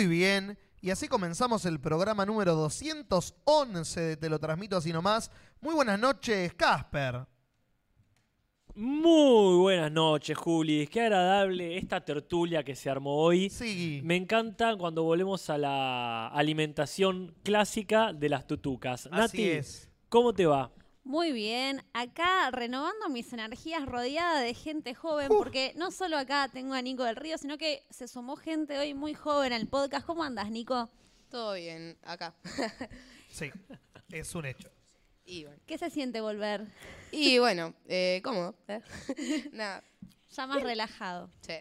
Muy bien. Y así comenzamos el programa número 211 de Te lo transmito así nomás. Muy buenas noches, Casper. Muy buenas noches, Juli. Qué agradable esta tertulia que se armó hoy. Sí. Me encanta cuando volvemos a la alimentación clásica de las tutucas. Así Nati, es. ¿cómo te va? Muy bien, acá renovando mis energías rodeada de gente joven, porque no solo acá tengo a Nico del Río, sino que se sumó gente hoy muy joven al podcast. ¿Cómo andas, Nico? Todo bien, acá. Sí, es un hecho. y bueno, ¿Qué se siente volver? y bueno eh, ¿cómo? ¿Eh? Nada, Ya más relajado. sí.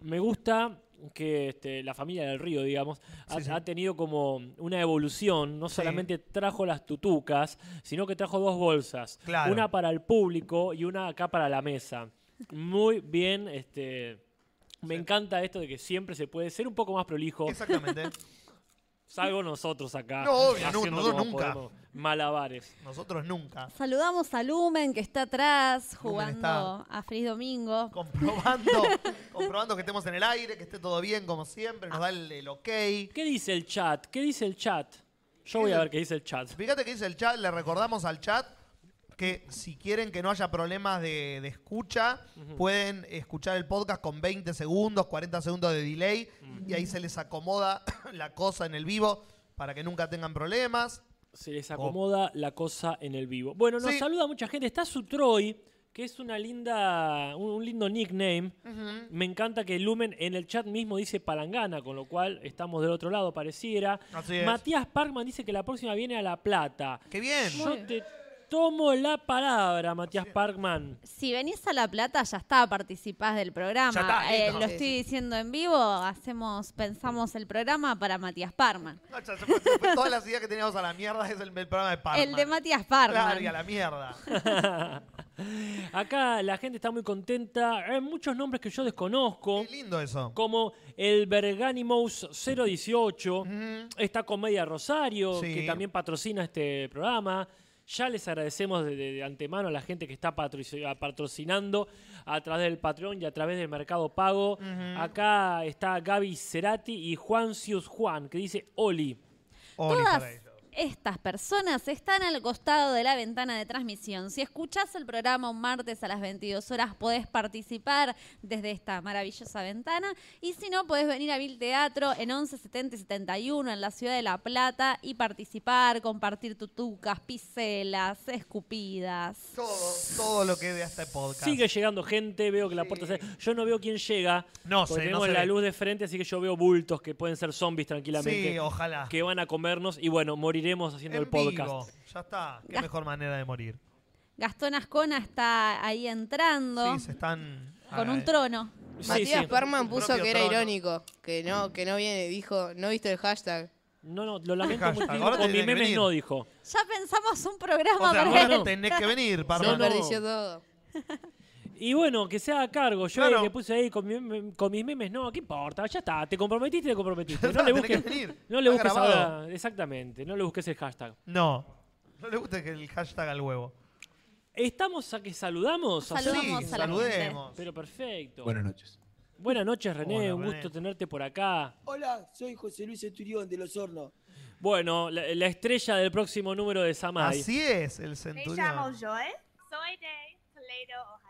Me gusta que este, la familia del río, digamos, ha, Sí, sí. ha tenido como una evolución. No solamente trajo las tutucas, sino que trajo dos bolsas. Claro. Una para el público y una acá para la mesa. Muy bien, este... Me encanta esto de que siempre se puede ser un poco más prolijo. Exactamente. Salvo nosotros acá. No, obvio, no, nosotros nunca. Malabares. Nosotros nunca. Saludamos a Lumen, que está atrás, jugando a Feliz Domingo. Comprobando, comprobando que estemos en el aire, que esté todo bien como siempre, nos da el, el ok. ¿Qué dice el chat? ¿Qué dice el chat? Yo voy a ver qué dice el chat. Fíjate que dice el chat, le recordamos al chat que si quieren que no haya problemas de, de escucha, pueden escuchar el podcast con 20 segundos, 40 segundos de delay y ahí se les acomoda la cosa en el vivo para que nunca tengan problemas. Se les acomoda la cosa en el vivo. Bueno, nos Sí. saluda mucha gente. Está su Troy, que es una linda, un, un lindo nickname. Me encanta que Lumen en el chat mismo dice palangana, con lo cual estamos del otro lado, pareciera. Así es. Matías Parkman dice que la próxima viene a La Plata. ¡Qué bien! Yo te tomo la palabra, Matías Parkman. Si venís a La Plata, ya está, participás del programa. Ya está, Eh, lo Sí, estoy sí. diciendo en vivo, hacemos, pensamos el programa para Matías Parman. No, ya se fue- se fue todas las ideas que teníamos a la mierda es el, el programa de Parma. El de Matías Parman. Claro, y a la mierda. Acá la gente está muy contenta. Hay muchos nombres que yo desconozco. Qué lindo eso. como el Berganimous 018, esta comedia Rosario, Sí. que también patrocina este programa. Ya les agradecemos de, de- de antemano a la gente que está patroci- patrocinando a través del Patreon y a través del Mercado Pago. Acá está Gaby Cerati y Juan Cius Juan, que dice Oli. Oli Todas para ellos. Estas personas están al costado de la ventana de transmisión. Si escuchás el programa un martes a las 22 horas, podés participar desde esta maravillosa ventana. Y si no, podés venir a Vil Teatro en 11, 70 y 71 en la ciudad de La Plata y participar, compartir tutucas, piselas, escupidas. Todo, todo lo que ve este podcast. Sigue llegando gente, veo que la puerta se... Yo no veo quién llega. No sé, no tenemos se la ve. luz de frente, así que yo veo bultos que pueden ser zombies tranquilamente. Sí, ojalá. que van a comernos y bueno, moriremos haciendo en el podcast. vivo. Ya está. Qué Gas- mejor manera de morir. Gastón Ascona está ahí entrando Sí, se están... con ah, un trono. Sí, Matías sí. Parman Tu puso que era trono. irónico, que no, que no viene, dijo, no viste el hashtag. No, no, lo lamento Hashtag, mucho. ahora Con mis memes no, dijo. Ya pensamos un programa O sea, para ahora él. tenés que venir, Se Parma. no. desperdició todo. Y bueno, que se haga cargo. Yo Claro. que puse ahí con, mi meme- con mis memes, no, ¿qué importa? Ya está, te comprometiste, te comprometiste. No le busques, no le busques ahora. Exactamente, no le busques el hashtag. No. No le gusta que el hashtag al huevo. ¿Estamos a que saludamos? Saludamos sí, a la saludemos. Pero perfecto. Buenas noches. Buenas noches, René. Hola, Un René. gusto tenerte por acá. Hola, soy José Luis Centurión de Los Hornos. Bueno, la, la estrella del próximo número de Samay. Así es, el Me centurión. llamo Joy. Soy de Toledo, Ohio.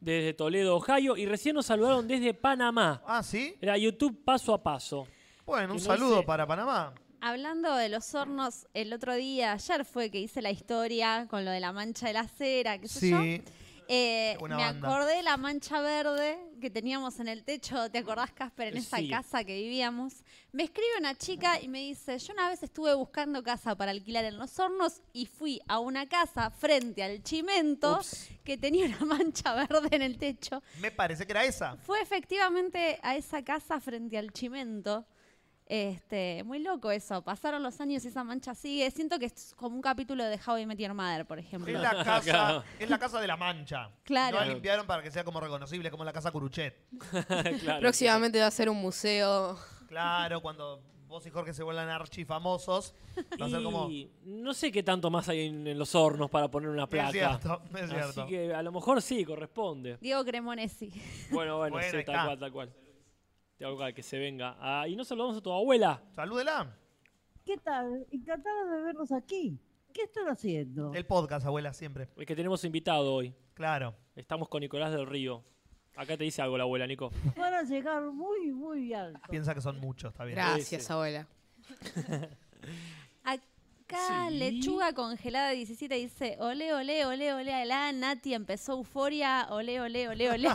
Desde Toledo, Ohio. Y recién nos saludaron desde Panamá. Ah, ¿sí? Era YouTube paso a paso. Bueno, un Que no saludo dice- para Panamá. Hablando de los hornos, el otro día, ayer fue que hice la historia con lo de la mancha de la cera, qué sé Sí. Eh, me banda. acordé de la mancha verde que teníamos en el techo, ¿te acordás, Casper, en esa sí. casa que vivíamos? Me escribe una chica y me dice, yo una vez estuve buscando casa para alquilar en los hornos y fui a una casa frente al chimento Ups. que tenía una mancha verde en el techo. Me parece que era esa. Fue efectivamente a esa casa frente al chimento. Este, muy loco eso. Pasaron los años y esa mancha sigue. Siento que es como un capítulo de How I Met Your Mother, por ejemplo. Es la casa, Claro. es la casa de la mancha. Claro. No la limpiaron para que sea como reconocible, como la casa Curuchet. Claro. Próximamente va a ser un museo. Claro, cuando vos y Jorge se vuelvan archifamosos, va a ser como... Y no sé qué tanto más hay en, en los hornos para poner una placa. Es cierto, es cierto. Así que a lo mejor sí, corresponde. Diego Cremonesi. Bueno, bueno, Bueno, sí, tal cual, tal cual. Tengo acá que se venga. Ah, y no saludamos a tu abuela. Salúdela. ¿Qué tal? Encantada de verlos aquí. ¿Qué están haciendo? El podcast, abuela, siempre. Es que tenemos invitado hoy. Claro. Estamos con Nicolás del Río. Acá te dice algo la abuela, Nico. Van a llegar muy, muy alto. Piensa que son muchos, está bien. Gracias, sí. abuela. Acá Sí. Lechuga Congelada 17 dice, ole, ole, ole, ole, alá, Nati empezó Euforia, ole, ole, ole, ole.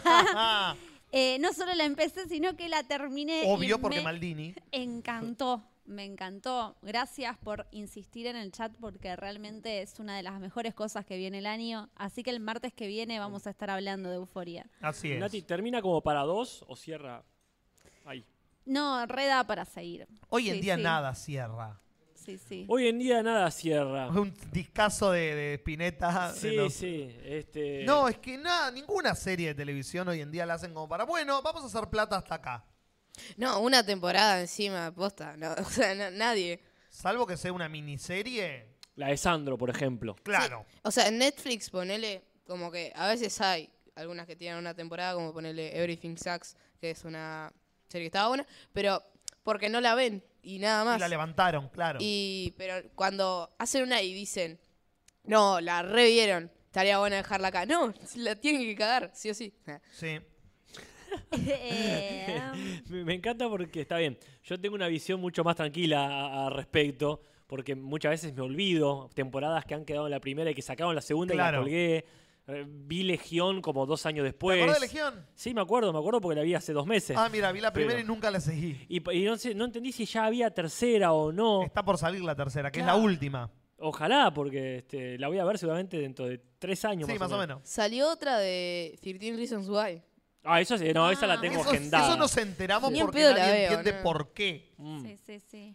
Eh, no solo la empecé, sino que la terminé. y obvio, porque me Maldini. encantó, me encantó. Gracias por insistir en el chat porque realmente es una de las mejores cosas que viene el año. Así que el martes que viene vamos a estar hablando de Euforia. Así es. Nati, ¿termina como para dos o cierra ahí? No, reda para seguir. Hoy en Sí, día sí. nada cierra. Sí, sí. Hoy en día nada cierra. Un discazo de, de Spinetta. de Sí, los- sí. Este... No, es que nada, ninguna serie de televisión hoy en día la hacen como para, bueno, vamos a hacer plata hasta acá. No, una temporada encima, posta. No, o sea, no- nadie. Salvo que sea una miniserie. La de Sandro, por ejemplo. Claro. O sea, en Netflix, ponele, como que a veces hay algunas que tienen una temporada, como ponele Everything Sucks, que es una serie que estaba buena, pero porque no la ven y nada Y más. la levantaron, claro. Y, pero cuando hacen una y dicen, no, la revieron, estaría bueno dejarla acá. No, la tienen que cagar, sí o sí. Sí. Eh, Me, encanta porque está bien. Yo tengo una visión mucho más tranquila al respecto. Porque muchas veces me olvido temporadas que han quedado en la primera y que sacaron la segunda y la colgué. Eh, Vi Legión como dos años después. ¿Te acordás de Legión? Sí, me acuerdo, me acuerdo porque la vi hace dos meses. Ah, mira, vi la primera Pero- y nunca la seguí. Y, y no, sé- no entendí si ya había tercera o no. Está por salir la tercera, que es la última. Ojalá, porque este, la voy a ver seguramente dentro de tres años. Sí, más o menos. Salió otra de 13 Reasons Why. Ah, eso sí, no, esa la Ah. tengo Eso, agendada. eso nos enteramos en porque nadie veo, entiende ¿no? por qué. Mm. sí, sí, sí.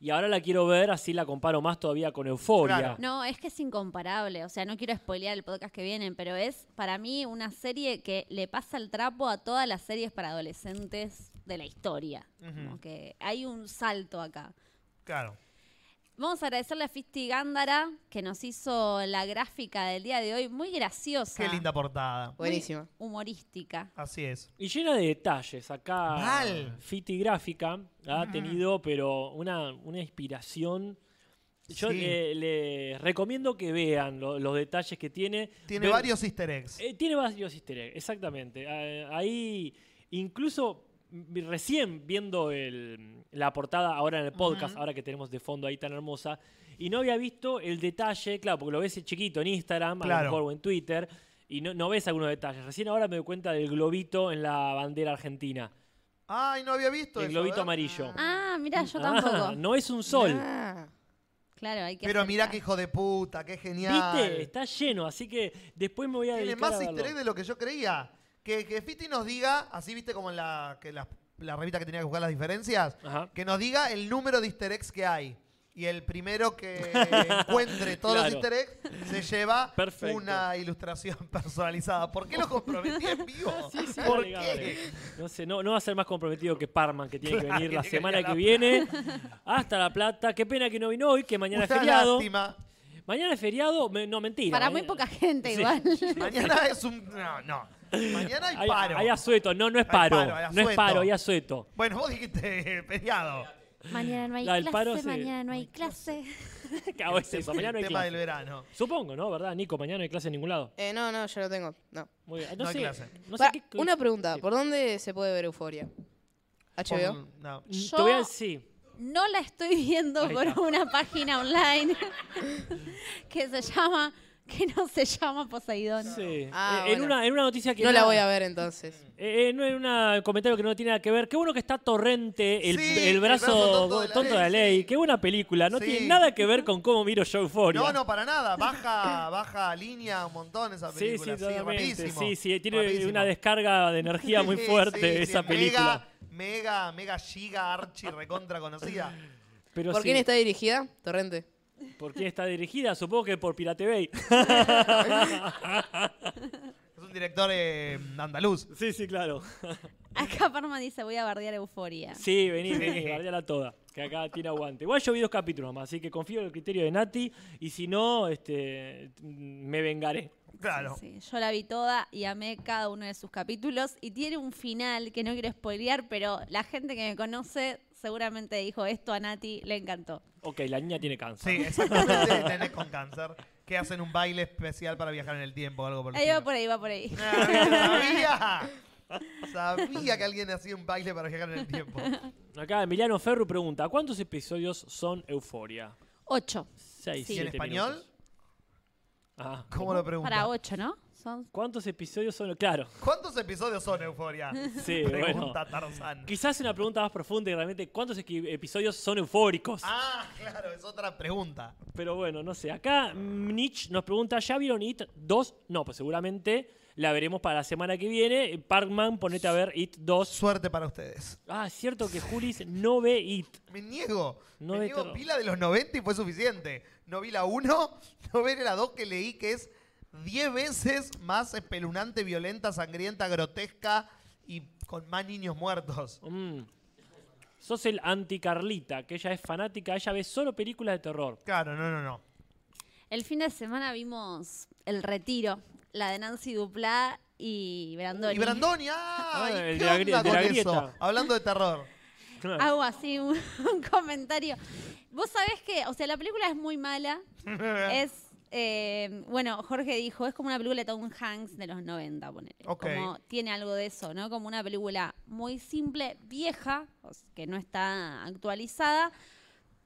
Y ahora la quiero ver, así la comparo más todavía con Euforia. Claro. No, es que es incomparable. O sea, no quiero spoilear el podcast que viene, pero es para mí una serie que le pasa el trapo a todas las series para adolescentes de la historia. Como que hay un salto acá. Claro. Vamos a agradecerle a Fisti Gándara que nos hizo la gráfica del día de hoy, muy graciosa. Qué linda portada. Buenísima. Humorística. Así es. Y llena de detalles. Acá Mal. Fiti Gráfica ha tenido, pero una, una inspiración. Yo Sí. le, le recomiendo que vean lo- los detalles que tiene. Tiene Ve- varios easter eggs. Eh, tiene varios easter eggs, exactamente. Eh, ahí, incluso recién viendo el- la portada ahora en el podcast, ahora que tenemos de fondo ahí tan hermosa, y no había visto el detalle, claro, porque lo ves chiquito en Instagram, a Claro. lo mejor, o en Twitter, y no, no ves algunos detalles. Recién ahora me doy cuenta del globito en la bandera argentina. Ay, no había visto El eso, globito ¿ver? amarillo. Ah, mira, yo Ah, tampoco. no es un sol. Ah. Claro, hay que Pero mirá acercar. qué hijo de puta, qué genial. ¿Viste? Está lleno, así que después me voy a Tiene más a easter de lo que yo creía. Que, que Fiti nos diga, así viste como en la, que la, la revista que tenía que buscar las diferencias, Ajá. que nos diga el número de easter eggs que hay. Y el primero que encuentre todos Claro. los easter eggs se lleva Perfecto. una ilustración personalizada. ¿Por qué lo comprometí en vivo? Sí, sí, ¿Por dale, qué? dale. No sé, no, no va a ser más comprometido que Parman, que tiene que venir que la semana que La viene. Hasta La Plata. Qué pena que no vino hoy, que mañana es feriado. lástima. Mañana es feriado, no mentira. Para muy poca gente Sí. igual. Mañana es un... No, no. Mañana hay Hay, paro. hay asueto, no, no es Hay paro. no es paro, hay asueto. Bueno, vos dijiste feriado. Mañana no hay clase, paro se- mañana no hay clase. ¿Qué hago es eso? Mañana no hay tema del verano. Supongo, ¿no? ¿Verdad, Nico? Mañana no hay clase en ningún lado. Eh, no, no, yo lo tengo. No. Muy bien. No No, hay clase. no sé Pa- qué- una pregunta, Sí. ¿por dónde se puede ver Euforia? ¿HBO? Pon- no. Te voy a Yo- sí. No la estoy viendo por una página online que se llama, que no se llama Poseidón. Sí. Ah, Eh, en, bueno. una, en una noticia que No la voy a ver entonces. Eh, eh, no en un comentario que no tiene nada que ver. Qué bueno que está Torrente, el, Sí, el el brazo, tonto, de la ley. Qué buena película. No Sí. tiene nada que ver con cómo miro yo Euphoria. No, no, para nada. Baja, baja línea un montón esa Sí, película. sí, rapidísimo. Sí, sí, tiene Rapidísimo. una descarga de energía muy fuerte sí, sí, esa película. Mega, mega, mega giga, archi, recontra conocida. Pero ¿Por sí, quién está dirigida? Torrente. ¿Por quién está dirigida? Supongo que por Pirate Bay. Es un director eh, andaluz. sí, sí, claro. Acá Parma dice, voy a bardear Euforia. Sí, vení, vení, guardiala toda. Que acá tiene aguante. Igual yo vi dos capítulos más, así que confío en el criterio de Nati. Y si no, este, me vengaré. Claro. Sí, yo la vi toda y amé cada uno de sus capítulos y tiene un final que no quiero spoilear, pero la gente que me conoce seguramente dijo esto a Nati, le encantó. Ok, la niña tiene cáncer. Sí, exactamente, tenés con cáncer. Que hacen un baile especial para viajar en el tiempo o algo por el Ahí va estilo. por ahí, va por ahí. Ah, Sabía. Sabía que alguien hacía un baile para viajar en el tiempo. Acá Emiliano Ferru pregunta, ¿cuántos episodios son Euforia? Ocho. Seis, Sí. ¿Y en siete español? minutos. Ah, ¿Cómo lo pregunta? Para ocho, ¿no? ¿Cuántos episodios son? Claro, ¿Cuántos episodios son Euforia? sí, bueno. Pregunta Tarzán. Quizás una pregunta más profunda y realmente cuántos episodios son eufóricos. Ah, claro, es otra pregunta. Pero bueno, no sé. Acá Nich nos pregunta, ¿ya vieron It 2? No, pues seguramente la veremos para la semana que viene. Parkman, ponete a ver It 2. Suerte para ustedes. Ah, es cierto que Julis no ve It. Me niego. No me ve niego. Vi la de los 90 y fue suficiente. No vi la 1, no vi la 2 que leí que es 10 veces más espeluznante, violenta, sangrienta, grotesca y con más niños muertos. Mm. Sos el anti-Carlita, que ella es fanática, ella ve solo películas de terror. Claro, no, no, no. El fin de semana vimos El Retiro, la de Nancy Duplá y Brandoni. Y Brandoni, ¿y el ¿Qué de la onda gri- de con la eso? grieta. Hablando de terror. Hago así un, un comentario. Vos sabés que, o sea, la película es muy mala. es, eh, bueno, Jorge dijo, es como una película de Tom Hanks de los 90, ponele. Ok. Como tiene algo de eso, ¿no? Como una película muy simple, vieja, que no está actualizada,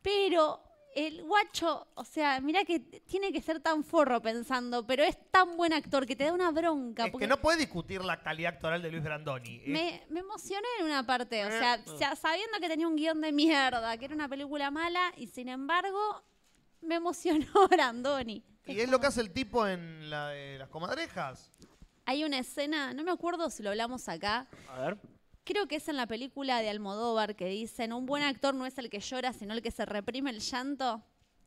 pero el guacho, o sea, mira que tiene que ser tan forro pensando, pero es tan buen actor que te da una bronca. Es porque que no puede discutir la calidad actoral de Luis Brandoni. Me, me emocioné en una parte, o Eh, sea, sa- sabiendo que tenía un guion de mierda, que era una película mala, y sin embargo, me emocionó Brandoni. Y es lo que hace el tipo en la de las comadrejas. Hay una escena, no me acuerdo si lo hablamos acá, A ver. creo que es en la película de Almodóvar que dicen, un buen actor no es el que llora, sino el que se reprime el llanto.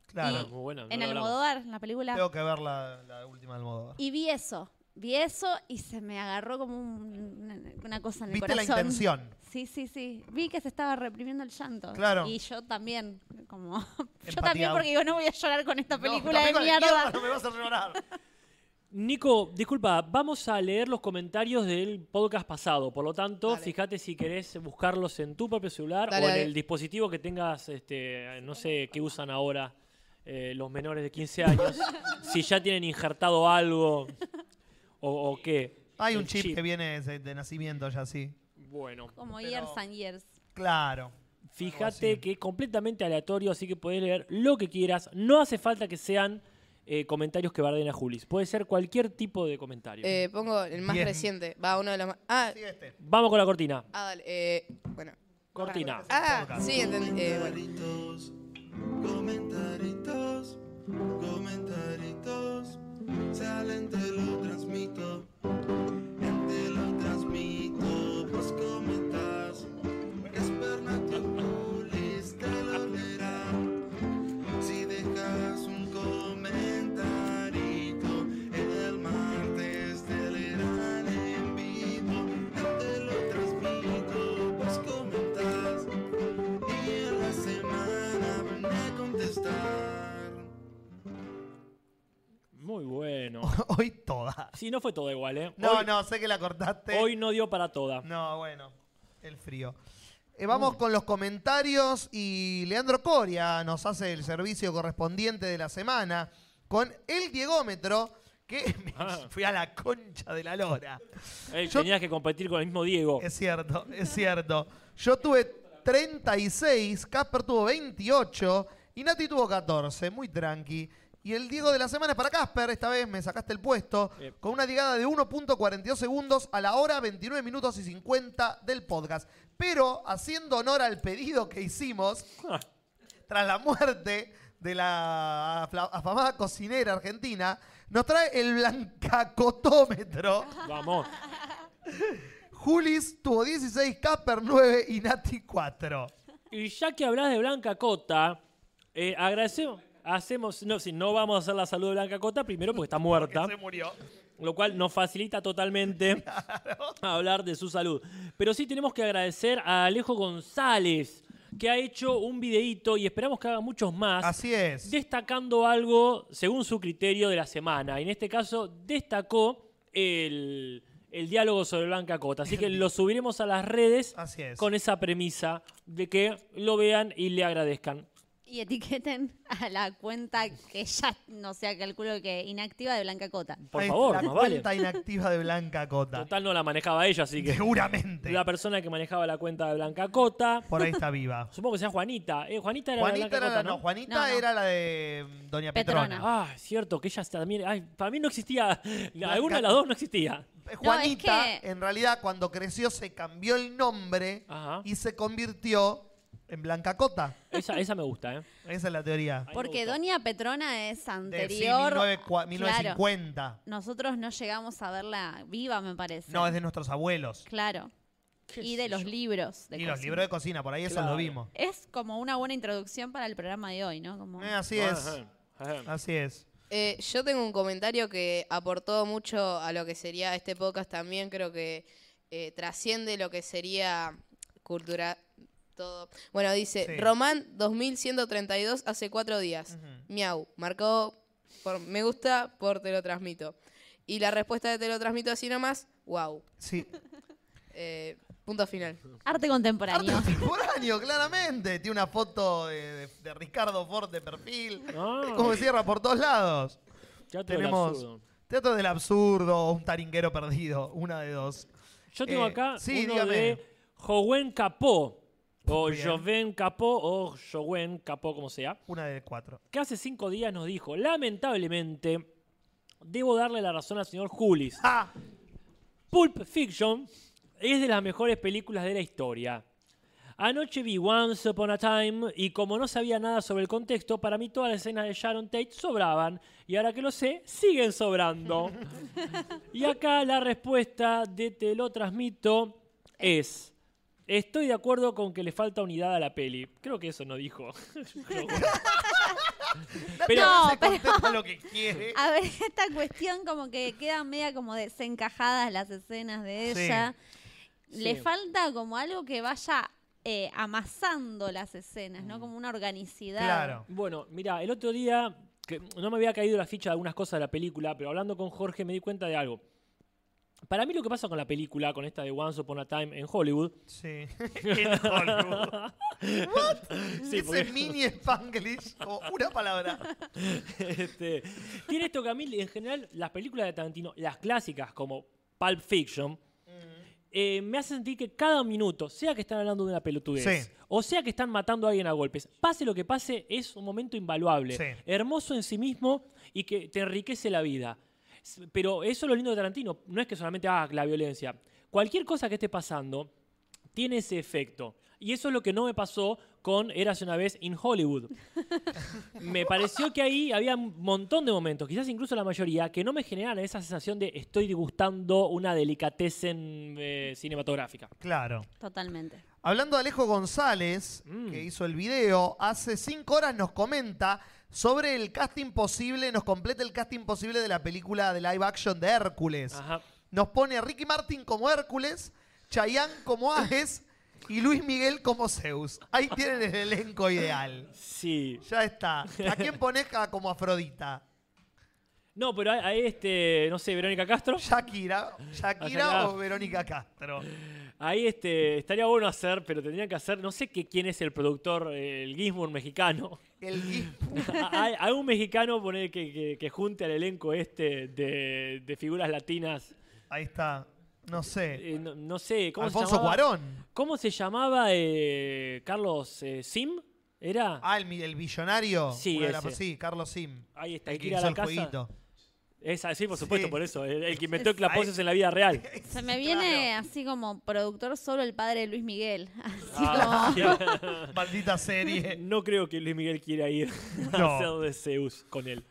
Claro. Y Muy buena. no en. Almodóvar, en la película. Tengo que ver la, la última del modo. Y vi eso, vi eso y se me agarró como un- una, una cosa en el Viste la corazón. intención. Sí, sí, sí. Vi que se estaba reprimiendo el llanto. Claro. Y yo también, como... yo Empatía. también porque digo, no voy a llorar con esta película de mierda. No me vas a llorar. Nico, disculpa, vamos a leer los comentarios del podcast pasado. Por lo tanto, Dale. fíjate si querés buscarlos en tu propio celular Dale, o en dale. el dispositivo que tengas, este, no sé qué usan ahora eh, los menores de 15 años. si ya tienen injertado algo o, o qué. Hay un chip, que viene de, de nacimiento ya, sí. Bueno, Como Pero- years and years. Claro. fíjate que es completamente aleatorio, así que podés leer lo que quieras. No hace falta que sean eh, comentarios que barden a Julis. Puede ser cualquier tipo de comentario. Eh, pongo el más Bien. reciente. Va, uno de los más. Ah, este. Vamos con la cortina. ah dale. Eh, bueno. Cortina. Ah, sí, entendí. Eh, bueno. Comentaritos, comentaritos, salen lo transmito, Muy bueno. Hoy toda. Sí, no fue todo igual, ¿eh? No, hoy, no, sé que la cortaste. hoy no dio para toda. No, bueno. El frío. Eh, vamos con los comentarios y Leandro Coria nos hace el servicio correspondiente de la semana con el Diegómetro que me Ah. fui a la concha de la lora. Eh, Yo- Tenías que competir con el mismo Diego. Es cierto, es cierto. Yo tuve 36, Casper tuvo 28 y Nati tuvo 14, muy tranqui. Y el Diego de la semana es para Casper, esta vez me sacaste el puesto, Bien. con una llegada de 1.42 segundos a la hora 29 minutos y 50 del podcast. Pero haciendo honor al pedido que hicimos, tras la muerte de la afamada cocinera argentina, nos trae el blancacotómetro. Vamos. Julis tuvo 16, Casper 9 y Nati 4. Y ya que hablas de Blanca Cota, eh, agradecemos. Hacemos, no, si no vamos a hacer la salud de Blanca Cota, primero porque está muerta, Se murió. lo cual nos facilita totalmente hablar de su salud. Pero sí tenemos que agradecer a Alejo González, que ha hecho un videíto y esperamos que haga muchos más. Así es. Destacando algo según su criterio de la semana. Y en este caso, destacó el, el diálogo sobre Blanca Cota. Así que lo subiremos a las redes Así es. con esa premisa de que lo vean y le agradezcan. Y etiqueten a la cuenta que ya, no sé, calculo que inactiva de Blanca Cota. Por Ahí favor, La más vale. cuenta inactiva de Blanca Cota. Total no la manejaba ella, así que Seguramente. la persona que manejaba la cuenta de Blanca Cota. Por ahí está viva. Supongo que sea Juanita. Eh, Juanita era la de Juanita Blanca era Cota, la, ¿no? no, Juanita No, no. era la de mm, Doña Petrona. Petrona. Ah, es cierto, que ella también. Ay, para mí no existía. Alguna de las dos no existía. Eh, Juanita, es que- en realidad, cuando creció, se cambió el nombre Ajá. y se convirtió en Blanca Cota. Esa, esa me gusta, ¿eh? Esa es la teoría. Porque. Doña Petrona es De sí, anterior. 19 cua- Claro. 1950. Nosotros no llegamos a verla viva, me parece. No, es de nuestros abuelos. Claro. ¿Qué Y de los yo? libros. de y los cocina. libros de cocina, por ahí eso Claro. lo vimos. Es como una buena introducción para el programa de hoy, ¿no? Como... Eh, así es. Así es. Eh, yo tengo un comentario que aportó mucho a lo que sería este podcast también. Creo que eh, trasciende lo que sería cultura. Todo. Bueno, dice Sí. Román 2132 hace cuatro días. Miau. Marcó por me gusta por te lo transmito. Y la respuesta de te lo transmito así nomás. Wow. Sí. Eh, punto final. Arte contemporáneo. Arte contemporáneo, claramente. Tiene una foto de, de- de Ricardo Ford de perfil. Ah. Es como que cierra por todos lados. Teatro del Tenemos absurdo. Teatro del Absurdo o un taringuero perdido. Una de dos. Yo tengo Eh, acá sí, uno dígame. de Joven Capó. O Bien. Joven Capó o Joven Capó, como sea. Una de cuatro. Que hace cinco días nos dijo: Lamentablemente, debo darle la razón al señor Julis. ¡Ah! Pulp Fiction es de las mejores películas de la historia. Anoche vi Once Upon a Time y como no sabía nada sobre el contexto, para mí todas las escenas de Sharon Tate sobraban. Y ahora que lo sé, siguen sobrando. y acá la respuesta de Te lo transmito es... Estoy de acuerdo con que le falta unidad a la peli. Creo que eso no dijo. Pero- No, se pero- lo que quiere. A ver, esta cuestión como que quedan media como desencajadas las escenas de Sí. ella. Le Sí. falta como algo que vaya eh, amasando las escenas, ¿no? Como una organicidad. Claro. Bueno, mira, el otro día, que no me había caído la ficha de algunas cosas de la película, pero hablando con Jorge me di cuenta de algo. Para mí lo que pasa con la película, con esta de Once Upon a Time en Hollywood, Sí. en Hollywood. Sí, Ese porque- mini Spanglish, como una palabra. este, tiene esto que a mí, en general, las películas de Tarantino, las clásicas como Pulp Fiction, eh, me hace sentir que cada minuto, sea que están hablando de una pelotudez, Sí. o sea que están matando a alguien a golpes, pase lo que pase, es un momento invaluable, Sí. hermoso en sí mismo y que te enriquece la vida. Pero eso es lo lindo de Tarantino, no es que solamente ah, la violencia. Cualquier cosa que esté pasando tiene ese efecto. Y eso es lo que no me pasó con Érase una vez in Hollywood. me pareció que ahí había un montón de momentos, quizás incluso la mayoría, que no me generaran esa sensación de estoy degustando una delicatessen eh, cinematográfica. Claro. Totalmente. Hablando de Alejo González, Mm. que hizo el video, hace cinco horas nos comenta sobre el casting posible, nos completa el casting posible de la película de live action de Hércules. Ajá. Nos pone a Ricky Martin como Hércules, Chayanne como Ares y Luis Miguel como Zeus. Ahí tienen el elenco ideal. Sí. Ya está. ¿A quién pones como Afrodita? No, pero hay este, no sé, Verónica Castro. Shakira. Shakira Shakira. o Verónica Castro. Ahí este, estaría bueno hacer, pero tendrían que hacer, no sé qué, quién es el productor, el Gizmo mexicano. El hay, hay un mexicano poner que, que- que junte al elenco este de, de figuras latinas. Ahí está. No sé. Eh, no, no sé, ¿cómo Alfonso se llamaba? Cuarón. ¿Cómo se llamaba eh, Carlos eh, Sim? ¿Era? Ah, el, el billonario. Sí, ese. sí, Carlos Sim. Ahí está, hay El que que ir a hizo la el casa. jueguito. Esa, sí, por supuesto, Sí. por eso. El, el que inventó el claposis en la vida real. Se me viene así como productor solo el padre de Luis Miguel. Así Ah, como... Maldita serie. no creo que Luis Miguel quiera ir No. a hacer de Zeus con él.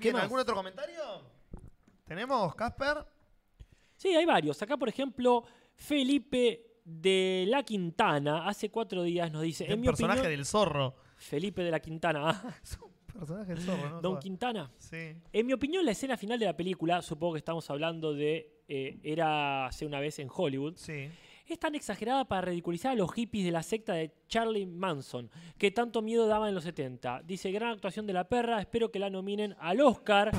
¿Quién? ¿Algún otro comentario? ¿Tenemos, Casper? Sí, hay varios. Acá, por ejemplo, Felipe de la Quintana hace cuatro días nos dice, El en mi personaje opinión, del zorro. Felipe de la Quintana, ah, Es un personaje del zorro, ¿no? Don Joder. Quintana. Sí. En mi opinión, la escena final de la película, supongo que estamos hablando de eh, Era hace una vez en Hollywood, Sí. es tan exagerada para ridiculizar a los hippies de la secta de Charlie Manson, que tanto miedo daba en los 70. Dice, gran actuación de la perra, espero que la nominen al Oscar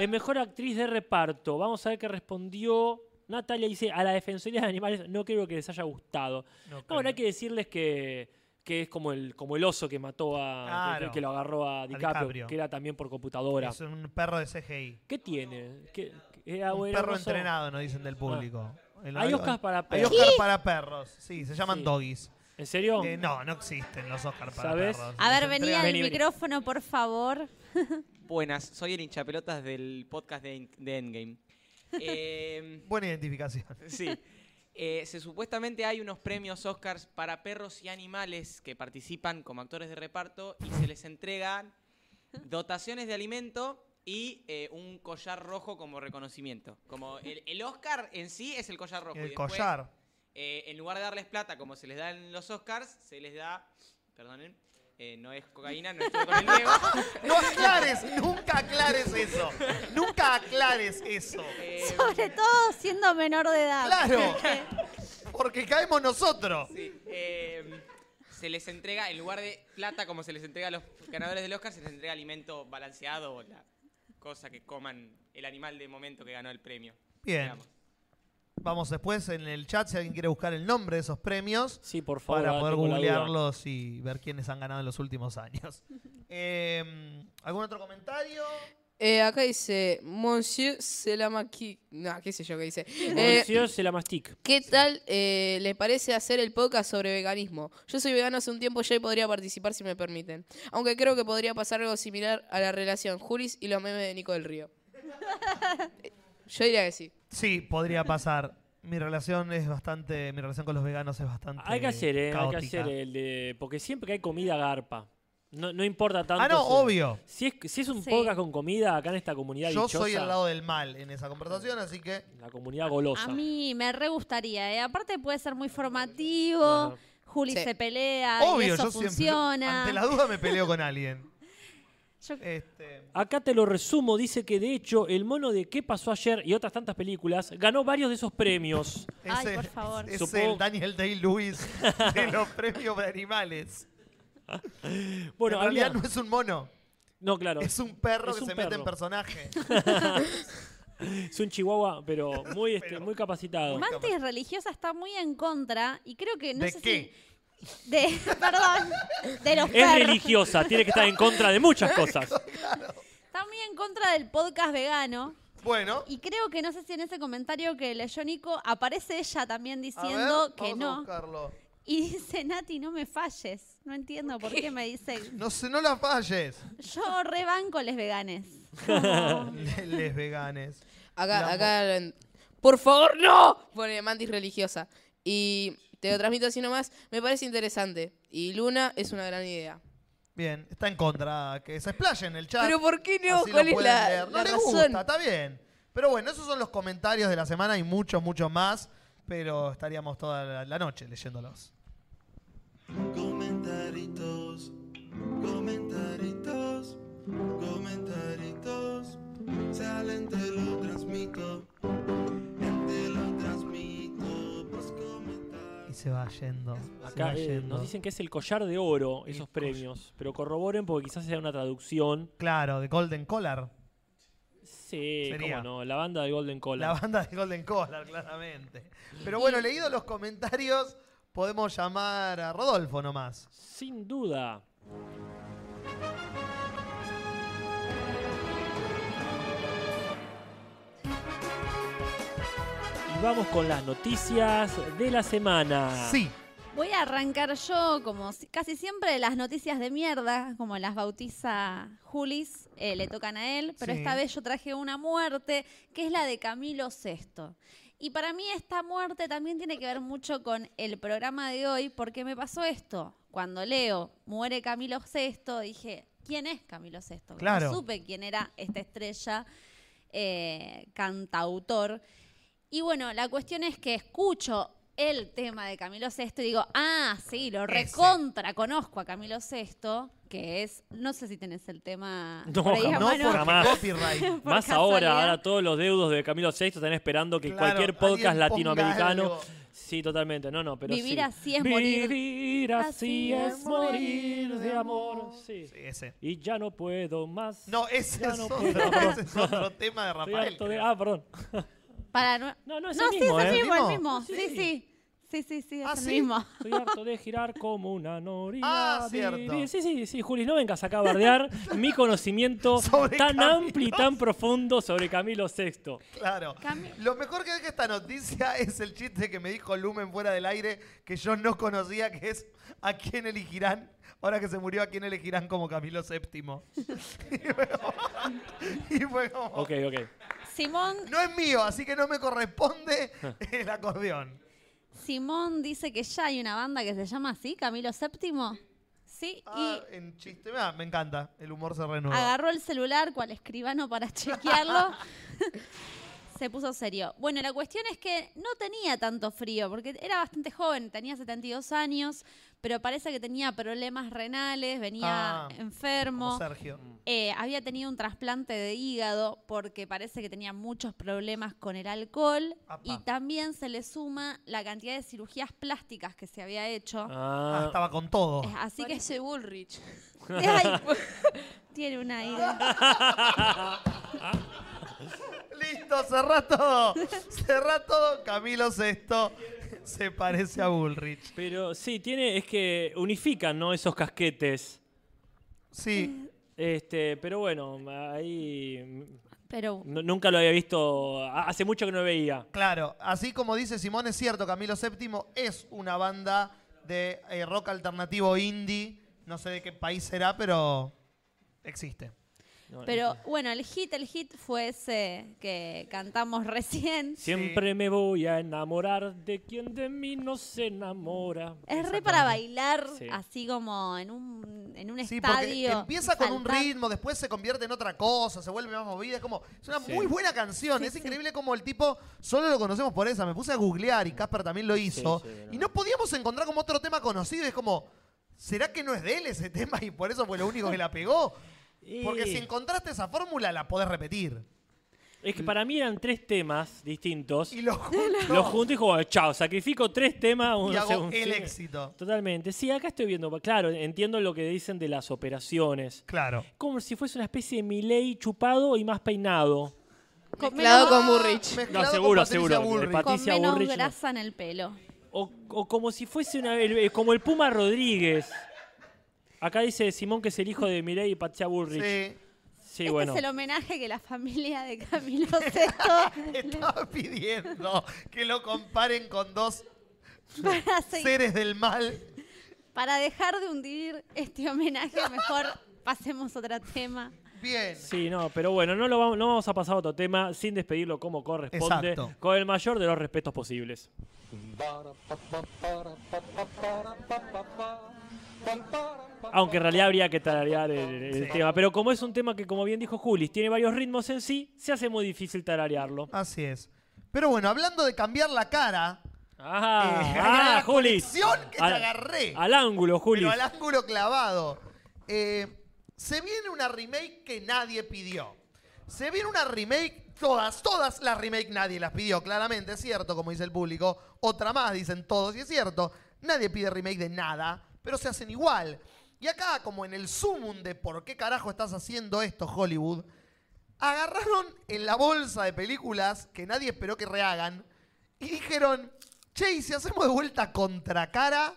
en Mejor Actriz de Reparto. Vamos a ver qué respondió Natalia. Dice, a la Defensoría de Animales no creo que les haya gustado. No No, bueno, hay que decirles que, que es como el, como el oso que mató a... que- Claro. que, lo agarró a DiCaprio, DiCaprio. que era también por computadora. Es un perro de CGI. ¿Qué tiene? ¿Qué, qué- era- Un era perro oso? entrenado, nos dicen del público. El- Hay Oscars para Hay perros. Oscar para perros. Sí, se llaman Sí. doggies. ¿En serio? Eh, no, no existen los Oscars para ¿Sabes? perros. A ver, al Vení, vení. micrófono, por favor. Buenas, soy el hinchapelotas del podcast de, de Endgame. Eh, Buena identificación. sí. Eh, se, supuestamente hay unos premios Oscars para perros y animales que participan como actores de reparto y se les entregan dotaciones de alimento y eh, un collar rojo como reconocimiento. Como el, el Oscar en sí es el collar rojo. y El después, collar. eh, en lugar de darles plata como se les da en los Oscars, se les da, perdonen, eh, no es cocaína, no estoy con el Diego. No aclares, nunca aclares eso. Nunca aclares eso. Eh, Sobre todo siendo menor de edad. Claro. Porque caemos nosotros. Sí, eh, se les entrega, en lugar de plata como se les entrega a los ganadores del Oscar, se les entrega alimento balanceado o la cosa que coman el animal de momento que ganó el premio. Bien. digamos. Vamos después en el chat si alguien quiere buscar el nombre de esos premios Sí, por favor. para poder googlearlos y ver quiénes han ganado en los últimos años. Eh, ¿Algún otro comentario? Eh, acá dice, Monsieur Selamaki. No, qué sé yo qué dice. Eh, Monsieur mastic. ¿Qué tal eh, le parece hacer el podcast sobre veganismo? Yo soy vegano hace un tiempo ya y podría participar si me permiten. Aunque creo que podría pasar algo similar a la relación Julis y los memes de Nico del Río. Yo diría que sí. Sí, podría pasar. Mi relación es bastante. Mi relación con los veganos es bastante. Hay que hacer, ¿eh? Hay que caótica. hacer el de... Porque siempre que hay comida garpa. No, no importa tanto. Ah, no, si- obvio. Si es, si es un Sí. podcast con comida acá en esta comunidad Yo dichosa, soy el lado del mal en esa conversación, así que. la comunidad golosa. A mí me re gustaría. ¿eh? Aparte puede ser muy formativo. Ajá. Juli Sí. se pelea y Obvio, eso yo siempre. funciona. Ante la duda me peleo con alguien. Yo- Este, Acá te lo resumo, dice que de hecho el mono de ¿Qué pasó ayer? y otras tantas películas ganó varios de esos premios. Ay, por favor. Es Supongo- el Daniel Day-Lewis de los premios de animales. Bueno, en realidad había- no es un mono, no, claro, es un perro Es que un se mete en perro. personaje. es un chihuahua, pero muy, este, Pero- muy capacitado. Mantis religiosa está muy en contra y creo que no ¿De sé qué? si de perdón de los Es perros. religiosa, tiene que estar en contra de muchas cosas. Está muy en contra del podcast vegano Bueno, y creo que no sé si en ese comentario que leyó Nico aparece ella también a diciendo ver, que vamos a no buscarlo. y dice Nati no me falles. No entiendo por qué me dice No sé, no la falles. yo rebanco les veganes. Le- Les veganes. Acá, La acá. en- Por favor, no. Pone Mantis religiosa. Y te lo transmito así nomás. Me parece interesante. Y Luna es una gran idea. Bien, está en contra. Que se explaye en el chat. Pero ¿por qué no? Así lo ¿Cuál es pueden la, leer. No la le razón? gusta, está bien. Pero bueno, esos son los comentarios de la semana y muchos, muchos más. Pero estaríamos toda la, la noche leyéndolos. Comentaritos, comentaritos, comentaritos. Salen, te lo transmito. Se va yendo. se Acá va eh, yendo. nos dicen que es el collar de oro, esos premios. Pero corroboren porque quizás sea una traducción. Claro, de Golden Collar. Sí, Sería. cómo no, la banda de Golden La Collar. banda de Golden Collar, claramente. Pero bueno, leído los comentarios, podemos llamar a Rodolfo nomás. Sin duda. Y vamos con las noticias de la semana. Sí, Voy a arrancar yo, como si- casi siempre, las noticias de mierda, como las bautiza Julis, eh, le tocan a él, pero Sí. esta vez yo traje una muerte, que es la de Camilo VI. Y para mí esta muerte también tiene que ver mucho con el programa de hoy, porque me pasó esto. Cuando leo muere Camilo VI, dije, ¿quién es Camilo VI? No Claro. supe quién era esta estrella eh, cantautor. Y bueno, la cuestión es que escucho el tema de Camilo VI y digo, ah, sí, lo Ese. recontra conozco a Camilo VI. que es, no sé si tenés el tema No, por ahí jamás. No, Jamás. copyright. por Más ahora, casualidad. ahora todos los deudos de Camilo VI están esperando que Claro, cualquier podcast latinoamericano. algo. Sí, totalmente. No, no, pero Vivir sí. así es morir. Vivir así Así es morir de amor. Sí. Sí, ese. Y ya no puedo más. No, ese, es, no otro, ese es otro tema de Rafael. de-. Ah, perdón. Para no, No, no, es no, el sí, mismo, es el ¿eh? mismo, el ¿Mismo? Sí, Sí, sí. sí. Sí, sí, sí, es ¿Ah, el sí? mismo. Estoy harto de girar como una noria. Ah, cierto. Sí, sí, sí, Juli, no vengas acá a bardear mi conocimiento Sobre tan Camilo amplio y tan profundo sobre Camilo VI. Claro. Lo mejor que deja esta noticia es el chiste que me dijo Lumen fuera del aire, que yo no conocía, que es ¿a quién elegirán? Ahora que se murió, ¿a quién elegirán como Camilo VII? y fue como... y fue como, Ok, ok. Simón, No es mío, así que no me corresponde el acordeón. Simón dice que ya hay una banda que se llama así, Camilo VII. Sí, Ah, en chiste, ah, me encanta, el humor se renueva. agarró el celular cual escribano para chequearlo. se puso serio. Bueno, la cuestión es que no tenía tanto frío, porque era bastante joven, tenía 72 años, pero parece que tenía problemas renales, venía Ah, enfermo. Como Sergio. Eh, había tenido un trasplante de hígado porque parece que tenía muchos problemas con el alcohol Apa. y también se le suma la cantidad de cirugías plásticas que se había hecho. Ah, Ah, estaba con todo. Eh, Así que Parece Bullrich. Ay, tiene un aire. Listo, cerrá todo. Cerrá todo. Camilo VI se parece a Bullrich. pero sí, tiene, es que unifican, ¿no? Esos casquetes. Sí, Este, pero bueno, ahí Pero n- nunca lo había visto. ha- Hace mucho que no lo veía. claro. Así como dice Simón, es cierto, Camilo VII es una banda de eh, rock alternativo indie. No sé de qué país será, pero existe. No, Pero bueno, el hit, el hit fue ese que cantamos recién. Siempre me voy a enamorar de quien de mí no se enamora. Es re para bailar, Sí. así como en un, en un Sí, porque estadio. empieza con un ritmo, después se convierte en otra cosa, se vuelve más movida. Es como, es una Sí. muy buena canción. Sí, es sí. increíble como el tipo, solo lo conocemos por esa. Me puse a googlear y Casper también lo hizo. sí, no. Y no podíamos encontrar como otro tema conocido. Es como, ¿será que no es de él ese tema y por eso fue lo único que la pegó? Porque si encontraste esa fórmula, la podés repetir. Es que para mí eran tres temas distintos. Y lo junto. Los junto y dijo, bueno, chao, sacrifico tres temas. y hago según- el sí. éxito. Totalmente. Sí, acá estoy viendo. Claro, entiendo lo que dicen de las operaciones. Claro. Como si fuese una especie de Milei chupado y más peinado. Con Mezclado menos- con Bullrich. Mezclado No, seguro, con Patricia seguro. Bullrich. Pat- con Patricia menos Bullrich, no. grasa en el pelo. O, o como si fuese una, el- el- como el Puma Rodríguez. Acá dice Simón que es el hijo de Milei y Patricia Bullrich. Sí, Sí. este bueno. es el homenaje que la familia de Camilo VI Estaba pidiendo que lo comparen con dos seres del mal. para dejar de hundir este homenaje, mejor pasemos a otro tema. Bien. Sí, no, pero bueno, no, lo vamos, no vamos a pasar a otro tema sin despedirlo como corresponde, Exacto. con el mayor de los respetos posibles. Aunque en realidad habría que tararear el, el Sí. tema. Pero como es un tema que, como bien dijo Julis, tiene varios ritmos en sí, se hace muy difícil tararearlo. Así es. Pero bueno, hablando de cambiar la cara, Ah, eh, ah, la Julis. que te Al- agarré. Al ángulo, Julis. pero al ángulo clavado. Eh, se viene una remake que nadie pidió. Se viene una remake, todas, todas las remake nadie las pidió, claramente, es cierto, como dice el público. Otra más, dicen todos, y es cierto. Nadie pide remake de nada, pero se hacen igual. Y acá, como en el sumum de por qué carajo estás haciendo esto, Hollywood, agarraron en la bolsa de películas que nadie esperó que rehagan y dijeron, che, ¿y si hacemos de vuelta Contracara?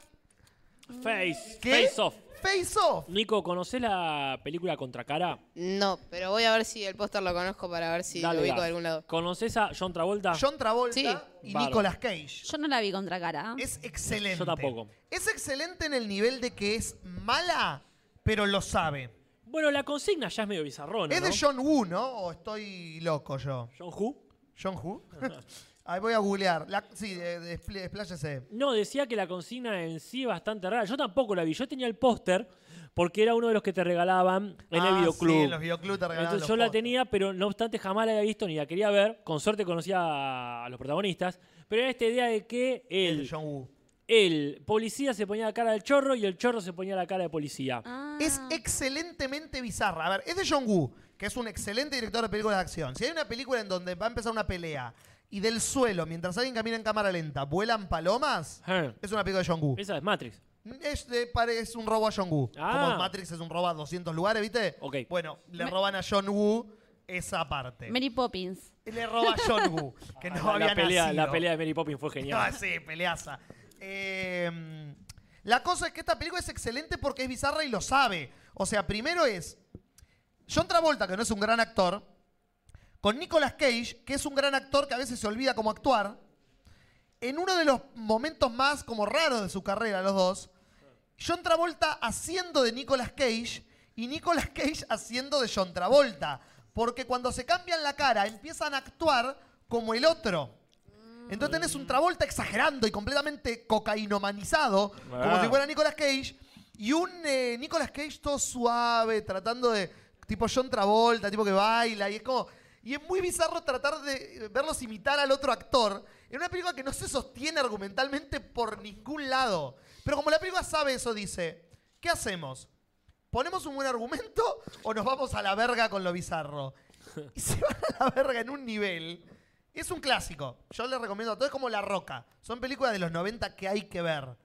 Face. ¿Qué? Face off. Face Off. Nico, ¿conocés la película Contracara? No, pero voy a ver si el póster lo conozco para ver si Dale, lo ubico de algún lado. ¿Conocés a John Travolta? John Travolta Sí. y Bárbaro. Nicolas Cage. Yo no la vi contra cara. Es excelente. Yo tampoco. Es excelente en el nivel de que es mala, pero lo sabe. Bueno, la consigna ya es medio bizarrona, Es de. John Woo, ¿no? ¿O estoy loco yo? John Who? ¿John Woo? Ahí voy a googlear. La- sí, de- de- expl- expláyese. No, decía que la consigna en sí es bastante rara. Yo tampoco la vi. Yo tenía el póster porque era uno de los que te regalaban en el Ah, videoclub. Sí, en los videoclub te regalaban Entonces los yo la tenía, pero no obstante jamás la había visto ni la quería ver. Con suerte conocía a los protagonistas. Pero era esta idea de que El él, de John Woo. el policía se ponía la cara del chorro y el chorro se ponía la cara de policía. Ah. Es excelentemente bizarra. A ver, es de John Woo, que es un excelente director de películas de acción. Si hay una película en donde va a empezar una pelea y del suelo, mientras alguien camina en cámara lenta, vuelan palomas, es una película de John Woo. Esa es Matrix. Es, de- pare- es un robo a John Woo. Ah. Como Matrix es un robo a 200 lugares, ¿viste? Ok. Bueno, le roban a John Woo esa parte. Mary Poppins. Le roba a John Woo, que no la, había la pelea, nacido. la pelea de Mary Poppins fue Ah, genial. sí, peleaza. Eh, la cosa es que esta película es excelente porque es bizarra y lo sabe. O sea, primero es John Travolta, que no es un gran actor, con Nicolas Cage, que es un gran actor que a veces se olvida cómo actuar, en uno de los momentos más como raros de su carrera, los dos, John Travolta haciendo de Nicolas Cage y Nicolas Cage haciendo de John Travolta. Porque cuando se cambian la cara empiezan a actuar como el otro. Entonces tenés un Travolta exagerando y completamente cocainomanizado, como Ah. si fuera Nicolas Cage, y un eh, Nicolas Cage todo suave, tratando de. tipo John Travolta, tipo que baila, y es como. Y es muy bizarro tratar de verlos imitar al otro actor en una película que no se sostiene argumentalmente por ningún lado. Pero como la película sabe eso, dice: ¿Qué hacemos? ¿Ponemos un buen argumento o nos vamos a la verga con lo bizarro? Y se van a la verga en un nivel. Es un clásico. Yo les recomiendo a todos. Como La Roca. Son películas de los 90 que hay que ver.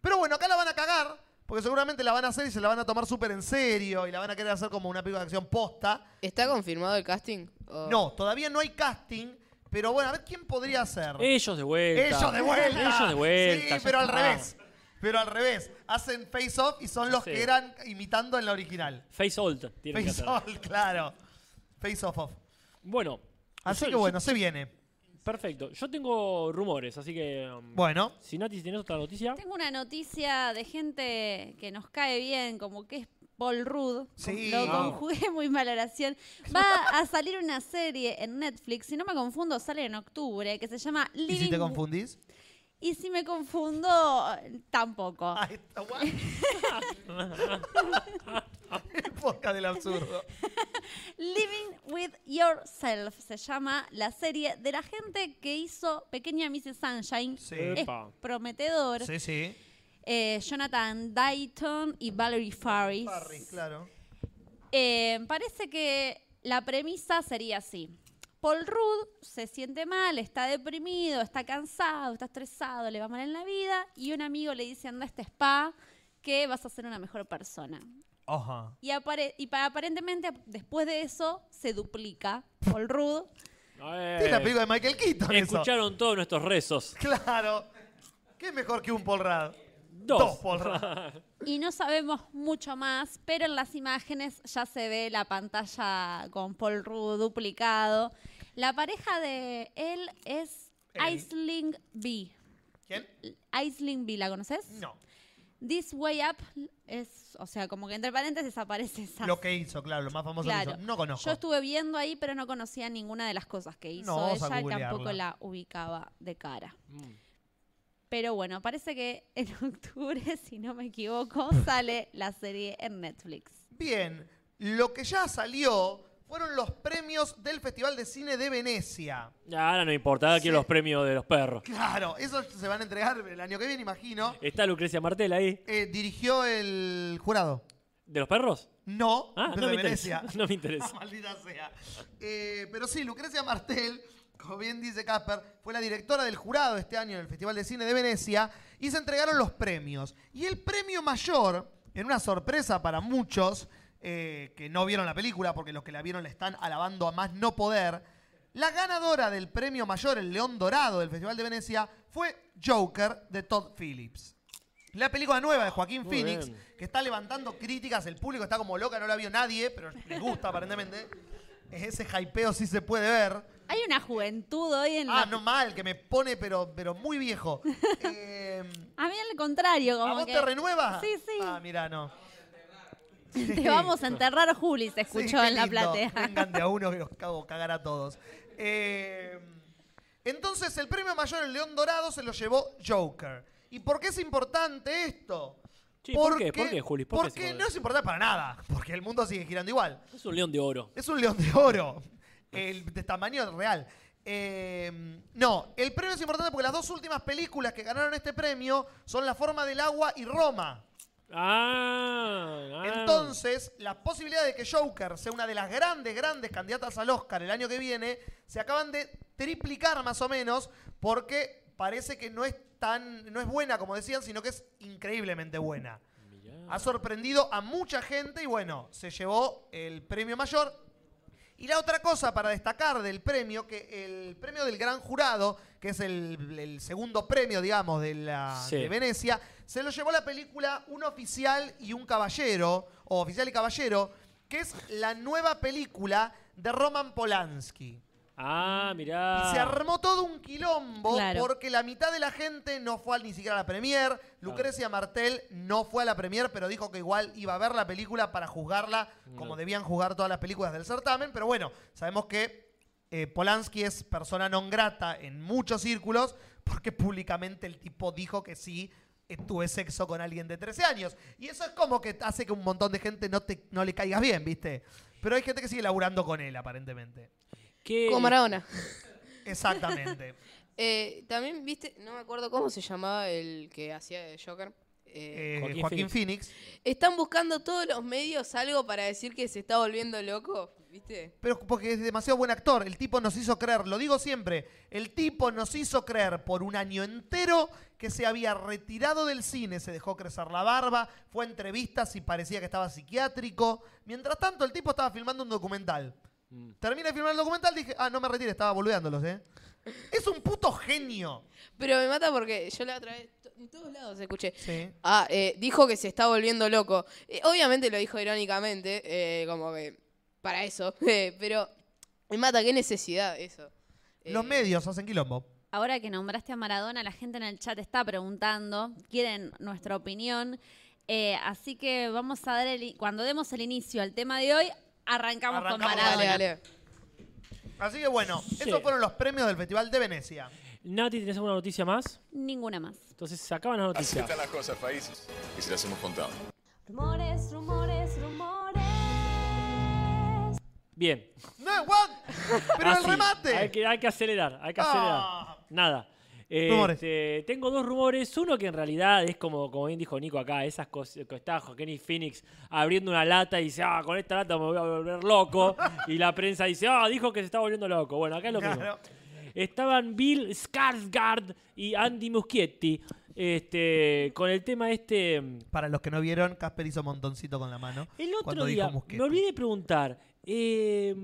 Pero bueno, acá la van a cagar. Porque seguramente la van a hacer y se la van a tomar súper en serio. Y la van a querer hacer como una película de acción posta. ¿Está confirmado el casting? O- No, todavía no hay casting. Pero bueno, a ver quién podría ser. Ellos de vuelta. Ellos de vuelta. Ellos de vuelta. Sí, ya pero al está. revés. Pero al revés. Hacen face off y son los Sí. que eran imitando en la original. Face old. tienen que Face hacer. off, claro. Face off off. Bueno. Así yo- que bueno, yo- se viene. Perfecto. Yo tengo rumores, así que. um, Bueno. Si Nati, ¿tienes otra noticia? Tengo una noticia de gente que nos cae bien, como que es Paul Rudd. Sí. Lo Ah. conjugué muy mal oración. Va a salir una serie en Netflix, si no me confundo, sale en octubre, que se llama ¿Y Living si te confundís? Y si me confundo, tampoco. Está, guay. El podcast del absurdo. Living with Yourself se llama la serie de la gente que hizo Pequeña Mrs. Sunshine. Sí. Es prometedor. Sí, sí. Eh, Jonathan Dayton y Valerie Faris. Harry, claro. Eh, parece que la premisa sería así. Paul Rudd se siente mal, está deprimido, está cansado, está estresado, le va mal en la vida y un amigo le dice anda a este spa que vas a ser una mejor persona. Ajá. Y, apare- y pa- aparentemente después de eso se duplica Paul Rudd. Eh, Es la película de Michael Keaton. eso. Escucharon todos nuestros rezos. Claro. ¿Qué mejor que un Paul Rudd? Dos. Paul Rudd. Y no sabemos mucho más, pero en las imágenes ya se ve la pantalla con Paul Rudd duplicado. La pareja de él es Él. Aisling B. ¿Quién? Aisling B, ¿la conoces? No. This Way Up es, o sea, como que entre paréntesis aparece esa. Lo que hizo, claro, lo más famoso Claro. que hizo. No conozco. Yo estuve viendo ahí, pero no conocía ninguna de las cosas que hizo No, ella tampoco la ubicaba de cara. Mm. Pero bueno, parece que en octubre, si no me equivoco, sale la serie en Netflix. Bien. Lo que ya salió fueron los premios del Festival de Cine de Venecia. Ya, ahora no importa, ahora quiero los premios de los perros. Claro, esos se van a entregar el año que viene, imagino. ¿Está Lucrecia Martel ahí? Eh, dirigió el jurado. ¿De los perros? No, Ah, no de me Venecia. interesa. No me interesa. Maldita sea. Eh, pero sí, Lucrecia Martel, como bien dice Casper, fue la directora del jurado este año en el Festival de Cine de Venecia y se entregaron los premios. Y el premio mayor, en una sorpresa para muchos eh, que no vieron la película, porque los que la vieron la están alabando a más no poder, la ganadora del premio mayor, el León Dorado del Festival de Venecia, fue Joker de Todd Phillips. La película nueva de Joaquín Muy Phoenix, bien. que está levantando críticas, el público está como loca, no la vio nadie, pero les gusta aparentemente. Ese hypeo sí se puede ver. Hay una juventud hoy en Ah, la... no mal, que me pone pero, pero muy viejo. Eh, A mí al contrario, ¿A como vos que... te renueva? Sí, sí. Ah, mira, no. Te vamos a enterrar, Juli, se escuchó qué en la platea. Vengan de a uno que los cago cagar a todos. Eh, entonces, el premio mayor, el León Dorado, se lo llevó Joker. ¿Y por qué es importante esto? Sí, ¿por qué? ¿Por qué, Juli? ¿Por qué es porque importante? no es importante para nada. Porque el mundo sigue girando igual. Es un león de oro. Es un león de oro. El de tamaño real. Eh, No, el premio es importante porque las dos últimas películas que ganaron este premio son La forma del agua y Roma. Ah, ah. Entonces, la posibilidad de que Joker sea una de las grandes, grandes candidatas al Oscar el año que viene, se acaban de triplicar más o menos, porque parece que no es tan, no es buena como decían, sino que es increíblemente buena. Ha sorprendido a mucha gente y bueno, se llevó el premio mayor. Y la otra cosa para destacar del premio, que el premio del gran jurado, que es el, el segundo premio, digamos, de, la, Sí. de Venecia, se lo llevó la película Un oficial y un caballero, o Oficial y Caballero, que es la nueva película de Roman Polanski. Ah, mirá. Y se armó todo un quilombo Claro. porque la mitad de la gente no fue ni siquiera a la premier. Lucrecia Martel no fue a la premier, pero dijo que igual iba a ver la película para juzgarla como No. debían juzgar todas las películas del certamen. Pero bueno, sabemos que eh, Polanski es persona non grata en muchos círculos porque públicamente el tipo dijo que sí tuve sexo con alguien de 13 años. Y eso es como que hace que un montón de gente no, te, no le caigas bien, ¿viste? Pero hay gente que sigue laburando con él, aparentemente. ¿Qué- Con Maradona. Exactamente. Eh, también, viste, no me acuerdo cómo se llamaba el que hacía de Joker. Eh, Eh, Joaquín Joaquín, Phoenix. Están buscando todos los medios algo para decir que se está volviendo loco, ¿viste? Pero porque es demasiado buen actor. El tipo nos hizo creer, lo digo siempre, el tipo nos hizo creer por un año entero que se había retirado del cine, se dejó crecer la barba, fue a entrevistas y parecía que estaba psiquiátrico. Mientras tanto, el tipo estaba filmando un documental. Mm. Termina de filmar el documental, dije, ah, no me retire, estaba boludeándolos, ¿eh? Es un puto genio. Pero me mata porque yo la otra vez, en todos lados escuché. Sí. Ah, eh, dijo que se está volviendo loco. Eh, obviamente lo dijo irónicamente, eh, como que para eso. eh, pero me mata, qué necesidad eso. Eh, Los medios hacen quilombo. Ahora que nombraste a Maradona, la gente en el chat está preguntando, quieren nuestra opinión. Eh, así que vamos a dar el, cuando demos el inicio al tema de hoy, arrancamos, con Maradona. Dale, dale. Así que bueno, Sí. esos fueron los premios del Festival de Venecia. Nati, ¿tenés alguna noticia más? Ninguna más. Entonces se acaban las Así noticias. están las cosas, países. Y se las hemos contado. Rumores, rumores, rumores. Bien. No, what? Pero Así, el remate. Hay que, hay que acelerar, hay que Ah. acelerar. Nada. Rumores. Este, tengo dos rumores. Uno que en realidad es como, como bien dijo Nico acá, esas cosas que está Joaquín Phoenix abriendo una lata y dice, ah, con esta lata me voy a volver loco. y la prensa dice, ah, dijo que se está volviendo loco. Bueno, acá es lo mismo. Claro. Estaban Bill Skarsgård y Andy Muschietti este, con el tema este... Para los que no vieron, Casper hizo montoncito con la mano. El otro día, dijo me olvidé de preguntar, eh,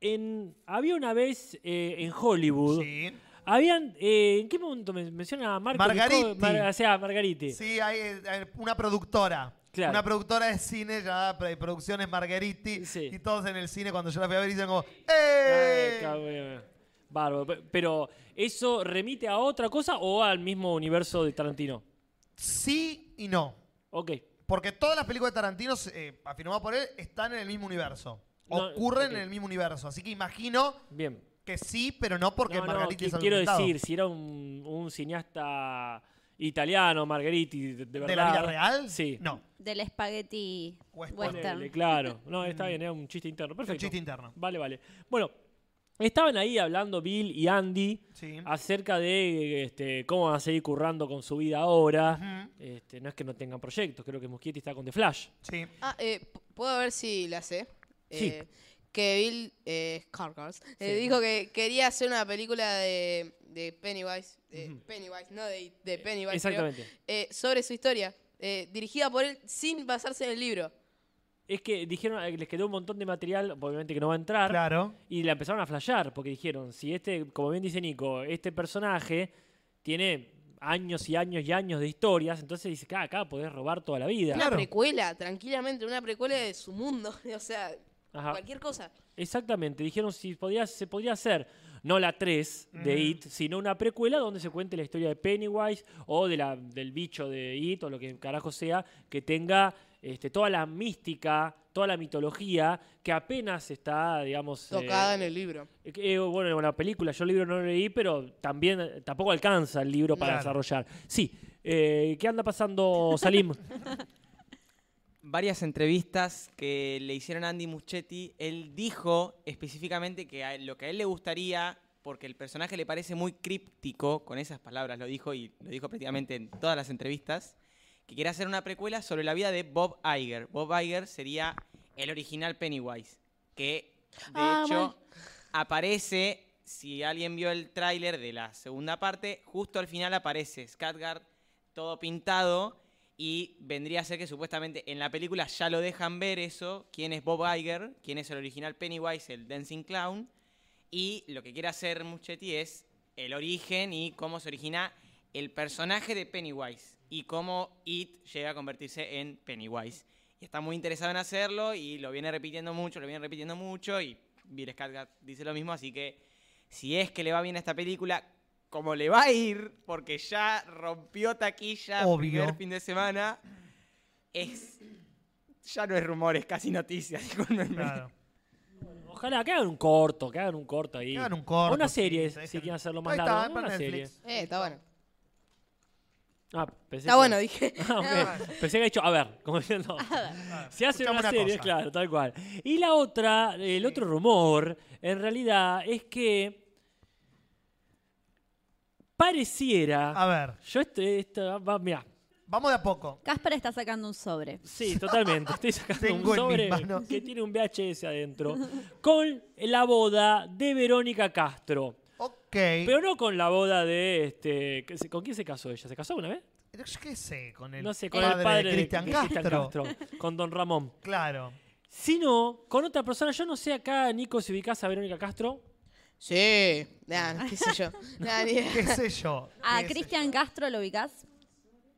en, había una vez eh, en Hollywood, Sí. habían, eh, ¿en qué momento me menciona a Marco? Margariti. Mar- o sea, Margariti. Sí, hay, hay una productora. Claro. Una productora de cine llamada Producciones Margheriti. Sí. Y todos en el cine, cuando yo la fui a ver, dicen como Ay, ¡Eh! cabrón. Bárbaro. Pe- Pero, ¿eso remite a otra cosa o al mismo universo de Tarantino? Sí y no. Ok. Porque todas las películas de Tarantino, eh, afirmadas por él, están en el mismo universo. No, Ocurren en el mismo universo. Así que imagino Bien. que sí, pero no porque No, no, Margheriti que es quiero inventado. decir, si era un, un cineasta italiano, Margariti, de, de ¿De verdad. la vida real? Sí. No. Del espagueti Western. western. Ponele, claro. No, está bien, era un chiste interno. Perfecto. Un chiste interno. Vale, vale. Bueno, estaban ahí hablando Bill y Andy Sí. acerca de este, cómo van a seguir currando con su vida ahora. Este, no es que no tengan proyectos, creo que Muschietti está con The Flash. Sí. Ah, eh, puedo ver si la sé. Sí. Eh, que Bill eh, eh, Sí. dijo que quería hacer una película de, de Pennywise, de. Pennywise, no de, de Pennywise, Exactamente. eh, sobre su historia, eh, dirigida por él sin basarse en el libro. Es que dijeron, les quedó un montón de material, obviamente que no va a entrar. Claro. Y la empezaron a flashear, porque dijeron, si este, como bien dice Nico, este personaje tiene años y años y años de historias, entonces dice, acá, acá podés robar toda la vida. Una Claro. precuela, tranquilamente, una precuela de su mundo, o sea, Ajá. cualquier cosa. Exactamente, dijeron si podía, se podría hacer no la 3 de. It, sino una precuela donde se cuente la historia de Pennywise o de la, del bicho de It o lo que carajo sea, que tenga este, toda la mística, toda la mitología que apenas está, digamos... eh, Tocada en el libro. eh, bueno, en la película, yo el libro no lo leí, pero también eh, tampoco alcanza el libro para Claro. desarrollar. Sí, eh, ¿qué anda pasando, Salim? varias entrevistas que le hicieron a Andy Muschietti, él dijo específicamente que a él- lo que a él le gustaría porque el personaje le parece muy críptico, con esas palabras lo dijo y lo dijo prácticamente en todas las entrevistas, que quiere hacer una precuela sobre la vida de Bob Iger. Bob Iger sería el original Pennywise, que de Ah, hecho aparece, si alguien vio el tráiler de la segunda parte, justo al final aparece Skatgard todo pintado y vendría a ser que supuestamente en la película ya lo dejan ver eso, quién es Bob Iger, quién es el original Pennywise, el Dancing Clown, y lo que quiere hacer Muschetti es el origen y cómo se origina el personaje de Pennywise y cómo It llega a convertirse en Pennywise. Y está muy interesado en hacerlo y lo viene repitiendo mucho, lo viene repitiendo mucho y Bill Skarsgård dice lo mismo, así que si es que le va bien a esta película, como le va a ir, porque ya rompió taquilla Obvio. primer fin de semana, es ya no es rumor, es casi noticia, discúlpenme. Claro. Ojalá que hagan un corto, que hagan un corto ahí. Que hagan un corto, Una sí, serie, se si quieren hacerlo más Ahí está, largo. para Una serie. Netflix. Eh, está bueno. Ah, pensé Está que- bueno, dije. Ah, ok. Pensé que había dicho, a ver, como diciendo. Se hace Escuchame una una serie, cosa. claro, tal cual. Y la otra, el otro rumor, en realidad, es que pareciera. A ver, Yo este, esto, va, mira, vamos de a poco. Casper está sacando un sobre. sí, totalmente. Estoy sacando Tengo un sobre que tiene un VHS adentro con la boda de Verónica Castro. Ok. Pero no con la boda de este. ¿Con quién se casó ella? ¿Se casó una vez? Yo qué sé, con el No sé, con padre, el padre de Cristian de Castro. Con Don Ramón. Claro. Sino con otra persona. Yo no sé acá, Nico, si ubicás a Verónica Castro. Sí. Nah, qué sé yo. Nah, ni idea. ¿Qué sé yo? ¿A ¿Qué sé Cristian Castro lo ubicás?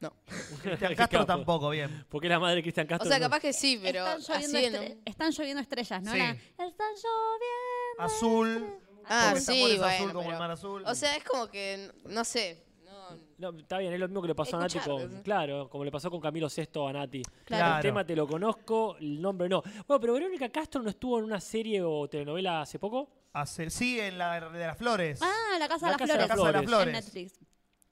No. Cristian Castro tampoco, bien. Porque es la madre de Cristian O Castro. sea, no. capaz que sí, pero están, lloviendo así estre- no. están lloviendo estrellas, ¿no? Sí. La- Están lloviendo. Azul. Ah, Porque sí, bueno. azul como el pero- mar azul. O sea, es como que, no sé. No, No, está bien, es lo mismo que le pasó a Nati Escuchar, con. ¿no? Claro, como le pasó con Camilo Sesto a Nati. Claro. El tema te lo conozco, el nombre no. Bueno, pero Verónica Castro no estuvo en una serie o telenovela hace poco. Hace- sí, en la de las flores. Ah, La Casa La de las Casa de Flores. las Casa de las En Flores. Netflix.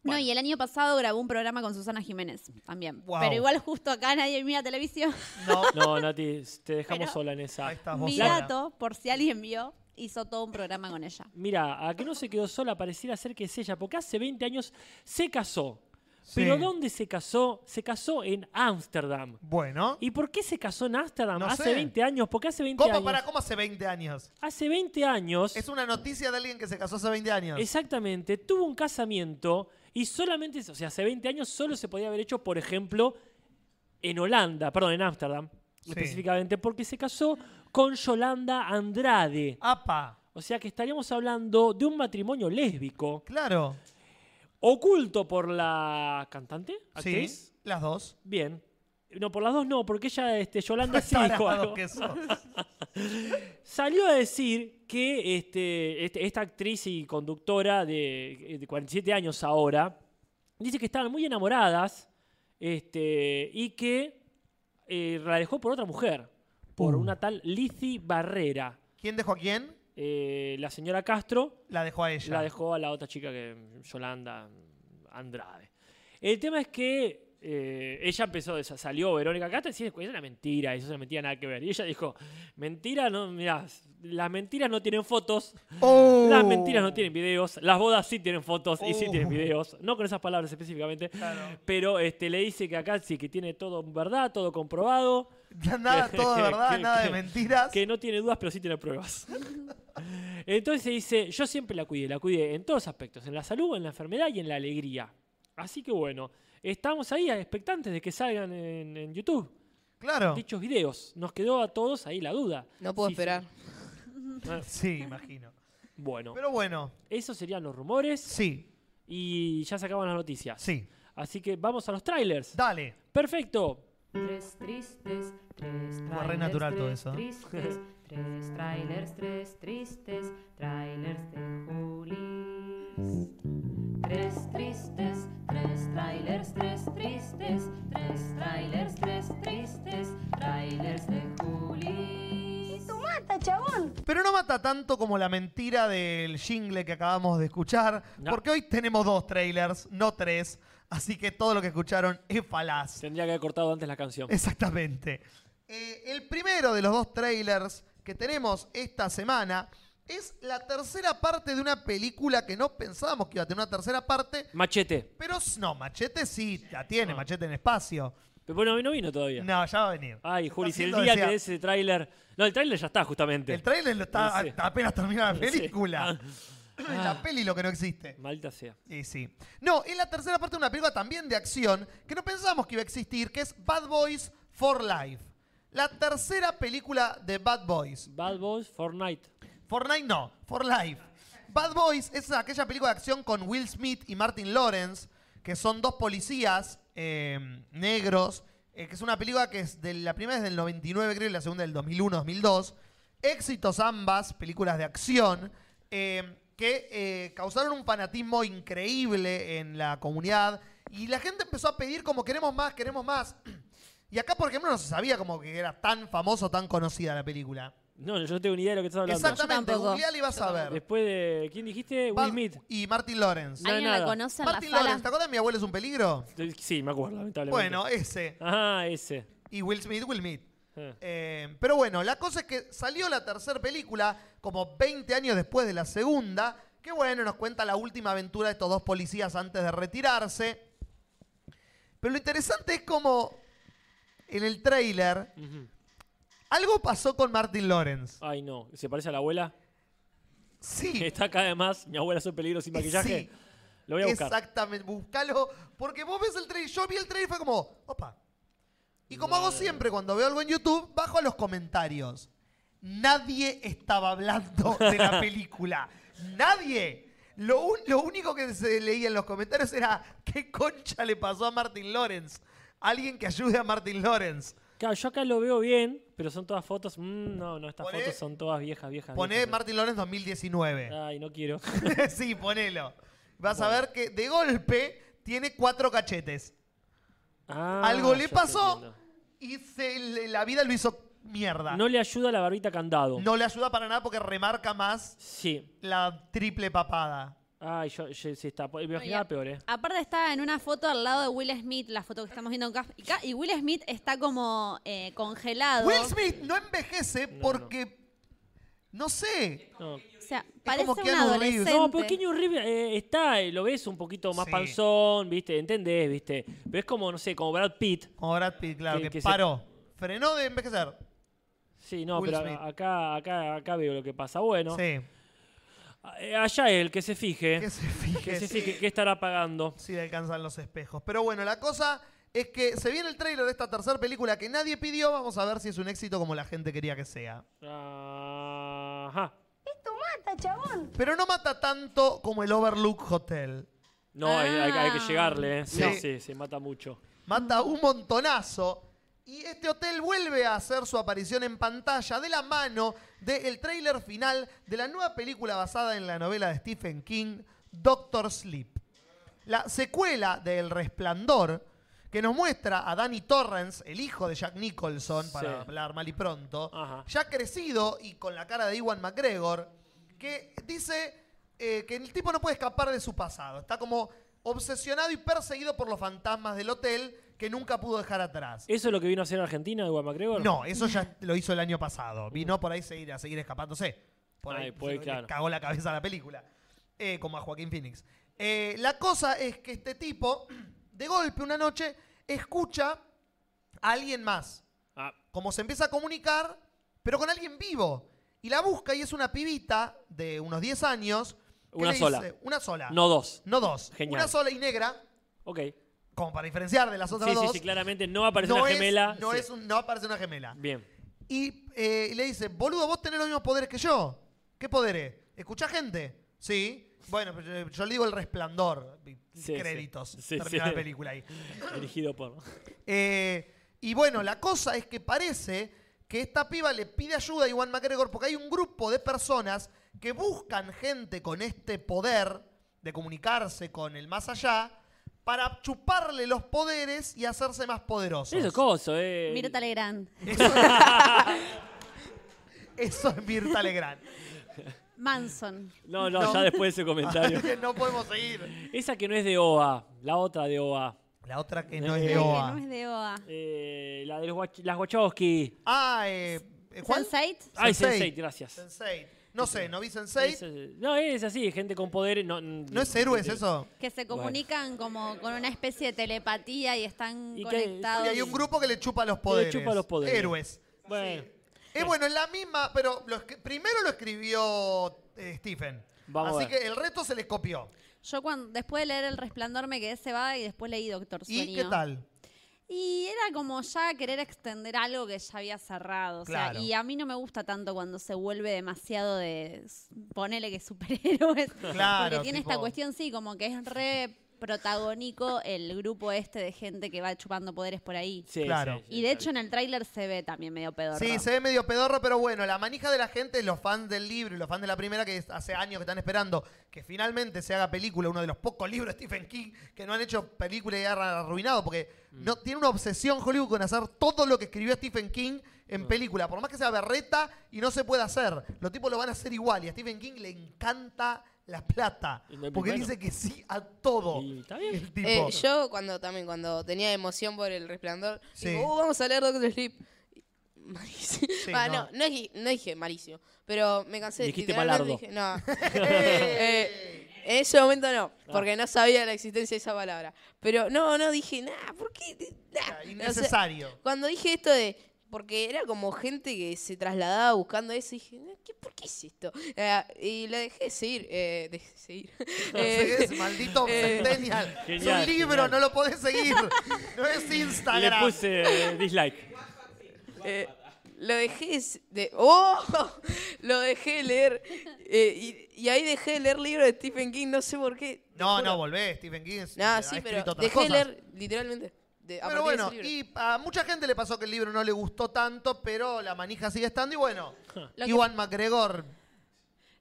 No, y el año pasado grabó un programa con Susana Jiménez también. Wow. Pero igual justo acá nadie mira televisión. No, No, Nati, te dejamos Pero- sola en esa. ahí estás vos Mi gato, por si alguien vio, hizo todo un programa con ella. Mira, a que no se quedó sola, pareciera ser que es ella, porque hace 20 años se casó. Sí. Pero ¿dónde se casó? Se casó en Ámsterdam. Bueno. ¿Y por qué se casó en Ámsterdam No hace sé. 20 años? Porque hace 20 ¿Cómo, años. para, ¿Cómo hace 20 años? Hace 20 años. Es una noticia de alguien que se casó hace 20 años. Exactamente, tuvo un casamiento y solamente, o sea, hace 20 años solo se podía haber hecho, por ejemplo, en Holanda, perdón, en Ámsterdam, Sí. específicamente, porque se casó con Yolanda Andrade. Apa, O sea que estaríamos hablando de un matrimonio lésbico, claro. Oculto por la cantante, actriz. Sí, las dos. Bien. No, por las dos no, porque ella, este, Yolanda sí dijo Tarado algo. que sos. Salió a decir que este, este- esta actriz y conductora de, de 47 años ahora, dice que estaban muy enamoradas este, y que eh, la dejó por otra mujer, por Uh. una tal Lizzie Barrera. ¿Quién dejó a quién? Eh, la señora Castro La dejó a ella. la dejó a la otra chica que Yolanda Andrade. El tema es que eh, ella empezó, sa- salió Verónica Castro y decía, es una mentira, eso es una mentira, nada que ver. Y ella dijo, mentira, no, mirá, las mentiras no tienen fotos, Oh. las mentiras no tienen videos, las bodas sí tienen fotos y sí Oh. tienen videos, no con esas palabras específicamente, pero este, le dice que acá sí que tiene todo verdad, todo comprobado. Nada, que- todo de verdad, que- nada de mentiras. Que no tiene dudas, pero sí tiene pruebas. Entonces dice, yo siempre la cuidé, la cuidé en todos aspectos, en la salud, en la enfermedad y en la alegría. Así que bueno, estamos ahí expectantes de que salgan en, en YouTube Claro. dichos videos. Nos quedó a todos ahí la duda. No puedo Sí, sí. esperar. Ah, Sí, imagino. Bueno, Pero bueno, esos serían los rumores sí, y ya se acaban las noticias. sí. Así que vamos a los trailers. Dale. Perfecto. Tres tristes, tres Fue re trailers, natural todo tres eso, ¿eh? Tristes, tres trailers, tres tristes, trailers de Julis. Tres tristes, tres trailers, tres tristes, tres trailers, tres tristes, trailers de Julis. Pero no mata tanto como la mentira del jingle que acabamos de escuchar, No. porque hoy tenemos dos trailers, no tres, así que todo lo que escucharon es falaz. Tendría que haber cortado antes la canción. Exactamente. Eh, el primero de los dos trailers que tenemos esta semana Es la tercera parte de una película que no pensábamos que iba a tener una tercera parte, Machete. pero no, Machete sí la tiene, Ah. Machete en espacio. Pero bueno, no vino todavía. No, ya va a venir. Ay, Juli, si el día desea- que ese tráiler... No, el tráiler ya está, justamente. El trailer lo está apenas termina la película. Es la peli lo que no existe. Maldita sea. Y sí. No, es la tercera parte de una película también de acción que no pensamos que iba a existir, que es Bad Boys for Life. La tercera película de Bad Boys. Bad Boys, Fortnite. Fortnite no, For Life. Bad Boys es aquella película de acción con Will Smith y Martin Lawrence, que son dos policías eh, negros, eh, que es una película que es de la primera es del 99 creo y la segunda del 2001-2002. Éxitos ambas, películas de acción, eh, que eh, causaron un fanatismo increíble en la comunidad y la gente empezó a pedir como queremos más, queremos más. Y acá, por ejemplo, no se sabía como que era tan famoso, tan conocida la película. No, yo no tengo ni idea de lo que estás hablando. Exactamente, googleala y vas a ver. Después de... ¿Quién dijiste? Bad- Will Smith. Y Martin Lawrence. No, ¿Alguien la nada. conoce Martin? Lawrence, ¿te acuerdas de Mi abuelo es un peligro? Sí, me acuerdo, lamentablemente. Bueno, ese. Ah, ese. Y Will Smith, Will Smith. Eh. Eh, pero bueno, la cosa es que salió la tercera película como 20 años después de la segunda, que bueno, nos cuenta la última aventura de estos dos policías antes de retirarse. Pero lo interesante es como en el tráiler Ujú. algo pasó con Martin Lawrence. Ay, no. ¿Se parece a la abuela? Sí. Está acá además. Mi abuela hace peligro sin maquillaje. Sí. Lo voy a buscar. Exactamente, búscalo. Porque vos ves el trailer. Yo vi el trailer y fue como, opa. Y como hago siempre cuando veo algo en YouTube, bajo a los comentarios. Nadie estaba hablando de la película. Nadie. Lo, un- lo único que se leía en los comentarios era qué concha le pasó a Martin Lawrence. Alguien que ayude a Martin Lawrence. Claro, yo acá lo veo bien, pero son todas fotos. mm, no, no, estas Poné- fotos son todas viejas, viejas. Poné viejas. Martin Lawrence 2019. Ay, no quiero. sí, ponelo. Vas a ver que de golpe tiene cuatro cachetes. Ah, Algo le ya te pasó entiendo. y se le- la vida lo hizo mierda. No le ayuda la barbita candado. No le ayuda para nada porque remarca más Sí. la triple papada. Ay, yo, yo- sí está. Me Oye, imaginaba peor, ¿eh? Aparte está en una foto al lado de Will Smith, la foto que estamos viendo acá. Y ca- Y Will Smith está como eh, congelado. Will Smith no envejece No, porque. No sé. No. O sea, parece como un Keanu Reeves. adolescente. No, porque Keanu Reeves eh, está, eh, lo ves un poquito más Sí. panzón, ¿viste? ¿Entendés, viste? Pero es como, no sé, como Brad Pitt. Como Brad Pitt, claro, Que- que, que se- paró. Frenó de envejecer. Sí, no, Will pero Smith. acá, acá, acá veo lo que pasa. Bueno, Sí. eh, allá él, que se fije. Que se fije. Que se sí. fije qué estará pagando. Sí, le alcanzan los espejos. Pero bueno, la cosa es que se viene el trailer de esta tercera película que nadie pidió. Vamos a ver si es un éxito como la gente quería que sea. Ajá. Pero no mata tanto como el Overlook Hotel. No, hay, hay- hay que llegarle, ¿eh? Sí, Sí. sí, se mata mucho. Mata un montonazo. Y este hotel vuelve a hacer su aparición en pantalla de la mano del tráiler final de la nueva película basada en la novela de Stephen King, Doctor Sleep. La secuela de El Resplandor, que nos muestra a Danny Torrance, el hijo de Jack Nicholson, para Sí. hablar mal y pronto, Ajá. ya crecido y con la cara de Iwan McGregor, que dice eh, que el tipo no puede escapar de su pasado. Está como obsesionado y perseguido por los fantasmas del hotel que nunca pudo dejar atrás. ¿Eso es lo que vino a hacer Argentina, Juan McGregor? No, eso ya lo hizo el año pasado. Vino por ahí seguir, a seguir escapándose. Por ahí Ay, pues, le claro. cagó la cabeza a la película. Eh, como a Joaquín Phoenix. Eh, la cosa es que este tipo, de golpe, una noche, escucha a alguien más. Ah, Como se empieza a comunicar, pero con alguien vivo. Y la busca y es una pibita de unos 10 años. que Una sola. dice- una sola. no dos. No dos. Genial. Una sola y negra, Ok. como para diferenciar de las otras Sí, dos. sí, sí, claramente no aparece no una es- gemela. no, Sí. es un- no aparece una gemela. Bien. Y eh, le dice, boludo, vos tenés los mismos poderes que yo. ¿Qué poderes? ¿Escuchás gente? Sí. Bueno, pues, eh, yo le digo el resplandor. Sí, Créditos. sí. Sí, Termina sí. la película ahí. Dirigido por. Eh, y bueno, la cosa es que parece que esta piba le pide ayuda a Iwan McGregor porque hay un grupo de personas que buscan gente con este poder de comunicarse con el más allá para chuparle los poderes y hacerse más poderosos. Eso es coso, eh. Mirta Legrand. Eso es Mirta Legrand. Manson. No, no, No. ya después de ese comentario. no podemos seguir. Esa que no es de OA, la otra de OA. La otra que no es Eh, de Que OA. no es de OA. Eh, la de los Wach- las Wachowski. Ah, eh, ¿cuál? Sense8. Ay, Sense8. Sense8, gracias. Sense8. No sé, ¿no vi Sense8? Es, eh, no, es así, gente con poderes. No, ¿No es héroes eso? Que se comunican como con una especie de telepatía y están Y que- conectados. Y hay un grupo que le chupa los poderes. chupa los poderes. Héroes. Bueno, Es bueno, es la misma, pero lo escri- primero lo escribió eh, Stephen. Vamos a Así ver. que el resto se les copió. Yo cuando, después de leer El Resplandor me quedé cebada y después leí Doctor Sueño. ¿Y qué tal? Y era como ya querer extender algo que ya había cerrado. O sea, Claro. y a mí no me gusta tanto cuando se vuelve demasiado de. Ponele que superhéroes. Claro, Porque tiene tipo- esta cuestión, sí, como que es re protagónico el grupo este de gente que va chupando poderes por ahí. sí, Claro. sí, sí, Y de hecho en el tráiler se ve también medio pedorro. Sí, se ve medio pedorro, pero bueno, la manija de la gente, los fans del libro y los fans de la primera, que hace años que están esperando que finalmente se haga película, uno de los pocos libros de Stephen King que no han hecho película y han arruinado, porque Mm. no, tiene una obsesión Hollywood con hacer todo lo que escribió Stephen King en Mm. película, por más que sea berreta y no se pueda hacer. Los tipos lo van a hacer igual y a Stephen King le encanta la plata, no porque dice que sí a todo. Y está bien. El tipo. Eh, yo cuando también cuando tenía emoción por el resplandor, Sí. digo, "Uh, vamos a leer Doctor Sleep. Malísimo. Sí, Ah, no. no, no, dije, no dije malísimo, pero me cansé. Dijiste malardo. Dije, no. Eh, en ese momento no, porque no sabía la existencia de esa palabra. Pero no, no dije, nada, ¿por qué? Nah". O sea, Innecesario. cuando dije esto de. Porque era como gente que se trasladaba buscando eso, y dije, ¿qué, ¿por qué es esto? Eh, y lo dejé de seguir. Eh, dejé de seguir. Eh, Es maldito eh, centennial. es Genial, un libro, genial. no lo podés seguir. No es Y le Instagram. puse eh, dislike. Eh, lo dejé de. ¡Oh! Lo dejé de leer. eh, y, y ahí dejé de leer libros de Stephen King, no sé por qué. No, no, volvé, Stephen King. es- No, sí, pero dejé de leer literalmente. De- a Pero partir de bueno, ese libro. y a mucha gente le pasó que el libro no le gustó tanto, pero la manija sigue estando. Y bueno, Lo que- Iwan McGregor.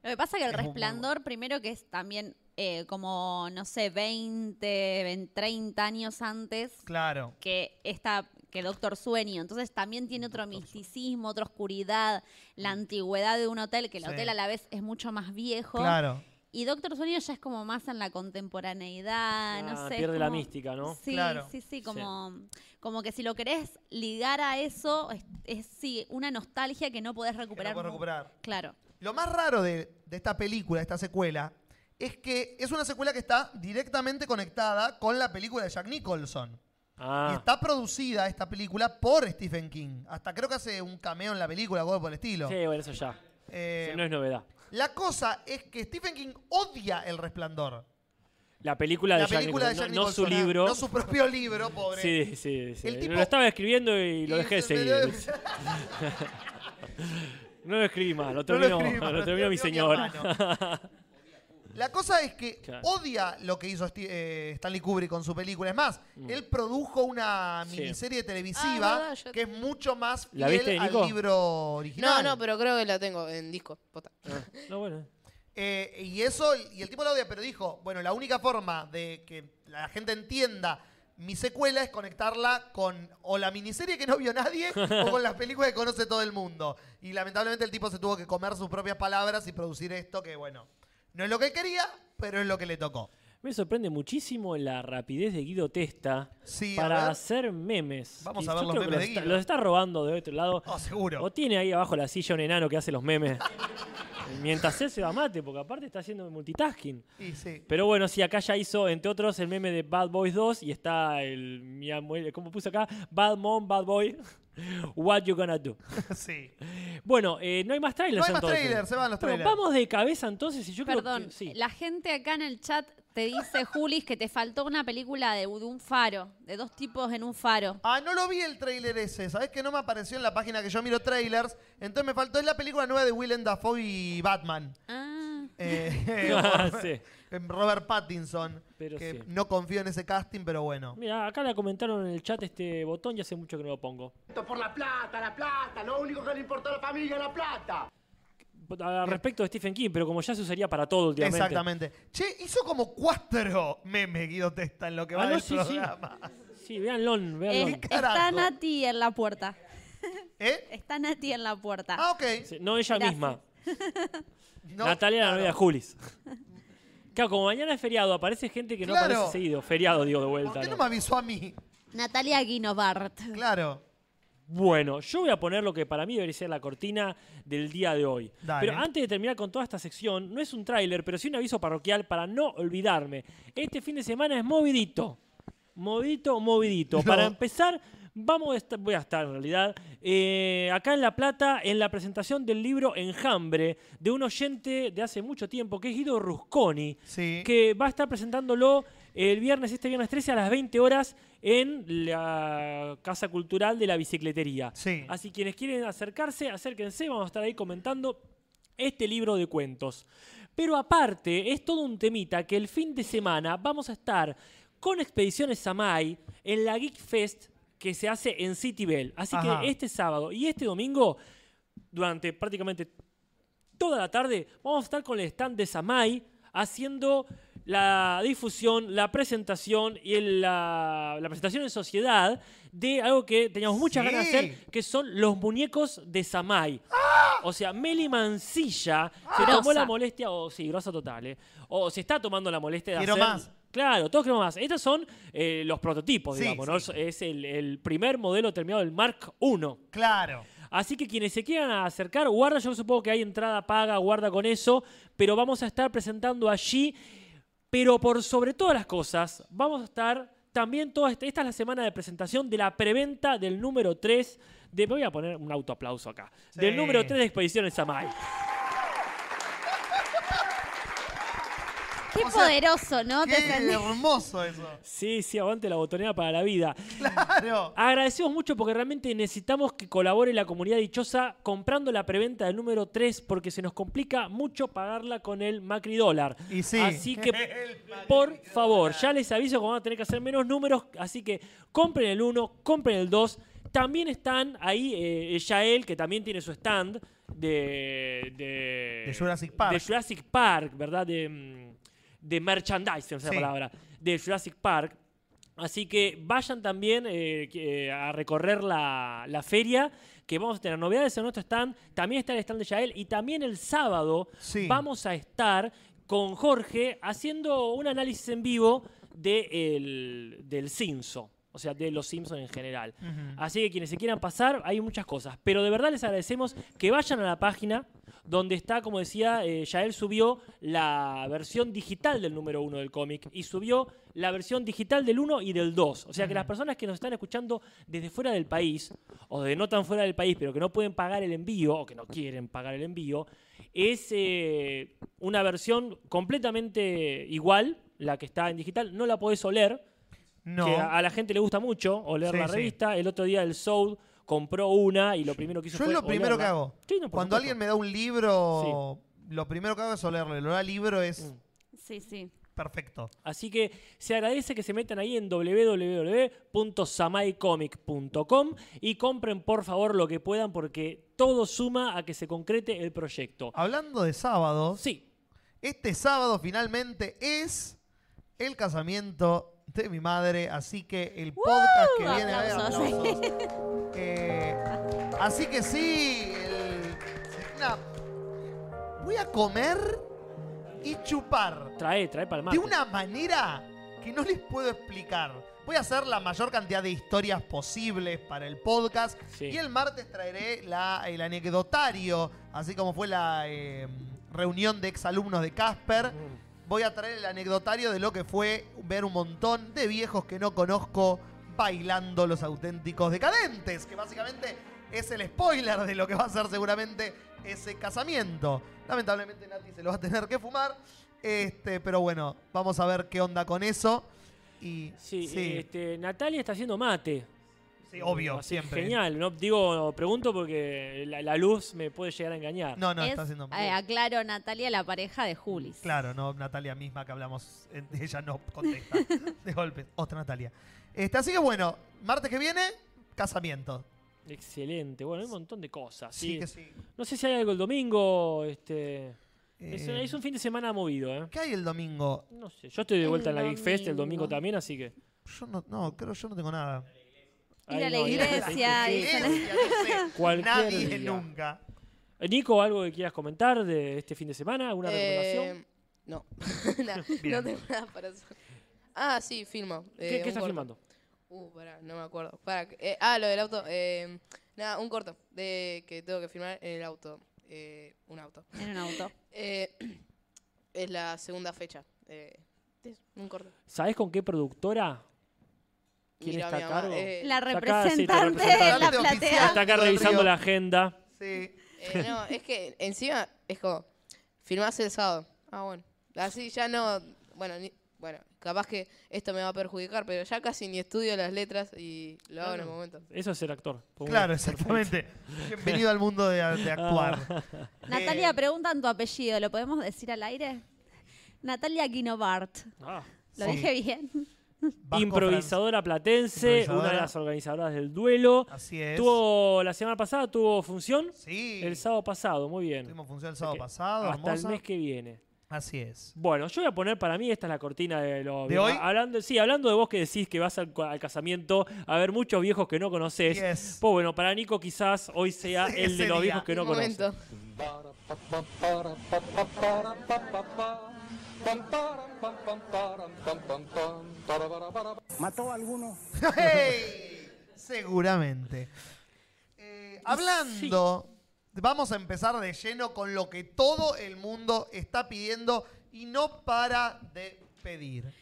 Lo que pasa es que el Es un muy resplandor, primero que es también eh, como, no sé, 20, 20, 30 años antes Claro. que esta que Doctor Sueño. Entonces también tiene otro misticismo, otra oscuridad, la antigüedad de un hotel, que el Sí. hotel a la vez es mucho más viejo. Claro. Y Doctor Sueño ya es como más en la contemporaneidad, no Ah, sé. pierde la como- mística, ¿no? Sí, Claro. sí, sí, como, como que si lo querés ligar a eso, es, es, sí, una nostalgia que no podés Que no recuperar. puedes nu- recuperar. Claro. Lo más raro de, de esta película, de esta secuela, es que es una secuela que está directamente conectada con la película de Jack Nicholson. Y Ah, está producida esta película por Stephen King. Hasta creo que hace un cameo en la película, algo por el estilo. sí, bueno, eso ya. Eh, Eso no es novedad. La cosa es que Stephen King odia El Resplandor. La película de la Jack película de Nicholson, Jack no, su libro. No su propio libro, pobre. Sí, sí, sí. El tipo- Lo estaba escribiendo y lo dejé de seguir. No lo escribí más, lo No lo terminó, escribí lo lo terminó mi señora. La cosa es que Claro. odia lo que hizo Sti- eh, Stanley Kubrick con su película. Es más, Mm. él produjo una Sí. miniserie Ah, televisiva verdad, yo- que es mucho más ¿La fiel viste, al Nico? libro original. No, no, pero creo que la tengo en disco. posta. no, bueno. Eh, y eso, y el tipo lo odia, pero dijo, bueno, la única forma de que la gente entienda mi secuela es conectarla con o la miniserie que no vio nadie o con las películas que conoce todo el mundo. Y lamentablemente el tipo se tuvo que comer sus propias palabras y producir esto que, bueno, no es lo que quería, pero es lo que le tocó. Me sorprende muchísimo la rapidez de Guido Testa Sí, para hacer memes. Vamos a ver los memes los de está, Guido. los está robando de otro lado. Oh, seguro. O tiene ahí abajo la silla un enano que hace los memes. Mientras él se va mate, porque aparte está haciendo multitasking. Y sí. Pero bueno, sí, acá ya hizo, entre otros, el meme de Bad Boys 2 y está el, ¿cómo puse acá? Bad Mom, Bad Boy, What You Gonna Do. sí. Bueno, eh, no hay más trailers No hay más entonces. trailers, se van los Bueno, trailers. vamos de cabeza entonces y yo Perdón, creo que sí. la gente acá en el chat te dice, Julis, que te faltó una película de, de un faro, de dos tipos en un faro. Ah, no lo vi el tráiler ese. ¿Sabes que no me apareció en la página que yo miro trailers? Entonces me faltó. Es la película nueva de Willem Dafoe y Batman. Ah, Eh, Ah, sí. Robert Pattinson. Pero que sí. no confío en ese casting, pero bueno. Mira, acá le comentaron en el chat este botón y hace mucho que no lo pongo. Por la plata, la plata, lo único que le importa a la familia es la plata. Al respecto de Stephen King, pero como ya se usaría para todo últimamente. Exactamente. Che, hizo como cuatro memes Guido Testa en lo que va Ah, no, del sí, sí. programa. Sí, véanlo, véanlo. eh, carajo? está Nati en la puerta. ¿Eh? Está Nati en la puerta. Ah, ok. Sí, no ella Gracias. misma. No, Natalia la claro. novia de Julis. Claro, como mañana es feriado, aparece gente que no aparece seguido. Feriado, digo, de vuelta. ¿Por qué no ¿no? me avisó a mí? Natalia Guinovart. Claro. Bueno, yo voy a poner lo que para mí debería ser la cortina del día de hoy. Dale. Pero antes de terminar con toda esta sección, no es un tráiler, pero sí un aviso parroquial para no olvidarme. Este fin de semana es movidito. Movidito, movidito. No. Para empezar, vamos a estar, voy a estar en realidad eh, acá en La Plata en la presentación del libro Enjambre de un oyente de hace mucho tiempo, que es Guido Rusconi, Sí. que va a estar presentándolo el viernes, este viernes 13 a las 20 horas en la Casa Cultural de la Bicicletería. Sí. Así quienes quieren acercarse, acérquense, vamos a estar ahí comentando este libro de cuentos. Pero aparte, es todo un temita que el fin de semana vamos a estar con Expediciones Samai en la Geek Fest que se hace en City Bell. Así Ajá. que este sábado y este domingo, durante prácticamente toda la tarde, vamos a estar con el stand de Samai haciendo la difusión, la presentación y el- la, la presentación en sociedad de algo que teníamos muchas Sí. ganas de hacer, que son los muñecos de Samai. O sea, Meli Mancilla se Grosa. tomó la molestia, o sí, grosa total, ¿eh? o se está tomando la molestia de Quiero hacer... más. Claro, todos queremos más. Estos son eh, los prototipos, Sí, digamos, ¿no? Es el, el primer modelo terminado del Mark I. Claro. Así que quienes se quieran acercar, guarda, yo supongo que hay entrada paga, guarda con eso, pero vamos a estar presentando allí, pero por sobre todas las cosas, vamos a estar también toda esta, esta es la semana de presentación de la preventa del número 3 de, me voy a poner un autoaplauso acá, Sí. del número 3 de Expediciones Samai. Qué O sea, poderoso, ¿no? Te Qué sentís- hermoso eso. Sí, sí, aguante la botonera para la vida. Claro. Agradecemos mucho porque realmente necesitamos que colabore la comunidad dichosa comprando la preventa del número 3 porque se nos complica mucho pagarla con el Macri dólar. Y sí. Así que, por favor, ya les aviso que van a tener que hacer menos números, así que compren el 1, compren el 2. También están ahí eh, Yael, que también tiene su stand de, de, De Jurassic Park. de Jurassic Park, ¿verdad? De, mm, de merchandising, Sí. la palabra, de Jurassic Park. Así que vayan también eh, que- a recorrer la, la feria, que vamos a tener novedades en nuestro stand. También está el stand de Yael y también el sábado Sí. vamos a estar con Jorge haciendo un análisis en vivo de el- del Cinso. O sea, de los Simpsons en general. Así que quienes se quieran pasar, hay muchas cosas. Pero de verdad les agradecemos que vayan a la página donde está, como decía, eh, Yael subió la versión digital del número uno del cómic y subió la versión digital del 1 y del 2. O sea que las personas que nos están escuchando desde fuera del país, o de no tan fuera del país, pero que no pueden pagar el envío, o que no quieren pagar el envío, es eh, una versión completamente igual, la que está en digital. No la podés oler, No. que a, la gente le gusta mucho oler Sí, la sí. revista. El otro día el Soul compró una y lo primero que hizo Yo es fue lo primero olerla. que hago. Sí, no, por Cuando alguien me da un libro, lo primero que hago es olerlo. El olor al libro es Mm. Sí, sí. perfecto. Así que se agradece que se metan ahí en www.samaicomic.com y compren por favor lo que puedan porque todo suma a que se concrete el proyecto. Hablando de sábados, Sí, este sábado finalmente es el casamiento de mi madre, así que el podcast que viene... Aplausos. aplausos. Eh, así que sí, el- voy a comer y chupar trae, trae para el de una manera que no les puedo explicar. Voy a hacer la mayor cantidad de historias posibles para el podcast. Sí. Y el martes traeré la- el anecdotario, así como fue la eh, reunión de exalumnos de Casper. Mm. Voy a traer el anecdotario de lo que fue ver un montón de viejos que no conozco bailando los auténticos decadentes, que básicamente es el spoiler de lo que va a ser seguramente ese casamiento. Lamentablemente Nati se lo va a tener que fumar, este, pero bueno, vamos a ver qué onda con eso. Y Sí, sí, Este, Natalia está haciendo mate. Sí, obvio, siempre. Genial, no digo, pregunto porque la, la luz me puede llegar a engañar. No, no, es, está haciendo eh, aclaro, Natalia, la pareja de Julis. Claro, no Natalia misma que hablamos, ella no contesta de golpe. Otra Natalia. Este, así que bueno, martes que viene, casamiento. Excelente, bueno, hay un montón de cosas. Sí, Sí, que sí. No sé si hay algo el domingo, este... Es, Eh, es un fin de semana movido, ¿eh? ¿Qué hay el domingo? No sé, yo estoy de El vuelta en la Geek Fest el domingo. domingo también, así que... Yo no, no, creo que yo no tengo nada. Ir a la no, iglesia, dicen. sí. Iglesia, no sé. Cualquier Nadie día. nunca. Eh, Nico, ¿algo que quieras comentar de este fin de semana? ¿Alguna recomendación? Eh, no. Nah, Bien. no tengo nada para hacer. Ah, sí, filmo. ¿Qué, eh, qué estás corto. filmando? Uh, pará, no me acuerdo. Pará, eh, ah, lo del auto. Eh, nada, un corto de que tengo que firmar en el auto. Eh, un auto. En un auto. Eh, es la segunda fecha. Eh, un corto. ¿Sabés con qué productora? ¿Quién Mira, está a cargo? eh, La Está acá, sí, representante está de la platea. Está acá revisando la agenda. Sí. Eh, no, es que encima es como, firmás el sábado. Ah, bueno. Así ya no, bueno, ni- bueno, capaz que esto me va a perjudicar, pero ya casi ni estudio las letras y lo hago en el momento. Eso es ser actor. Claro, exactamente. Bienvenido al mundo de, de actuar. Natalia, Eh, preguntan tu apellido, ¿lo podemos decir al aire? Natalia Guinobart. Ah. ¿Lo Sí. dije bien? Vasco Improvisadora platense, Improvisadora. una de las organizadoras del duelo. Así es. Tuvo la semana pasada tuvo función. Sí. El sábado pasado, muy bien. Tuvimos función el sábado pasado, Hasta hermosa. el mes que viene. Así es. Bueno, yo voy a poner para mí, esta es la cortina de lo ¿De hoy? Hablando, sí, hablando de vos que decís que vas al, al casamiento a ver muchos viejos que no conoces. Yes. Pues bueno, para Nico quizás hoy sea Sí, el de los día. viejos que no conoces. ¿Mató a alguno? ¡Hey! Seguramente. Eh, hablando, vamos a empezar de lleno con lo que todo el mundo está pidiendo y no para de pedir.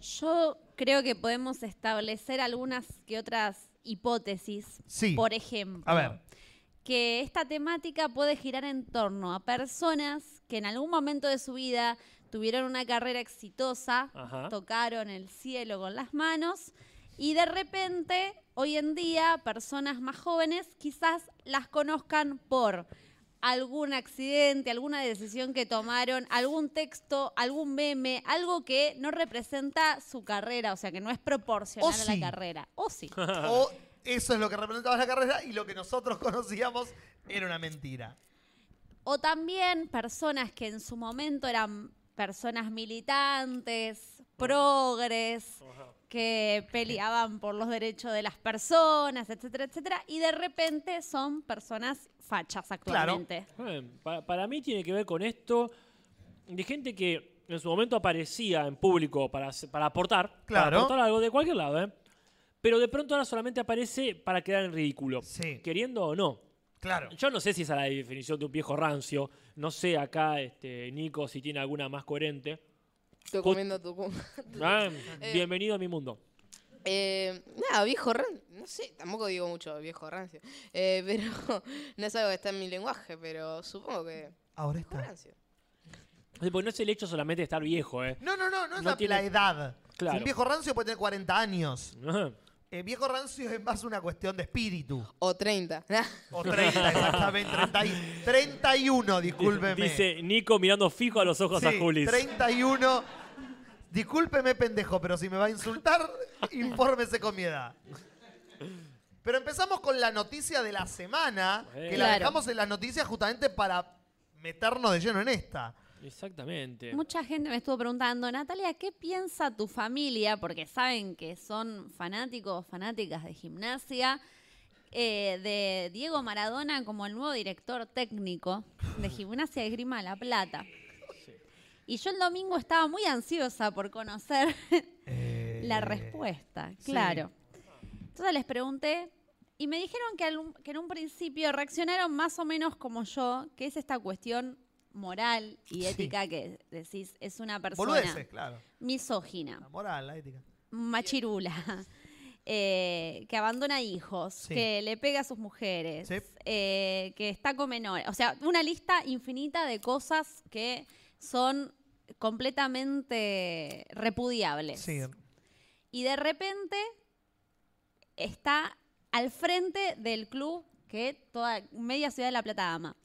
Yo creo que podemos establecer algunas que otras hipótesis. Sí. Por ejemplo, A ver. que esta temática puede girar en torno a personas que en algún momento de su vida tuvieron una carrera exitosa, Ajá. tocaron el cielo con las manos y de repente, hoy en día, personas más jóvenes quizás las conozcan por algún accidente, alguna decisión que tomaron, algún texto, algún meme, algo que no representa su carrera, o sea, que no es proporcional O a sí. la carrera. O sí. O eso es lo que representaba la carrera y lo que nosotros conocíamos era una mentira. O también personas que en su momento eran personas militantes, progres, que peleaban por los derechos de las personas, etcétera, etcétera, y de repente son personas fachas actualmente. Bueno, para, para mí tiene que ver con esto de gente que en su momento aparecía en público para, para aportar, para Claro. aportar algo de cualquier lado, ¿eh? Pero de pronto ahora solamente aparece para quedar en ridículo, Sí. queriendo o no. Claro. Yo no sé si esa es la definición de un viejo rancio. No sé acá, este, Nico, si tiene alguna más coherente. Estoy comiendo tu... Ah, Eh, bienvenido a mi mundo. Eh, nada, viejo rancio. No sé, tampoco digo mucho viejo rancio. Eh, pero no es algo que está en mi lenguaje, pero supongo que. Ahora viejo está. rancio. Sí, Porque no es el hecho solamente de estar viejo, ¿eh? No, no, no, no es No la, tiene- la edad. Claro. Si un viejo rancio puede tener 40 años. Ajá. Eh, viejo rancio es más una cuestión de espíritu. O 30. O 30, exactamente. 30 y- 31, discúlpeme. Dice Nico mirando fijo a los ojos Sí, a Julis. 31. Discúlpeme, pendejo, pero si me va a insultar, infórmese con mi edad. Pero empezamos con la noticia de la semana, que la Claro. dejamos en las noticias justamente para meternos de lleno en esta. Exactamente. Mucha gente me estuvo preguntando, Natalia, ¿qué piensa tu familia? Porque saben que son fanáticos, fanáticas de gimnasia, eh, de Diego Maradona como el nuevo director técnico de Gimnasia de Grima La Plata. Y yo el domingo estaba muy ansiosa por conocer la respuesta, sí. claro. Entonces les pregunté y me dijeron que, al- que en un principio reaccionaron más o menos como yo, que es esta cuestión moral y Sí. ética que decís es una persona Boludeces, claro. misógina, La moral, la ética. machirula, eh, que abandona hijos, Sí. que le pega a sus mujeres, Sí. eh, que está con menores. O sea, una lista infinita de cosas que son completamente repudiables. Sí. Y de repente está al frente del club que toda media ciudad de La Plata ama.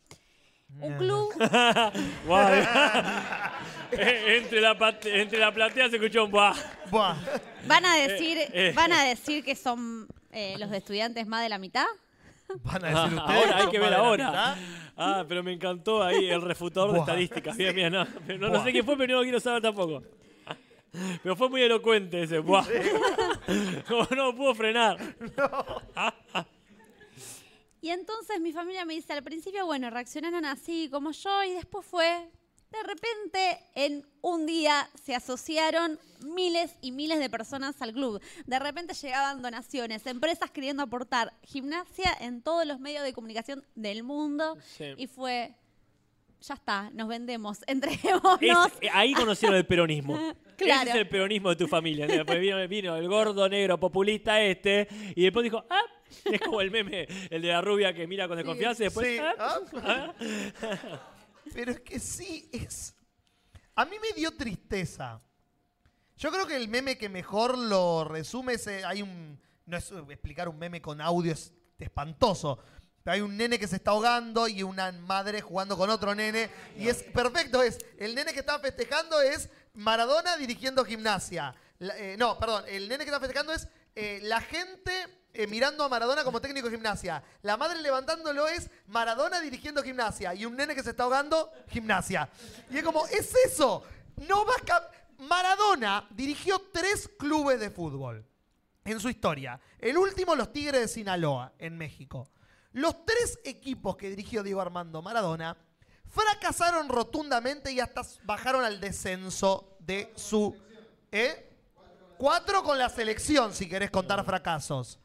Un club. Eh, entre, la entre la platea se escuchó un buah. Buah. van a decir, eh. van a decir que son eh, los de estudiantes más de la mitad. Van a Ah, decir ustedes. ahora hay que ver ahora. Ah, pero me encantó ahí el refutador de estadísticas. Bien, bien. No, pero no, no sé qué fue, pero no lo quiero saber tampoco. Pero fue muy elocuente ese. Buah. Como no pudo frenar. Y entonces mi familia me dice al principio, bueno, reaccionaron así como yo y después fue De repente, en un día se asociaron miles y miles de personas al club. De repente llegaban donaciones, empresas queriendo aportar gimnasia en todos los medios de comunicación del mundo. Sí. Y fue, ya está, nos vendemos, entreguémonos. Es- eh, ahí conocieron el peronismo. Claro. Ese es el peronismo de tu familia. vino, vino el gordo negro populista este y después dijo, ah, es como el meme, el de la rubia que mira con desconfianza y después, Sí, ah, ah. ah. Pero es que sí, es. A mí me dio tristeza. Yo creo que el meme que mejor lo resume es. eh, Hay un. No es eh, explicar un meme con audio es espantoso. Pero hay un nene que se está ahogando y una madre jugando con otro nene. Y es perfecto. Es el nene que está festejando es Maradona dirigiendo gimnasia. La- eh, no, perdón. El nene que está festejando es eh, la gente eh, mirando a Maradona como técnico de gimnasia. La madre levantándolo es Maradona dirigiendo gimnasia. Y un nene que se está ahogando, gimnasia. Y es como, es eso. No va a cam- Maradona dirigió tres clubes de fútbol en su historia. El último, los Tigres de Sinaloa, en México. Los tres equipos que dirigió Diego Armando Maradona fracasaron rotundamente y hasta bajaron al descenso de su... ¿Eh? Cuatro con la selección, si querés contar fracasos.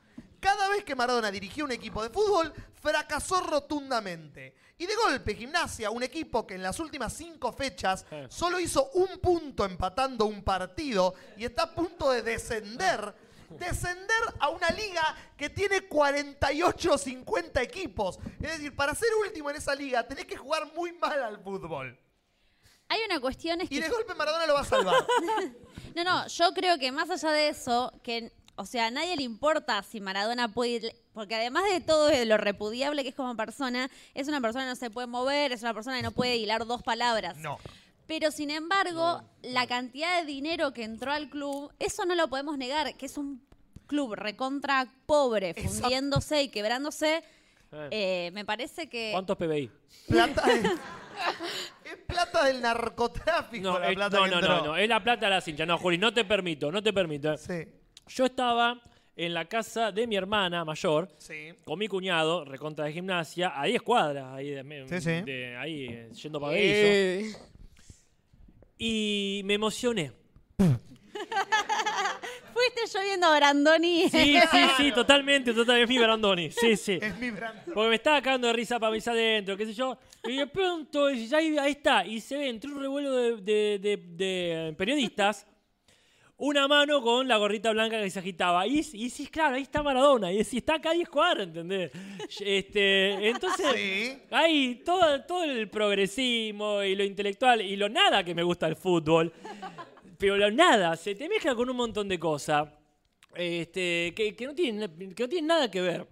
Cada vez que Maradona dirigió un equipo de fútbol, fracasó rotundamente. Y de golpe, Gimnasia, un equipo que en las últimas cinco fechas solo hizo un punto empatando un partido y está a punto de descender, descender a una liga que tiene 48 o 50 equipos. Es decir, para ser último en esa liga tenés que jugar muy mal al fútbol. Hay una cuestión es Y que de golpe Maradona lo va a salvar. No, no, yo creo que más allá de eso, que, o sea, a nadie le importa si Maradona puede ir, porque además de todo de lo repudiable que es como persona, es una persona que no se puede mover, es una persona que no puede hilar dos palabras. No. Pero sin embargo, la cantidad de dinero que entró al club, eso no lo podemos negar, que es un club recontra pobre, Exacto. fundiéndose y quebrándose. eh, me parece que... ¿Cuántos PBI? Plata de- es plata del narcotráfico No, la es- plata no, que no, entró. no, no, es la plata de la cincha. No, Juli, no te permito, no te permito. Yo estaba en la casa de mi hermana mayor, Sí. con mi cuñado, recontra de gimnasia, a 10 cuadras, ahí, de, Sí, sí. de- ahí eh, yendo para Eh. Y me emocioné. Fuiste yo viendo a Brandoni. Sí, sí, sí, totalmente, totalmente. Es mi Brandoni. Sí, sí. Es mi Brandoni. Porque me estaba cagando de risa para mis adentro, qué sé yo. Y de pronto, y ya ahí, ahí está. Y se ve entre un revuelo de, de- de- de periodistas una mano con la gorrita blanca que se agitaba. Y, y sí, claro, ahí está Maradona. Y si está acá a 10 cuadras, ¿entendés? Este, entonces, ahí todo, todo el progresismo y lo intelectual y lo nada que me gusta el fútbol. Pero lo nada, se te mezcla con un montón de cosas este, que, que no tienen, que no tienen nada que ver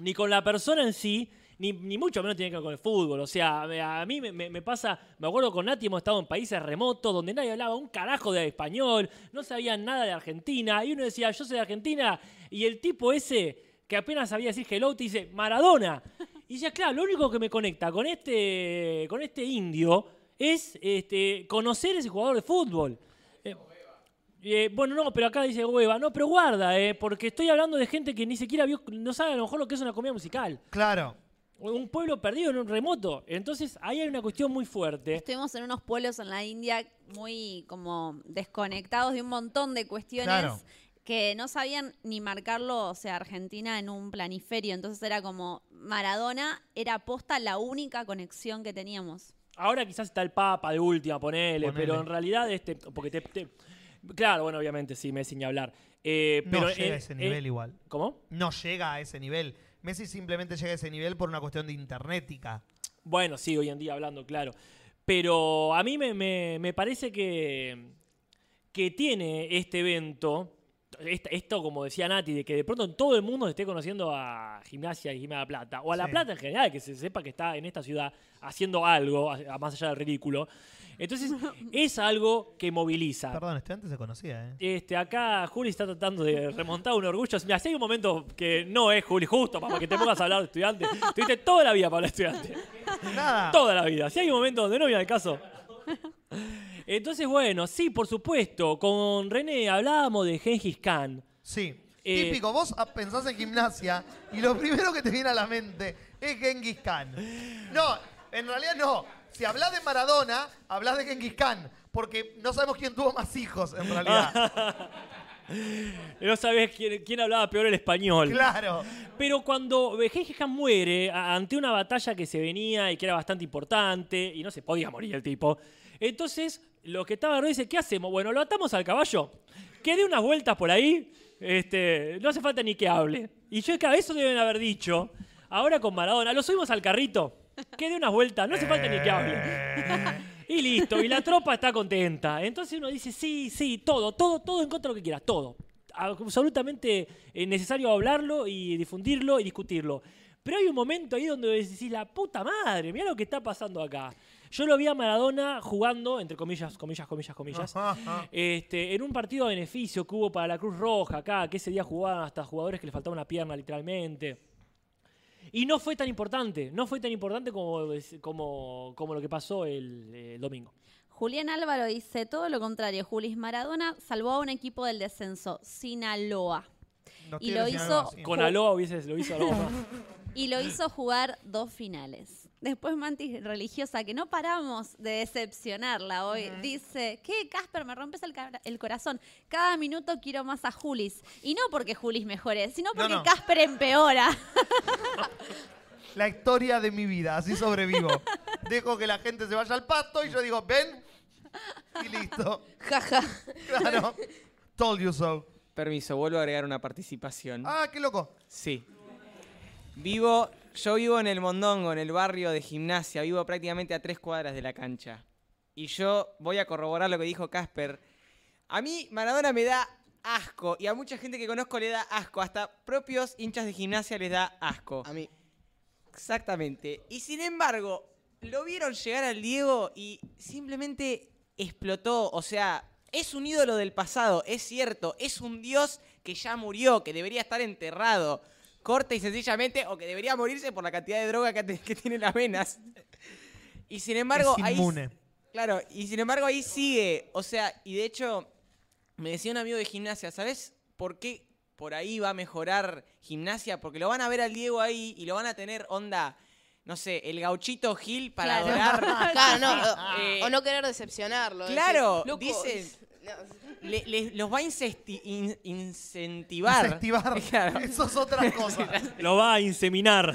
ni con la persona en sí, ni, ni mucho menos tiene que ver con el fútbol. O sea, a, mí me, me- pasa, me acuerdo con Nati hemos estado en países remotos donde nadie hablaba un carajo de español, no sabían nada de Argentina, y uno decía, yo soy de Argentina, y el tipo ese que apenas sabía decir hello te dice, Maradona. Y decía, claro, lo único que me conecta con este, con este indio es este, conocer ese jugador de fútbol. Eh, eh, bueno, no, pero acá dice hueva. No, pero guarda, eh, porque estoy hablando de gente que ni siquiera vio, no sabe a lo mejor lo que es una comida musical. Claro. Un pueblo perdido en un remoto. Entonces, ahí hay una cuestión muy fuerte. Estuvimos en unos pueblos en la India muy como desconectados de un montón de cuestiones Claro. que no sabían ni marcarlo, o sea, Argentina en un planiferio. Entonces era como Maradona era posta la única conexión que teníamos. Ahora quizás está el Papa de última, ponele, Ponele. pero en realidad, este, porque te, te- Claro, bueno, obviamente, sí, Messi ni hablar. Eh, No pero, llega eh, a ese eh, nivel igual. ¿Cómo? No llega a ese nivel. Messi simplemente llega a ese nivel por una cuestión de internetica. Bueno, sí, hoy en día hablando, claro. Pero a mí me, me- me parece que, que tiene este evento, esta- esto como decía Nati, de que de pronto en todo el mundo se esté conociendo a Gimnasia y Gimnasia La Plata, o a La Sí. Plata en general, que se sepa que está en esta ciudad haciendo algo, más allá del ridículo. Entonces, es algo que moviliza. Perdón, estudiante se conocía, ¿eh? Este, acá Juli está tratando de remontar un orgullo. Mira, si hay un momento que no es Juli, justo para que te pongas a hablar de estudiante. Tuviste toda la vida para hablar de estudiante. Nada. Toda la vida. Si hay un momento donde no viene al caso. Entonces, bueno, sí, por supuesto. Con René hablábamos de Gengis Khan. Sí. Eh, Típico, vos pensás en gimnasia y lo primero que te viene a la mente es Genghis Khan. No, en realidad no. Si hablas de Maradona, hablas de Genghis Khan. Porque no sabemos quién tuvo más hijos, en realidad. No sabés quién, quién hablaba peor el español. claro. Pero cuando Gengis Khan muere a- ante una batalla que se venía y que era bastante importante y no se podía morir el tipo, entonces los que alrededor dicen, ¿qué hacemos? Bueno, lo atamos al caballo, que dé unas vueltas por ahí, este, no hace falta ni que hable. Y yo, claro, eso deben haber dicho. Ahora con Maradona, lo subimos al carrito, que dé unas vueltas, no hace falta ni que hable. Y listo, y la tropa está contenta. Entonces uno dice, sí, sí, todo, todo, todo en contra de lo que quieras, todo. Absolutamente eh, necesario hablarlo y difundirlo y discutirlo. Pero hay un momento ahí donde decís, la puta madre, mira lo que está pasando acá. Yo lo vi a Maradona jugando, entre comillas, comillas, comillas, comillas, este, en un partido a beneficio que hubo para la Cruz Roja acá, que ese día jugaban hasta jugadores que le faltaba una pierna literalmente. Y no fue tan importante, no fue tan importante como, como, como lo que pasó el, el domingo. Julián Álvaro dice todo lo contrario. Julis Maradona salvó a un equipo del descenso, Sinaloa. No Y lo hizo sí. Con Aloha hubiese, lo hizo Aloha. y lo hizo jugar dos finales. Después Mantis Religiosa, que no paramos de decepcionarla hoy, dice, ¿qué, Casper? Me rompes el, corazón. Cada minuto quiero más a Julis. Y no porque Julis mejore, sino No, porque no. Casper empeora. La historia de mi vida, así sobrevivo. Dejo que la gente se vaya al pasto y yo digo, ven, y listo. Jaja. Claro. Told you so. Permiso, vuelvo a agregar una participación. Ah, qué loco. Sí. Vivo, yo vivo en el Mondongo, en el barrio de gimnasia, vivo prácticamente a tres cuadras de la cancha. Y yo voy a corroborar lo que dijo Casper. A mí Maradona me da asco y a mucha gente que conozco le da asco, hasta propios hinchas de gimnasia les da asco. A mí. Exactamente. Y sin embargo, lo vieron llegar al Diego y simplemente explotó. O sea, es un ídolo del pasado, es cierto. Es un dios que ya murió, que debería estar enterrado. Corta y sencillamente, o que debería morirse por la cantidad de droga que, te- que tiene en las venas. Y sin embargo, es ahí. inmune. Claro, y sin embargo ahí sigue. O sea, y de hecho, me decía un amigo de gimnasia, ¿sabes por qué por ahí va a mejorar gimnasia? Porque lo van a ver al Diego ahí y lo van a tener onda, no sé, el gauchito Gil para Claro. adorar. Claro, no, o, Eh, o no querer decepcionarlo. Claro, decir, "Loco, dicen- no, le- le- los va a in- incentivar. Incentivar. Claro. Eso es otra cosa. Lo va a inseminar.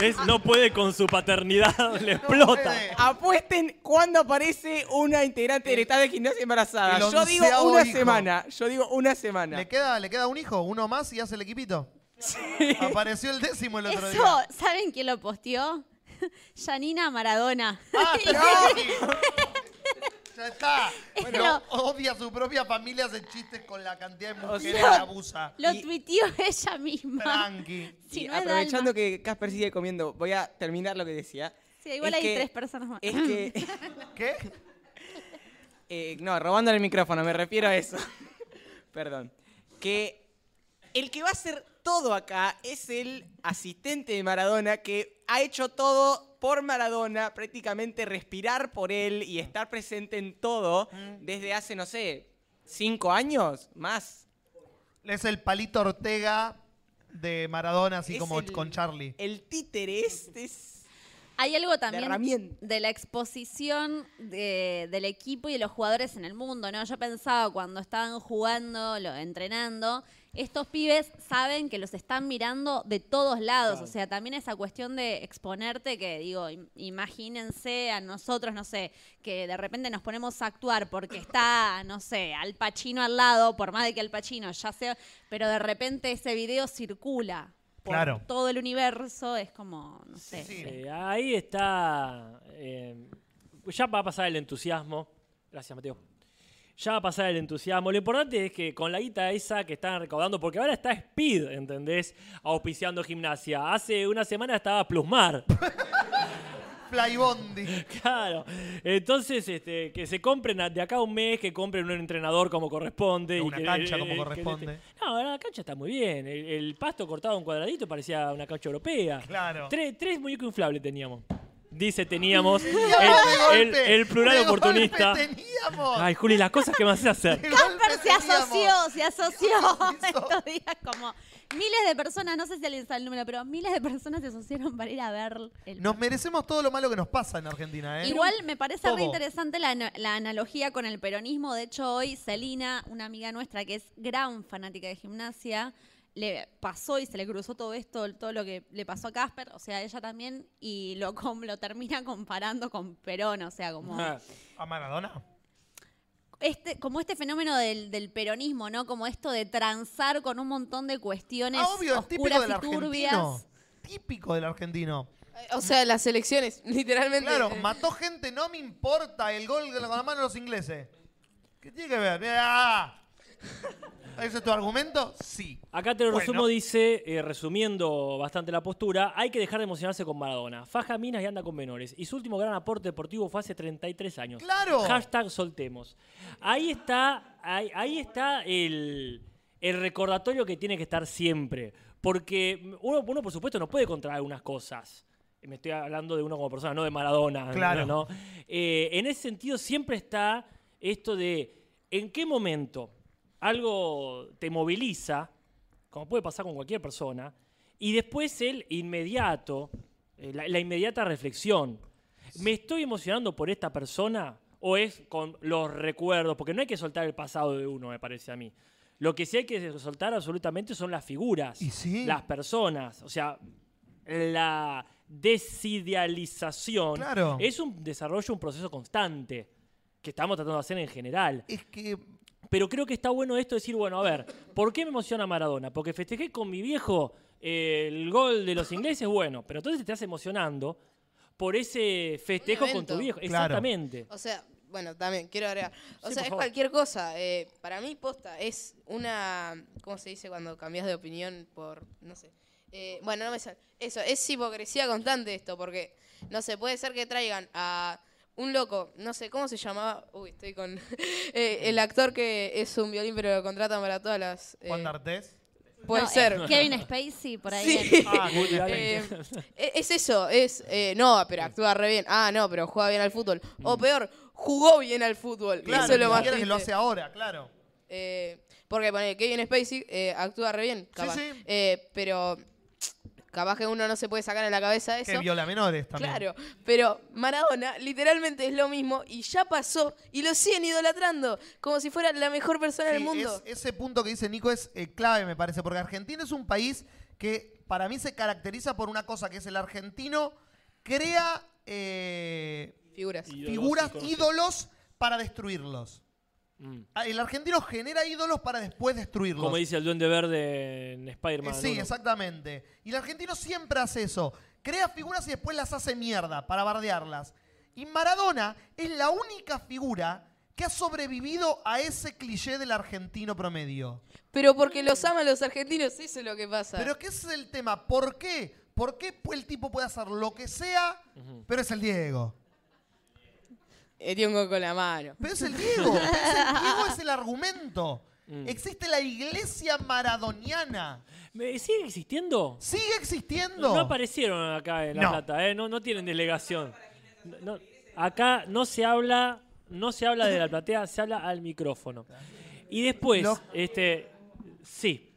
Es, no puede con su paternidad, le explota. Apuesten cuando aparece una integrante del estado de gimnasia embarazada. Yo digo una hijo. semana. Yo digo una semana. ¿Le queda, ¿Le queda un hijo? ¿Uno más y hace el equipito? Apareció el décimo el otro Eso, día. ¿saben quién lo posteó? Janina Maradona. ¡Ah, pero Ya está. Bueno, odia a su propia familia, hace chistes con la cantidad de mujeres que abusa. Lo tuiteó ella misma. Tranqui. Si Y no es aprovechando que Casper sigue comiendo, voy a terminar lo que decía. Sí, igual es hay que- tres personas más. Es que. ¿Qué? eh, no, robándole el micrófono, me refiero a eso. Perdón. Que el que va a hacer todo acá es el asistente de Maradona que ha hecho todo por Maradona, prácticamente respirar por él y estar presente en todo desde hace, no sé, cinco años más. Es el palito Ortega de Maradona, así Es como el- con Charlie. El títere este es... Hay algo también de la exposición de- del equipo y de los jugadores en el mundo, ¿no? Yo pensaba cuando estaban jugando, lo, entrenando, estos pibes saben que los están mirando de todos lados. O sea, también esa cuestión de exponerte, que digo, im- imagínense a nosotros, no sé, que de repente nos ponemos a actuar porque está, no sé, Al Pacino al lado, por más de que Al Pacino ya sea, pero de repente ese video circula. Por Claro. todo el universo es como, no sé. Eh, ahí está. eh, ya va a pasar el entusiasmo. Gracias, Mateo. Ya va a pasar el entusiasmo. Lo importante es que con la guita esa que están recaudando, porque ahora está Speed, ¿entendés? Auspiciando gimnasia. Hace una semana estaba Plusmar. Flybondi. Claro. Entonces, este, que se compren a- de acá a un mes, que compren un entrenador como corresponde. y Una que- cancha como que- corresponde. no, la cancha está muy bien. El, el pasto cortado en cuadradito parecía una cancha europea. Claro. Tres, tres muñecos inflables teníamos. Dice teníamos, el, plural de oportunista. teníamos. Ay, Juli, las cosas que me haces hacer. Casper se asoció, se asoció estos días como miles de personas, no sé si alguien sabe el número, pero miles de personas se asociaron para ir a ver el Nos merecemos todo lo malo que nos pasa en Argentina, ¿eh? Igual me parece Todo. re interesante la, la analogía con el peronismo. De hecho, hoy Celina, una amiga nuestra que es gran fanática de gimnasia, le pasó y se le cruzó todo esto, todo lo que le pasó a Casper, o sea, ella también, y lo, com- lo termina comparando con Perón, o sea, como ¿A Maradona? este, como este fenómeno del, del peronismo, ¿no? Como esto de transar con un montón de cuestiones Ah, obvio, típico del y argentino. turbias. Típico del argentino. O sea, las elecciones, literalmente. Claro, mató gente, no me importa el gol con la mano de los ingleses. ¿Qué tiene que ver? Mirá. ¿Ese es tu argumento? Sí. Acá te lo Bueno. resumo, dice, eh, resumiendo bastante la postura, hay que dejar de emocionarse con Maradona. Faja minas y anda con menores. Y su último gran aporte deportivo fue hace 33 años. ¡Claro! Hashtag soltemos. Ahí está, ahí, ahí está el, el recordatorio que tiene que estar siempre. Porque uno, uno, por supuesto, no puede contra algunas cosas. Me estoy hablando de uno como persona, no de Maradona. Claro. ¿no? Eh, en ese sentido, siempre está esto de en qué momento algo te moviliza, como puede pasar con cualquier persona, y después el inmediato, eh, la, la inmediata reflexión. ¿Me estoy emocionando por esta persona o es con los recuerdos? Porque no hay que soltar el pasado de uno, me parece a mí. Lo que sí hay que soltar absolutamente son las figuras, las personas. O sea, la desidealización Claro. es un desarrollo, un proceso constante que estamos tratando de hacer en general. Es que Pero creo que está bueno esto de decir, bueno, a ver, ¿por qué me emociona Maradona? Porque festejé con mi viejo eh, el gol de los ingleses, bueno, pero entonces te estás emocionando por ese festejo con tu viejo. Claro. Exactamente. O sea, bueno, también quiero agregar. O Sí, sea, es favor. cualquier cosa. eh, para mí, posta, es una. ¿Cómo se dice cuando cambias de opinión por. No sé. Eh, bueno, no me sale. Eso, es hipocresía constante esto, porque. No sé, puede ser que traigan a. Un loco, no sé, ¿cómo se llamaba? Uy, estoy con. eh, el actor que es un violín, pero lo contratan para todas las. eh, Juan D'Artés. Puede No, ser. Kevin Spacey, por ahí. Sí. Ah. Eh, es eso, es. eh, no, pero actúa re bien. Ah, no, pero juega bien al fútbol. O peor, jugó bien al fútbol. Claro, eso es lo más que lo hace ahora, claro. Eh, porque ponele, Kevin Spacey eh, actúa re bien, capaz. sí. Eh, pero capaz que uno no se puede sacar en la cabeza eso. Que viola menores también. Claro, pero Maradona literalmente es lo mismo y ya pasó y lo siguen idolatrando como si fuera la mejor persona del mundo. es- ese punto que dice Nico es eh, clave, me parece, porque Argentina es un país que para mí se caracteriza por una cosa, que es el argentino crea eh, Figuras. figuras, ídolos para destruirlos. Mm. Ah, El argentino genera ídolos para después destruirlos. Como dice el Duende Verde en Eh, Spider-Man. sí, uno. exactamente. Y el argentino siempre hace eso. Crea figuras y después las hace mierda para bardearlas. Y Maradona es la única figura que ha sobrevivido a ese cliché del argentino promedio. Pero porque los aman los argentinos, eso es lo que pasa. Pero ¿qué es el tema? ¿Por qué? ¿Por qué el tipo puede hacer lo que sea, pero es el Diego? Eh, tiene un gol con la mano. Pero es el Diego. pero es el Diego es el argumento. Mm. Existe la iglesia maradoniana. ¿Me- ¿Sigue existiendo? Sigue existiendo. No aparecieron acá en La No. Plata, ¿eh? no, no tienen delegación. No- no- acá no se habla, no se habla de la platea, se habla al micrófono. Y después, Los- este, sí.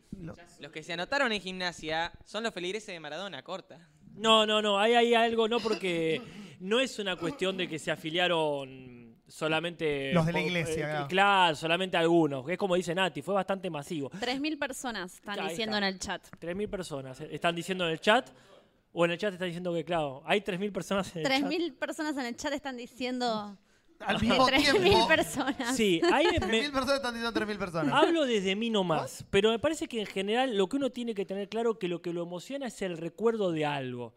Los que se anotaron en gimnasia son los feligreses de Maradona, corta. No, no, no, ahí hay algo, no porque no es una cuestión de que se afiliaron solamente... Los de la por- iglesia, eh, claro. claro, solamente algunos. Es como dice Nati, fue bastante masivo. 3.000 personas están Ahí diciendo está. en el chat. 3.000 personas. eh, ¿Están diciendo en el chat? ¿O en el chat están diciendo que, claro, hay 3.000 personas en el chat? 3.000 personas en el chat están diciendo... Al mismo 3.000 tiempo. personas. Sí, me- 3.000 personas están diciendo 3.000 personas. Hablo desde mí nomás, pero me parece que en general lo que uno tiene que tener claro que lo que lo emociona es el recuerdo de algo.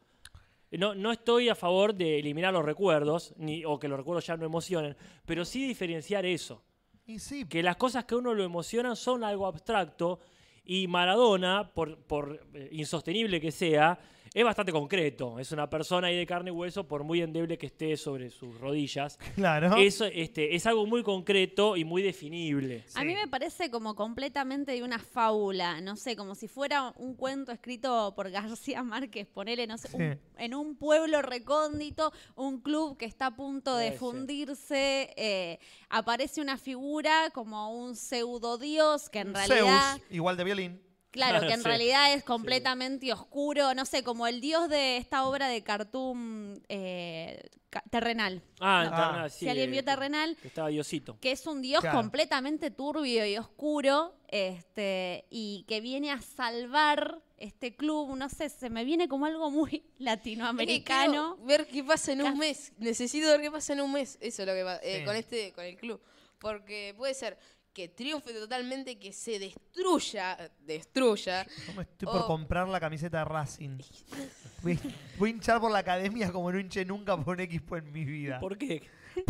No, no estoy a favor de eliminar los recuerdos, ni, o que los recuerdos ya no emocionen, pero sí diferenciar eso. Y sí, Que las cosas que a uno lo emocionan son algo abstracto y Maradona, por, por eh, insostenible que sea, es bastante concreto. Es una persona ahí de carne y hueso, por muy endeble que esté sobre sus rodillas. Claro. Eso este, es algo muy concreto y muy definible. A mí me parece como completamente de una fábula, no sé, como si fuera un cuento escrito por García Márquez, ponele, no sé, un- en un pueblo recóndito, un club que está a punto de fundirse, eh, aparece una figura como un pseudo dios que en Zeus, realidad... igual de violín. Claro, que en Sí. realidad es completamente oscuro, no sé, como el dios de esta obra de cartoon eh, terrenal. Ah, ¿no? Terrenal, sí, Si alguien vio que- Terrenal, Que estaba Diosito. que es un dios Claro. completamente turbio y oscuro, este, y que viene a salvar este club, no sé, se me viene como algo muy latinoamericano. ver qué pasa en un mes. Necesito ver qué pasa en un mes. Eso es lo que pasa eh, con este, con el club. Porque puede ser que triunfe totalmente, que se destruya, destruya. ¿Cómo estoy por o- comprar la camiseta de Racing? Voy, voy a hinchar por la academia como no hinché nunca por un equipo en mi vida. ¿Por qué?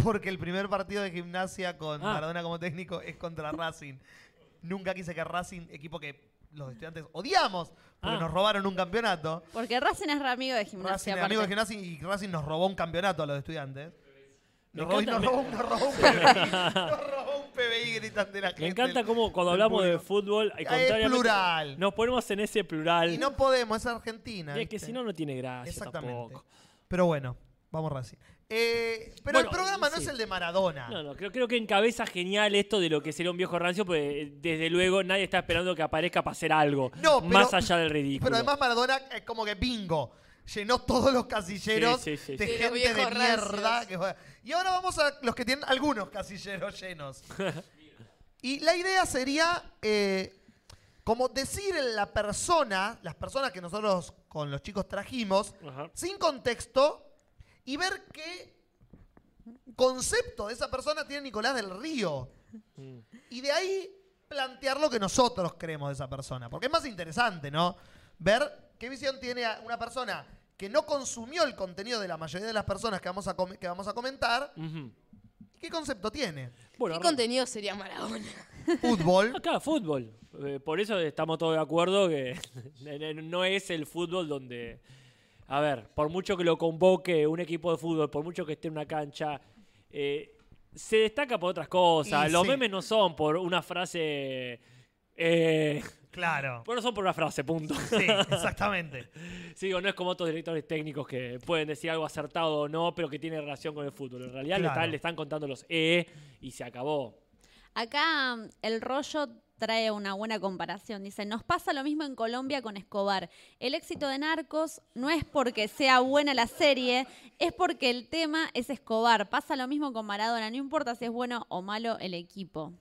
Porque el primer partido de gimnasia con Ah. Maradona como técnico es contra Racing. Nunca quise que Racing, equipo que los estudiantes odiamos, porque Ah. nos robaron un campeonato. Porque Racing es amigo de Racing gimnasia. es amigo de aparte. gimnasia y Racing nos robó un campeonato a los estudiantes. Me Nos robó, encanta- nos robó, nos robó un nos robó un PBI gritan de la gente. Me encanta cómo cuando hablamos de fútbol, plural. nos ponemos en ese plural. Y no podemos, es Argentina. Y es que si no, no tiene gracia Exactamente. tampoco. Pero bueno, vamos Racing. Eh, pero Bueno, el programa no sí. es el de Maradona. No, no, creo, creo que encabeza genial esto de lo que sería un viejo rancio, pues eh, desde luego nadie está esperando que aparezca para hacer algo. No, pero- más allá del ridículo. Pero además Maradona es como que bingo. Llenó todos los casilleros Sí, sí, sí, de sí. Gente de viejos mierda. rancios. que juega. y ahora vamos a los que tienen algunos casilleros llenos. y la idea sería eh, como decir la persona, las personas que nosotros con los chicos trajimos, Ajá. sin contexto, y ver qué concepto de esa persona tiene Nicolás del Río. Mm. Y de ahí plantear lo que nosotros creemos de esa persona. Porque es más interesante, ¿no? Ver qué visión tiene a- una persona que no consumió el contenido de la mayoría de las personas que vamos a, com- que vamos a comentar. Ujú. ¿Y qué concepto tiene? Bueno, ¿Qué contenido sería Maradona? Fútbol. Acá, fútbol. Eh, por eso estamos todos de acuerdo que no es el fútbol donde. A ver, por mucho que lo convoque un equipo de fútbol, por mucho que esté en una cancha, eh, se destaca por otras cosas. Y Los sí. memes no son por una frase. Eh, Claro. bueno, son por una frase, punto. Sí, exactamente. Sí, digo, no es como otros directores técnicos que pueden decir algo acertado o no, pero que tiene relación con el fútbol. En realidad le, Claro. están, le están contando los E y se acabó. Acá mm, el rollo trae una buena comparación. Dice, nos pasa lo mismo en Colombia con Escobar. El éxito de Narcos no es porque sea buena la serie, es porque el tema es Escobar. Pasa lo mismo con Maradona, no importa si es bueno o malo el equipo.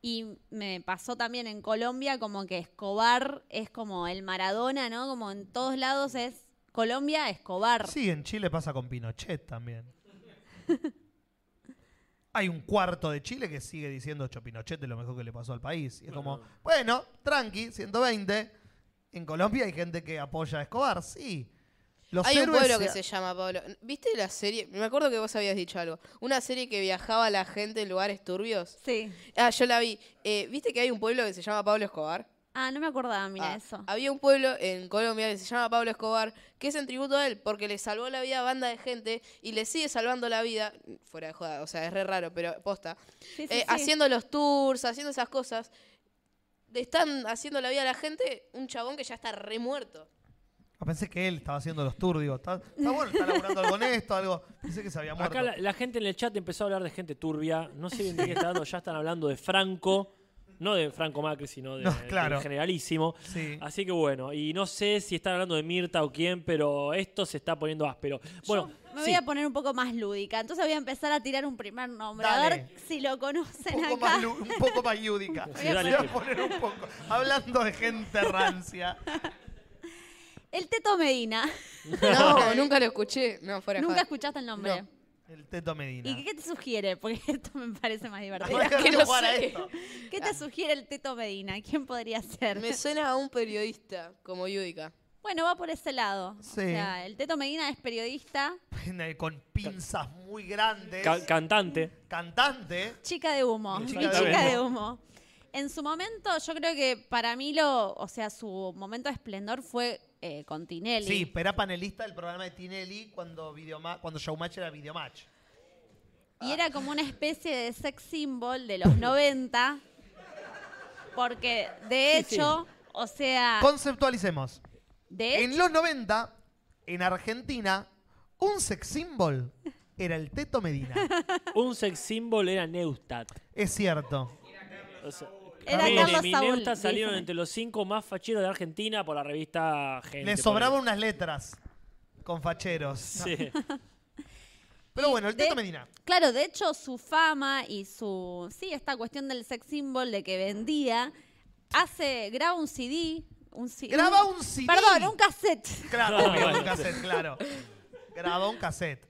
Y me pasó también en Colombia como que Escobar es como el Maradona, ¿no? Como en todos lados es Colombia, Escobar. Sí, en Chile pasa con Pinochet también. Hay un cuarto de Chile que sigue diciendo Cho Pinochet es lo mejor que le pasó al país. Y es como, bueno, tranqui, 120. En Colombia hay gente que apoya a Escobar, sí. Los Hay un pueblo que se- llama Pablo. ¿Viste la serie? Me acuerdo que vos habías dicho algo. Una serie que viajaba la gente en lugares turbios. Sí. Ah, yo la vi. Eh, ¿Viste que hay un pueblo que se llama Pablo Escobar? Ah, no me acordaba, mira Ah, eso. Había un pueblo en Colombia que se llama Pablo Escobar, que es en tributo a él, porque le salvó la vida a banda de gente y le sigue salvando la vida, fuera de joda, o sea, es re raro, pero posta, Sí, sí, eh, sí. haciendo los tours, haciendo esas cosas. Le están haciendo la vida a la gente un chabón que ya está re muerto. Ah, pensé que él estaba haciendo los tours, digo, está, está bueno, está laburando algo honesto, algo. Pensé que se había muerto. Acá la, la gente en el chat empezó a hablar de gente turbia. No sé bien de qué está hablando. Ya están hablando de Franco. No de Franco Macri, sino de, No, claro. del generalísimo. Sí. Así que bueno, y no sé si están hablando de Mirta o quién, pero esto se está poniendo áspero. Bueno, Me sí. voy a poner un poco más lúdica. Entonces voy a empezar a tirar un primer nombre. A Dale. ver si lo conocen un, poco acá. más, lu- un poco más yúdica. Sí, dale. Voy a poner un poco. Hablando de gente rancia. El Teto Medina. No, nunca lo escuché. No, fuera Nunca joda. escuchaste el nombre. El Teto Medina. ¿Y qué te sugiere? Porque esto me parece más divertido. Que no sé. esto. ¿Qué te sugiere el Teto Medina? ¿Quién podría ser? Me suena a un periodista como Yudica. Bueno, va por ese lado. Sí. O sea, el Teto Medina es periodista, Con pinzas muy grandes. Ca- cantante. Cantante. chica de humo. Chica mi de chica de humo. En su momento, yo creo que para mí lo, o sea, su momento de esplendor fue eh, con Tinelli. Sí, pero era panelista del programa de Tinelli cuando, Videoma- cuando Showmatch era Videomatch. Y era como una especie de sex symbol de los 90. Porque, de Sí, hecho, o sea, Conceptualicemos. de En los 90, en Argentina, un sex symbol era el Teto Medina. Un sex symbol era Neustadt. Es cierto. O sea, Era Menem Carlos Saúl, salieron entre los cinco más facheros de Argentina por la revista Gente. Le sobraban unas letras con facheros. Sí. Pero bueno, el de- Teto Medina. Claro, de hecho, su fama y su. Sí, esta cuestión del sex symbol de que vendía. Hace. Graba un CD. Un, Graba un CD. Perdón, un cassette. Claro, obvio, bueno, un cassette, claro. Grabó un cassette.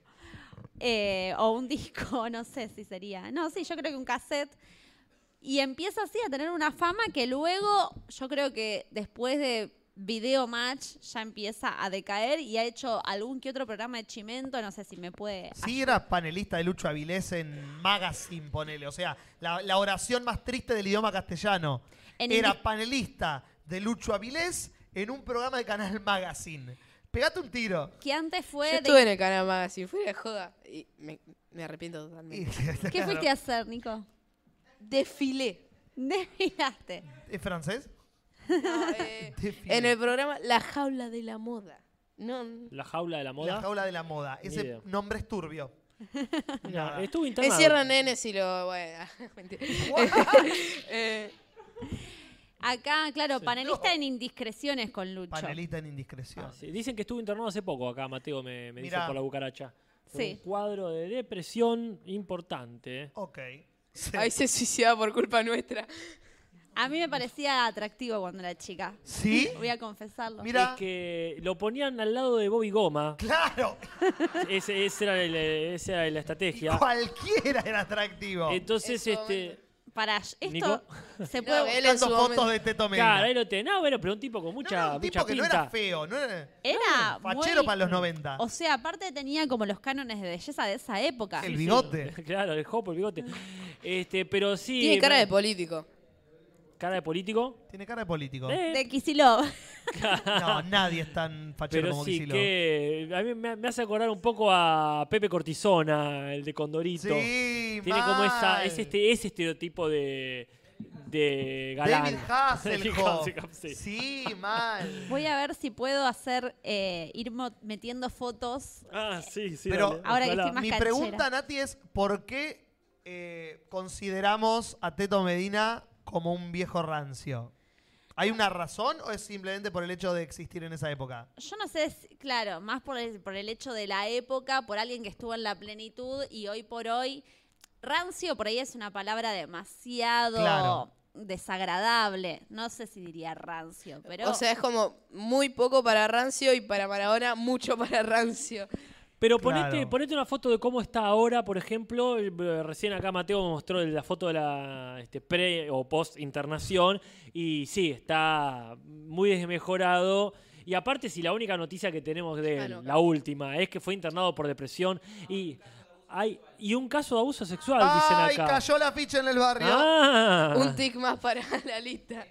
eh, o un disco, no sé si sería. No, sí, yo creo que un cassette. Y empieza así a tener una fama que luego, yo creo que después de Video Match ya empieza a decaer y ha hecho algún que otro programa de Chimento, no sé si me puede. Sí, era panelista de Lucho Avilés en Magazine, ponele. O sea, la, la oración más triste del idioma castellano. En era panelista de Lucho Avilés en un programa de Canal Magazine. Pegate un tiro. Que antes fue. Yo de- estuve en el canal Magazine, fui de joda y me, me arrepiento totalmente. ¿Qué fuiste a hacer, Nico? Desfilé. Desfilaste. ¿Es francés? No, eh, en el programa La Jaula de la Moda. No, La jaula de la moda. La jaula de la moda. Ese nombre es turbio. Mira, estuvo internado. encierran nenes y lo. Bueno. Eh, Acá, claro, panelista en indiscreciones con Lucho. Panelista en indiscreción. Ah, sí. Dicen que estuvo internado hace poco acá, Mateo me, me dice por la cucaracha. Por Sí. Un cuadro de depresión importante. Ok. Sí. ahí se suicidaba por culpa nuestra. A mí me parecía atractivo cuando era chica. ¿Sí? Voy a confesarlo. Mira. Es que lo ponían al lado de Bobby Goma. Claro. Ese, ese era el- esa era la estrategia. Cualquiera era atractivo. Entonces, Eso, este. Para esto Nico. se No, puede. él en Buscando su fotos momento- de Teto Medina. Claro, ahí lo tenés. No, bueno, pero un tipo con No, mucha, era un tipo mucha que no era feo. No era... Era Fachero muy- para los 90. O sea, aparte tenía como los cánones de belleza de esa época. El bigote. claro, el jopo, el bigote. Este, pero sí. Tiene cara de político. Cara de político. Tiene cara de político. Eh, De Kicillof. No, nadie es tan fachero pero como sí, Kicillof. que a mí me, me hace acordar un poco a Pepe Cortisona, el de Condorito. Sí, Tiene como esa, es este, ese estereotipo de, de galán. David Hasselhoff. Sí. Sí, mal. Voy a ver si puedo hacer, eh, ir metiendo fotos. Ah, sí, sí. Pero dale, Ahora que estoy más Mi canchera. pregunta, Nati, es ¿por qué eh, consideramos a Teto Medina como un viejo rancio? ¿Hay una razón o es simplemente por el hecho de existir en esa época? Yo no sé, si- claro, más por el, por el hecho de la época, por alguien que estuvo en la plenitud y hoy por hoy, rancio por ahí es una palabra demasiado Claro. desagradable. No sé si diría rancio, pero... O sea, es como muy poco para Rancio y para Maradona mucho para Rancio. Pero Claro. ponete, ponete una foto de cómo está ahora, por ejemplo. eh, Recién acá Mateo me mostró la foto de la este, pre o post internación. Y sí, está muy desmejorado. Y aparte, si la única noticia que tenemos de él, la última, es que fue internado por depresión y hay y un caso de abuso sexual, dicen ¡Ay, acá. cayó la ficha en el barrio! Ah. Un tic más para la lista.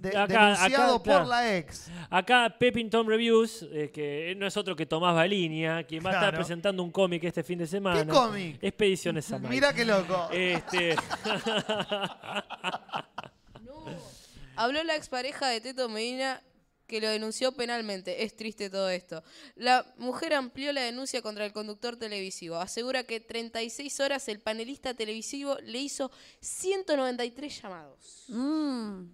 De- acá- denunciado acá, claro. por la ex. Acá Peppington Reviews, eh, que no es otro que Tomás Balinia, quien va a estar presentando un cómic este fin de semana. ¿Qué cómic? Expediciones Samai. Mira qué loco. Este, Habló la expareja de Teto Medina que lo denunció penalmente. Es triste todo esto. La mujer amplió la denuncia contra el conductor televisivo. Asegura que 36 horas el panelista televisivo le hizo 193 llamados. Mm,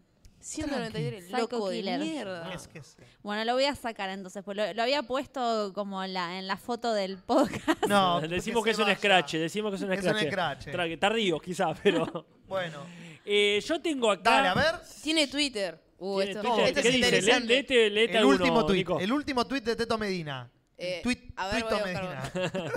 193, Psycho loco de killer. mierda. Es que sí. bueno, lo voy a sacar entonces, pues lo, lo había puesto como en la, en la foto del podcast. No, decimos que, es un vaya. scratch, decimos que es un Es un scratch. scratch. Tra- Tardío, quizá, pero. Bueno, Eh, yo tengo acá. dale, a ver. Tiene Twitter. Uh, Tiene esto, Twitter. esto ¿Qué es dice? interesante. Léete El alguno, último tweet. Nico. El último tweet de Teto Medina. Eh, Tweet, a ver, Tuito voy a buscar Medina.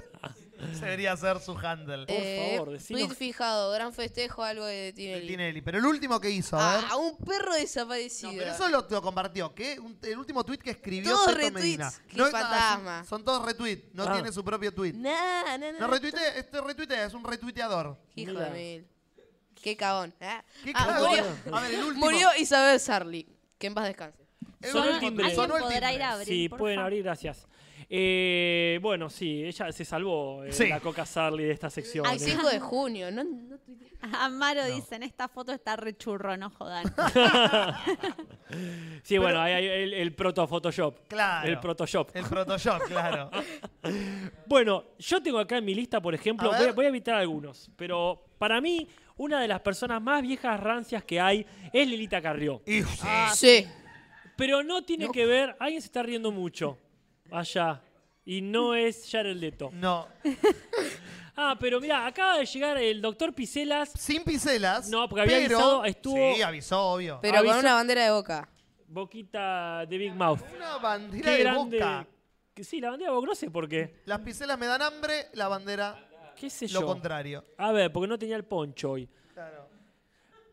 Se debería ser su handle. Por Eh, favor, decinos. tweet fijado, gran festejo, algo de De Tinelli. Tinelli. Pero el último que hizo, a ver. Ah, un perro desaparecido. No, pero eso lo, lo compartió. ¿Qué? Un- el último tweet que escribió Todos retweets. Medina. Qué no, fantasma. son, son todos retweets. No Ah. tiene su propio tweet. Nah, nah, nah. No retuitea, este retuitea, es un retuiteador. Hijo Mira. de mil. Qué cagón. Ah, ¿Qué ah, cagón? murió, A ver, el último. murió Isabel Sarli. Que en paz descanse. El Sonó el último. timbre. ¿Alguien Sonó el podrá timbre. ir a abrir? Sí, por pueden favor? abrir, gracias. Eh, bueno, sí, ella se salvó eh, Sí. la Coca Sarli de esta sección. Al eh. 5 de junio. No, no tuiteé. Amaro dice, en esta foto está rechurro, no jodan. Sí, bueno, ahí hay el, el proto Photoshop. Claro. El Photoshop. El Photoshop, claro. Bueno, yo tengo acá en mi lista, por ejemplo, A voy, a evitar algunos, pero para mí, una de las personas más viejas rancias que hay es Lilita Carrió. Y, sí. Sí. Pero no tiene No. que ver, alguien se está riendo mucho allá. Y no es Jared Leto. No. Ah, pero mira, acaba de llegar el doctor Picelas, Sin piselas. No, porque había pero- avisado, estuvo- Sí, avisó, obvio. Pero Aviso- con una bandera de boca. boquita de Big Mouth. Una bandera Qué de grande. boca. Que sí, la bandera de Boca, no sé por qué. Las piselas me dan hambre, la bandera ¿Qué sé lo yo? contrario. A ver, porque no tenía el poncho hoy. Claro.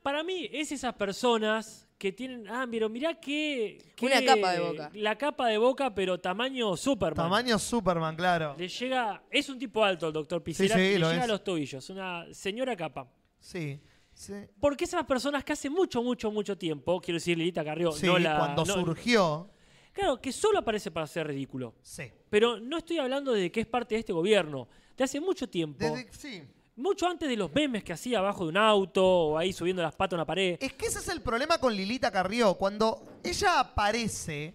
Para mí, es esas personas que tienen. Ah, pero mirá que. Una capa de Boca. La capa de boca, pero tamaño Superman. Tamaño Superman, claro. Le llega. Es un tipo alto el doctor Picelas sí, y le lo llega a los tobillos. Una señora capa. Sí. Sí. Porque esas personas que hace mucho, mucho, mucho tiempo, quiero decir Lilita Carrió, Sí, no la. cuando no- surgió. Claro, que solo aparece para ser ridículo. Sí. Pero no estoy hablando de que es parte de este gobierno. De hace mucho tiempo. Desde- sí. Mucho antes de los memes que hacía abajo de un auto o ahí subiendo las patas a una pared. Es que ese es el problema con Lilita Carrió. Cuando ella aparece,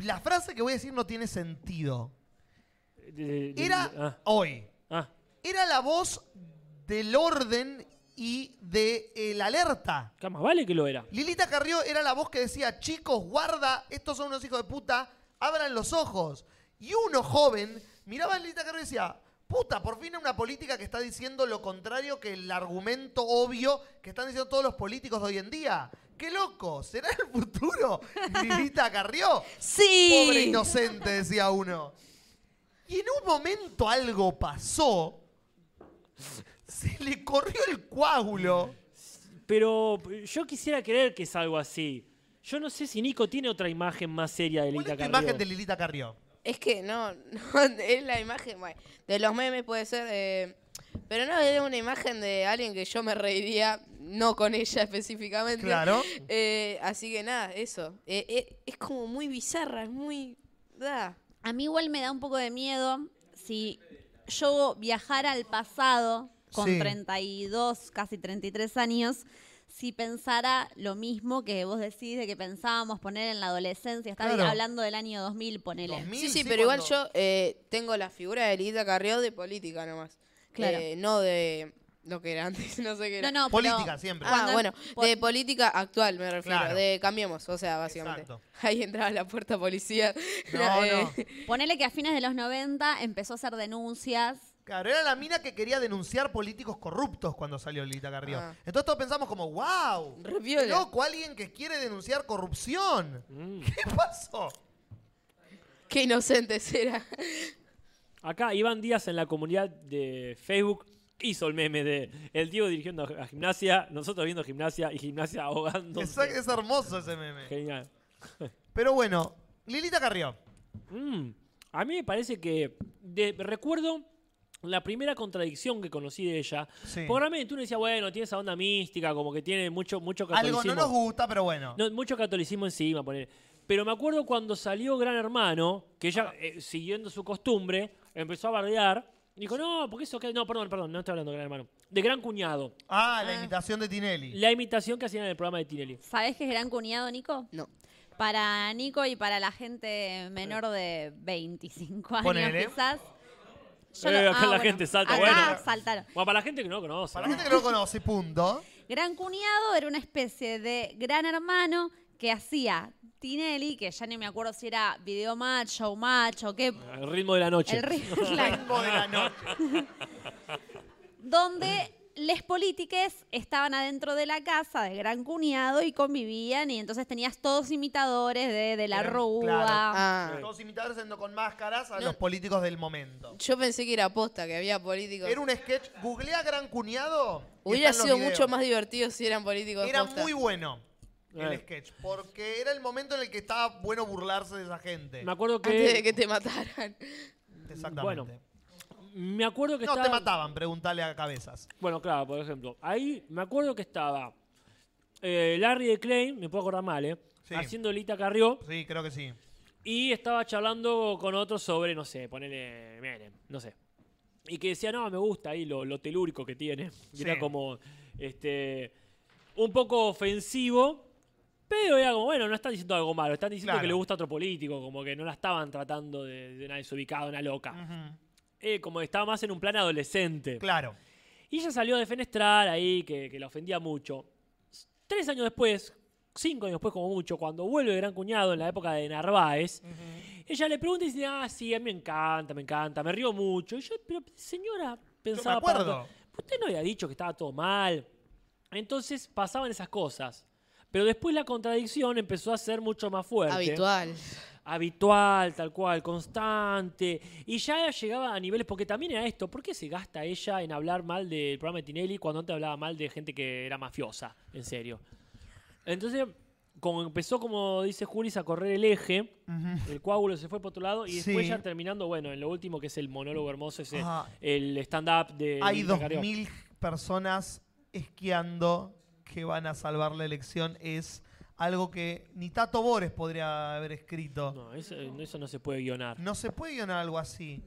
la frase que voy a decir no tiene sentido. Era ah, hoy. ah. Era la voz del orden y de la alerta. Que más vale que lo era. Lilita Carrió era la voz que decía, chicos, guarda, estos son unos hijos de puta, abran los ojos. Y uno joven miraba a Lilita Carrió y decía, puta, por fin una política que está diciendo lo contrario que el argumento obvio que están diciendo todos los políticos de hoy en día. ¡Qué loco! ¿Será el futuro Lilita Carrió? Sí. Pobre inocente, decía uno. Y en un momento algo pasó. Se le corrió el coágulo. Pero yo quisiera creer que es algo así. Yo no sé si Nico tiene otra imagen más seria de ¿Cuál Lilita es tu Carrió. imagen de Lilita Carrió? Es que no, no, es la imagen, bueno, de los memes puede ser, eh, pero no, es una imagen de alguien que yo me reiría, no con ella específicamente. Claro. Eh, así que nada, eso. Eh, eh, es como muy bizarra, es muy... da. A mí igual me da un poco de miedo si yo viajara al pasado con Sí. 32, casi 33 años, si pensara lo mismo que vos decís de que pensábamos poner en la adolescencia. Estás Claro. hablando del año 2000, ponele. 2000, Sí, sí, sí, pero igual yo eh, tengo la figura de Lita Carrió de política nomás. Claro. Eh, no de lo que era antes, no sé qué era. No, no, Política pero siempre. Ah, bueno, de política actual me refiero, Claro. de cambiemos, o sea, básicamente. Exacto. Ahí entraba la puerta policía. No, Eh, no. ponele que a fines de los 90 empezó a hacer denuncias. Claro, era la mina que quería denunciar políticos corruptos cuando salió Lilita Carrió. Ah. Entonces todos pensamos como, wow, Re qué piola. loco, alguien que quiere denunciar corrupción. Mm. ¿Qué pasó? Qué inocentes era. Acá Iván Díaz en la comunidad de Facebook hizo el meme de el Diego dirigiendo a gimnasia, nosotros viendo gimnasia y gimnasia ahogando. Es, es hermoso ese meme. Genial. Pero bueno, Lilita Carrió. Mm, A mí me parece que de- recuerdo la primera contradicción que conocí de ella. Sí. Porque realmente uno decía, bueno, tiene esa onda mística, como que tiene mucho, mucho Algo catolicismo. no nos gusta, pero bueno. No, mucho catolicismo encima, poner. Pero me acuerdo cuando salió Gran Hermano, que ella, eh, siguiendo su costumbre, empezó a bardear. Dijo, no, porque eso que. No, perdón, perdón, no estoy hablando de Gran Hermano. De Gran Cuñado. Ah, la imitación de Tinelli. La imitación que hacían en el programa de Tinelli. ¿Sabés qué es gran cuñado, Nico? No. Para Nico y para la gente menor de 25 años, Ponele. quizás. Yo Eh, lo- acá ah, la bueno, gente salta, acá bueno. saltaron. Bueno, para la gente que no lo conoce. Para la gente que no lo conoce, punto. Gran cuñado era una especie de gran hermano que hacía Tinelli, que ya ni me acuerdo si era video match o qué. El ritmo de la noche. El claro. Ritmo de la noche. donde les politiques estaban adentro de la casa de gran cuñado y convivían y entonces tenías todos imitadores de, de la Eran- Rúa. claro. Ah. Todos imitadores yendo con máscaras a No. los políticos del momento. Yo pensé que era posta, que había políticos. Era un sketch. Googlea Gran Cuñado. y Hubiera están los sido videos. mucho más divertido si eran políticos Era posta. muy bueno el Eh. sketch. Porque era el momento en el que estaba bueno burlarse de esa gente. Me acuerdo Antes de que. que te mataran. Exactamente. Bueno. Me acuerdo que No, estaba... te mataban, preguntale a cabezas. Bueno, claro, por ejemplo. Ahí me acuerdo que estaba eh, Larry de Klein, me puedo acordar mal, ¿eh? Sí. Haciendo Lita Carrió. Sí, creo que sí. Y estaba charlando con otro sobre, no sé, ponele Menem, no sé. Y que decía, no, me gusta ahí lo, lo telúrico que tiene. Y Sí. era como, este, un poco ofensivo. Pero era como, bueno, no están diciendo algo malo, están diciendo Claro. que le gusta a otro político, como que no la estaban tratando de, de una desubicada, una loca. Ujú. Eh, como que estaba más en un plan adolescente. Claro. Y ella salió a defenestrar ahí, que, que la ofendía mucho. Tres años después, cinco años después como mucho, cuando vuelve Gran Cuñado en la época de Narváez, ella le pregunta y dice, ah, sí, a mí me encanta, me encanta, me río mucho. Y yo, pero señora, pensaba... para acuerdo. Usted no había dicho que estaba todo mal. Entonces pasaban esas cosas. Pero después la contradicción empezó a ser mucho más fuerte. Habitual. Habitual, tal cual, constante. Y ya llegaba a niveles, porque también era esto, ¿por qué se gasta ella en hablar mal del programa de Tinelli cuando antes hablaba mal de gente que era mafiosa? En serio. Entonces, como empezó, como dice Julis, a correr el eje, el coágulo se fue por otro lado y después Sí. ya terminando, bueno, en lo último que es el monólogo hermoso, ese, el stand-up de... Hay Lilita Carrió. 2.000 personas esquiando que van a salvar la elección. Es algo que ni Tato Bores podría haber escrito. No, eso, eso no se puede guionar. No se puede guionar algo así.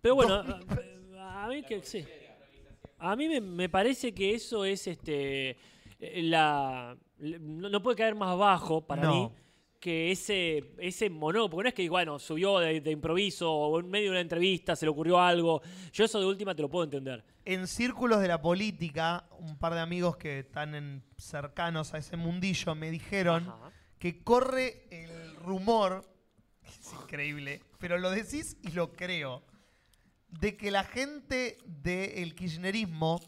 Pero bueno, a, a mí que sí. A mí me, me parece que eso es este eh, la no puede caer más bajo para No. mí que ese ese monólogo, porque no es que bueno, subió de, de improviso o en medio de una entrevista se le ocurrió algo. Yo eso de última te lo puedo entender. En círculos de la política, un par de amigos que están en- cercanos a ese mundillo me dijeron Ajá. que corre el rumor, es increíble, pero lo decís y lo creo, de que la gente del kirchnerismo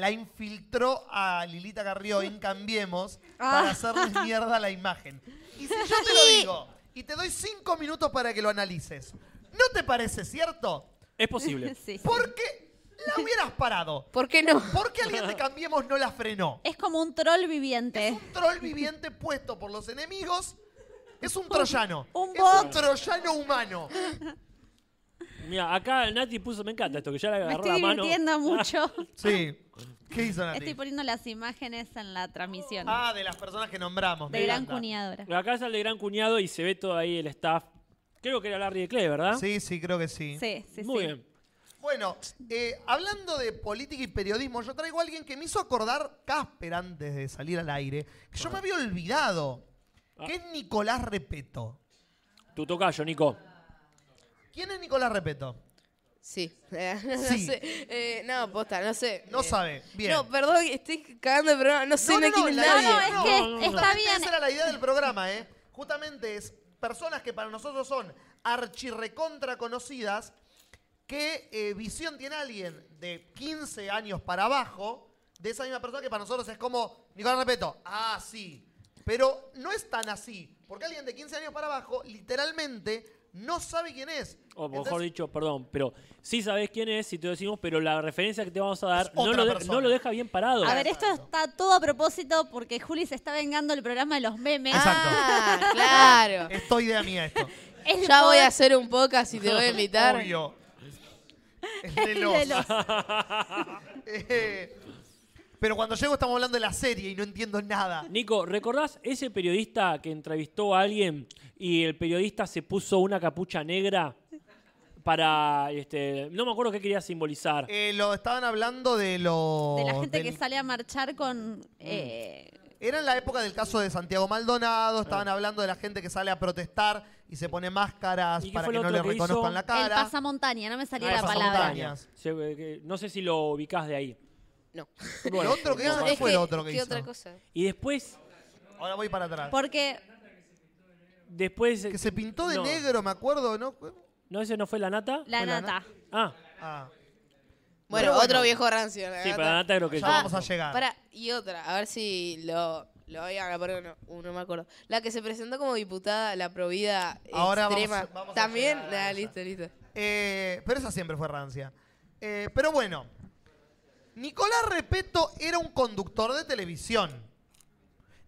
la infiltró a Lilita Carrió en Cambiemos para Ah. hacerles mierda la imagen. Y si yo te lo digo y te doy cinco minutos para que lo analices, ¿no te parece cierto? Es posible. Sí, sí. ¿Por qué la hubieras parado? ¿Por qué no? ¿Por qué alguien de Cambiemos no la frenó? Es como un troll viviente. Un troll viviente puesto por los enemigos. Es un troyano. Un es bot. un troyano humano. Mira, acá Nati puso, me encanta esto, que ya le Me agarró estoy la mano. divirtiendo mucho. Sí. ¿Qué hizo Nati? Estoy poniendo las imágenes en la transmisión. Ah, de las personas que nombramos. de me gran encanta. cuñadora. Acá sale el gran cuñado y se ve todo ahí el staff. Creo que era Larry de Clay, ¿verdad? Sí, sí, creo que sí. Sí, sí, Muy sí. bien. Bueno, eh, hablando de política y periodismo, yo traigo a alguien que me hizo acordar Casper antes de salir al aire, que yo me había olvidado, Ah. que es Nicolás Repeto. Tu tocayo, Nico. ¿Quién es Nicolás Repeto? Sí. No Sí. sé. Eh, no, posta, no sé. No Eh, sabe. Bien. No, perdón, estoy cagando el programa. No sé No, no, no, quién no, es la nadie. No, no, es que no, no, no. está Justamente bien. Esa era la idea del programa, ¿eh? Justamente es personas que para nosotros son archirrecontra conocidas, que eh, visión tiene alguien de 15 años para abajo, de esa misma persona que para nosotros es como, Nicolás Repeto, ah, sí. Pero no es tan así, porque alguien de 15 años para abajo literalmente no sabe quién es. O mejor Entonces, dicho, perdón, pero sí sabés quién es, si te lo decimos, pero la referencia que te vamos a dar no lo, de- persona. no lo deja bien parado. A ver, esto está todo a propósito porque Juli se está vengando el programa de los memes. Exacto. Ah, claro. Es tu idea mía esto. El Ya voy a hacer un podcast y te voy a invitar. Obvio. Es de El los. de los- Eh, pero cuando llego estamos hablando de la serie y no entiendo nada. Nico, ¿recordás ese periodista que entrevistó a alguien y el periodista se puso una capucha negra para, este, no me acuerdo qué quería simbolizar? Eh, lo estaban hablando de lo. de la gente del- que sale a marchar con... eh, Era en la época del caso de Santiago Maldonado, Ah. estaban hablando de la gente que sale a protestar y se pone máscaras ¿Y qué para fue que lo no otro le reconozcan hizo? la el cara. pasamontaña, no me salía Ah, la palabra. Se- que- no sé si lo ubicás de ahí. No. ¿Lo otro que hizo? No, ¿Cuál es fue lo otro que ¿qué hizo? otra cosa? Y después, Ahora voy para atrás. Porque después... Que se pintó de no. negro, me acuerdo, ¿no? ¿No, ese no fue la nata? la Fue la nata. Ah, Ah, Bueno, Pero otro bueno. viejo rancio. la sí, gata. pero la nata creo que ya yo. vamos a llegar. Pará, y otra, a ver si lo, lo voy a poner, no, uh, no me acuerdo. La que se presentó como diputada, la provida Ahora vamos- extrema. vamos a También, llegar a nah, esa. listo, listo. Eh, pero esa siempre fue rancia. Eh, pero bueno, Nicolás Repeto era un conductor de televisión.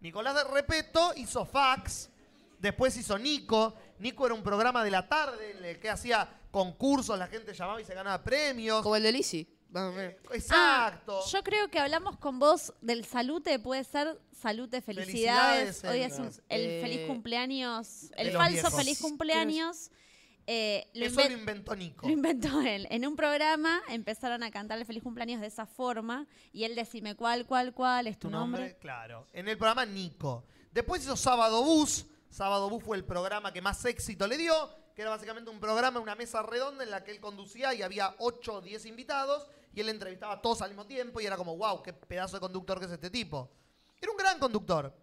Nicolás de Repeto hizo fax, después hizo Nico. Nico era un programa de la tarde en el que hacía concursos, la gente llamaba y se ganaba premios. Como el de o menos. Exacto. Ah, yo creo que hablamos con vos del salute, puede ser salute, felicidades. Felicidades, Hoy el- es un- el Eh, feliz cumpleaños, de el falso viejos. feliz cumpleaños. Eh, lo, Eso inven- lo inventó Nico. lo inventó él. En un programa empezaron a cantar el feliz cumpleaños de esa forma y él decime cuál, cuál, cuál es tu, tu nombre, claro. En el programa Nico. Después hizo Sábado Bus. Sábado Bus fue el programa que más éxito le dio, que era básicamente un programa, una mesa redonda en la que él conducía y había 8 o 10 invitados y él entrevistaba a todos al mismo tiempo y era como, wow, qué pedazo de conductor que es este tipo. Era un gran conductor.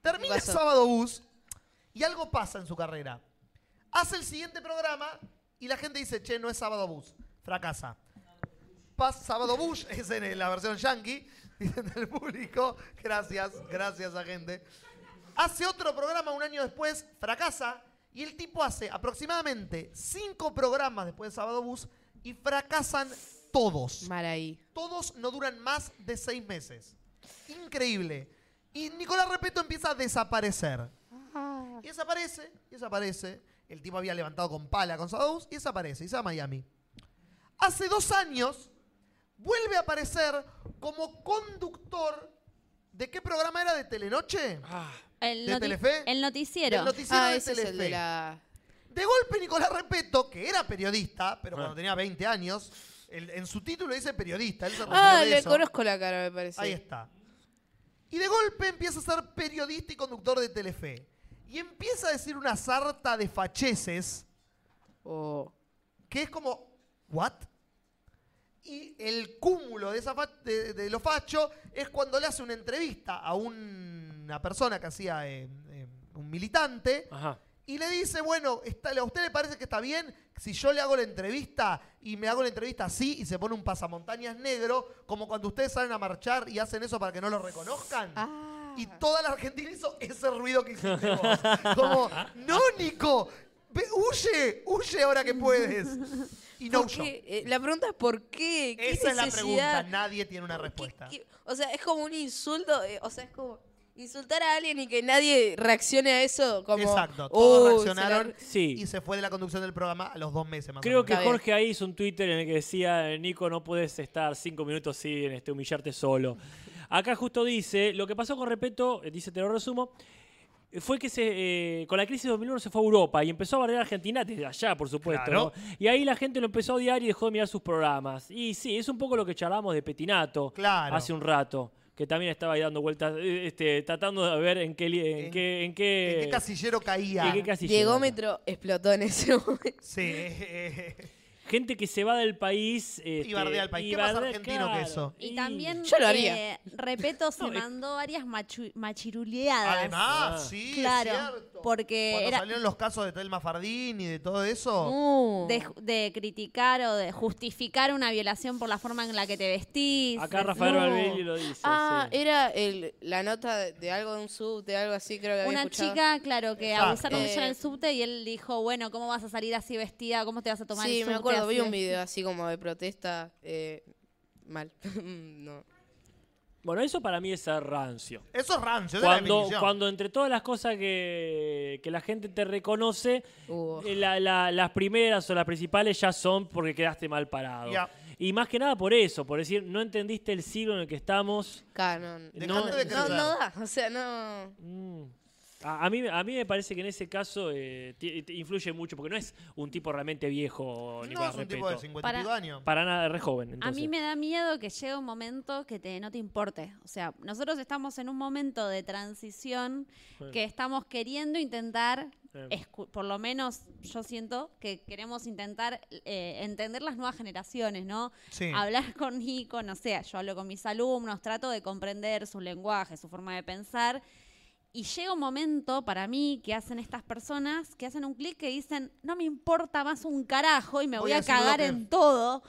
Termina? Sábado Bus y algo pasa en su carrera. Hace el siguiente programa y la gente dice, che, no es Sábado Bus. Fracasa. Paz Sábado Bush es en la versión yankee, dicen el público. Gracias, gracias a gente. Hace otro programa un año después, fracasa, y el tipo hace aproximadamente cinco programas después de Sábado Bus y fracasan todos. Mal ahí. Todos no duran más de seis meses. Increíble. Y Nicolás Repeto empieza a desaparecer. Y desaparece, y desaparece. El tipo había levantado con pala con Sábado Bus y desaparece, y se va a Miami. Hace dos años vuelve a aparecer como conductor. ¿De qué programa era? ¿De Telenoche? El, ¿De Telefe? el noticiero. Noticiero Ah, de ese es el Telefe. de la... De golpe Nicolás Repeto, que era periodista, pero cuando tenía 20 años, el- en su título dice periodista. Él se retiró Ah, de le eso. conozco la cara, me parece. Ahí está. Y de golpe empieza a ser periodista y conductor de Telefe. Y empieza a decir una sarta de facheses Oh. que es como, ¿what? Y el cúmulo de, esa fa- de, de lo facho es cuando le hace una entrevista a un- una persona que hacía eh, eh, un militante Ajá. y le dice, bueno, está- ¿a usted le parece que está bien si yo le hago la entrevista y me hago la entrevista así y se pone un pasamontañas negro, como cuando ustedes salen a marchar y hacen eso para que no lo reconozcan? Ah. Y toda la Argentina hizo ese ruido que hiciste vos. Como, no, Nico, ve- huye, huye ahora que puedes. Y no ¿Por huyó. Eh, la pregunta es ¿por qué? ¿Qué Esa es la pregunta, nadie tiene una respuesta. ¿Qué- O sea, es como un insulto, eh, o sea, es como insultar a alguien y que nadie reaccione a eso como... Exacto, "Uh, todos se la- reaccionaron Sí. y se fue de la conducción del programa a los dos meses más o Creo menos. que. Jorge ahí hizo un Twitter en el que decía, Nico, no puedes estar cinco minutos sin este, humillarte solo. Acá justo dice, lo que pasó con Repeto, eh, dice, te lo resumo, fue que se, eh, con la crisis de 2001 se fue a Europa y empezó a barrer a Argentina desde allá, por supuesto. Claro. ¿no? Y ahí la gente lo empezó a odiar y dejó de mirar sus programas. Y sí, es un poco lo que charlamos de Petinato Claro. hace un rato, que también estaba ahí dando vueltas, eh, este, tratando de ver en qué... En, En- qué, en qué, ¿En qué casillero caía? en qué casillero. Diegómetro explotó en ese momento. Sí. Eh, eh, Gente que se va del país. Y este, bardea al país. y ¿Qué más bardea- argentino que eso? Y también, Yo lo haría. eh, Repeto, se mandó varias machu- machiruleadas. Además, Ah. sí, Claro, es cierto. porque Cuando era- salieron los casos de Telma Fardín y de todo eso. Uh. de, de criticar o de justificar una violación por la forma en la que te vestís. Acá Rafael No. Barbelli lo dice. Ah, sí. era el, la nota de, de algo de un subte, algo así, creo que había Una escuchado. chica, claro, que Exacto. abusaron de ella en Eh. el subte y él dijo, bueno, ¿cómo vas a salir así vestida? ¿Cómo te vas a tomar Sí, el me subte vi un vestida?" video así como de protesta. eh, mal. no. Bueno, eso para mí es ser rancio. Eso es rancio, esa es la Cuando, definición. cuando entre todas las cosas que, que la gente te reconoce, eh, la- la- las primeras o las principales ya son porque quedaste mal parado. Ya. Y más que nada por eso, por decir, no entendiste el siglo en el que estamos. Canon. Dejate no- de No, crecer. no da, o sea, no. Mm. A, a mí, a mí me parece que en ese caso eh, ti- ti- influye mucho, porque no es un tipo realmente viejo, No, Nicolás es un tipo de Repeto. 50 y Para- pico años. Para nada, es re joven. A entonces. mí me da miedo que llegue un momento que te, no te importe. O sea, nosotros estamos en un momento de transición que estamos queriendo intentar, escu- por lo menos yo siento que queremos intentar eh, entender las nuevas generaciones, ¿no? Sí. Hablar con Nico, no sé, yo hablo con mis alumnos, trato de comprender su lenguaje, su forma de pensar. Y llega un momento para mí que hacen estas personas que hacen un clic que dicen, no me importa más un carajo y me Voy voy, a cagar que- en todo.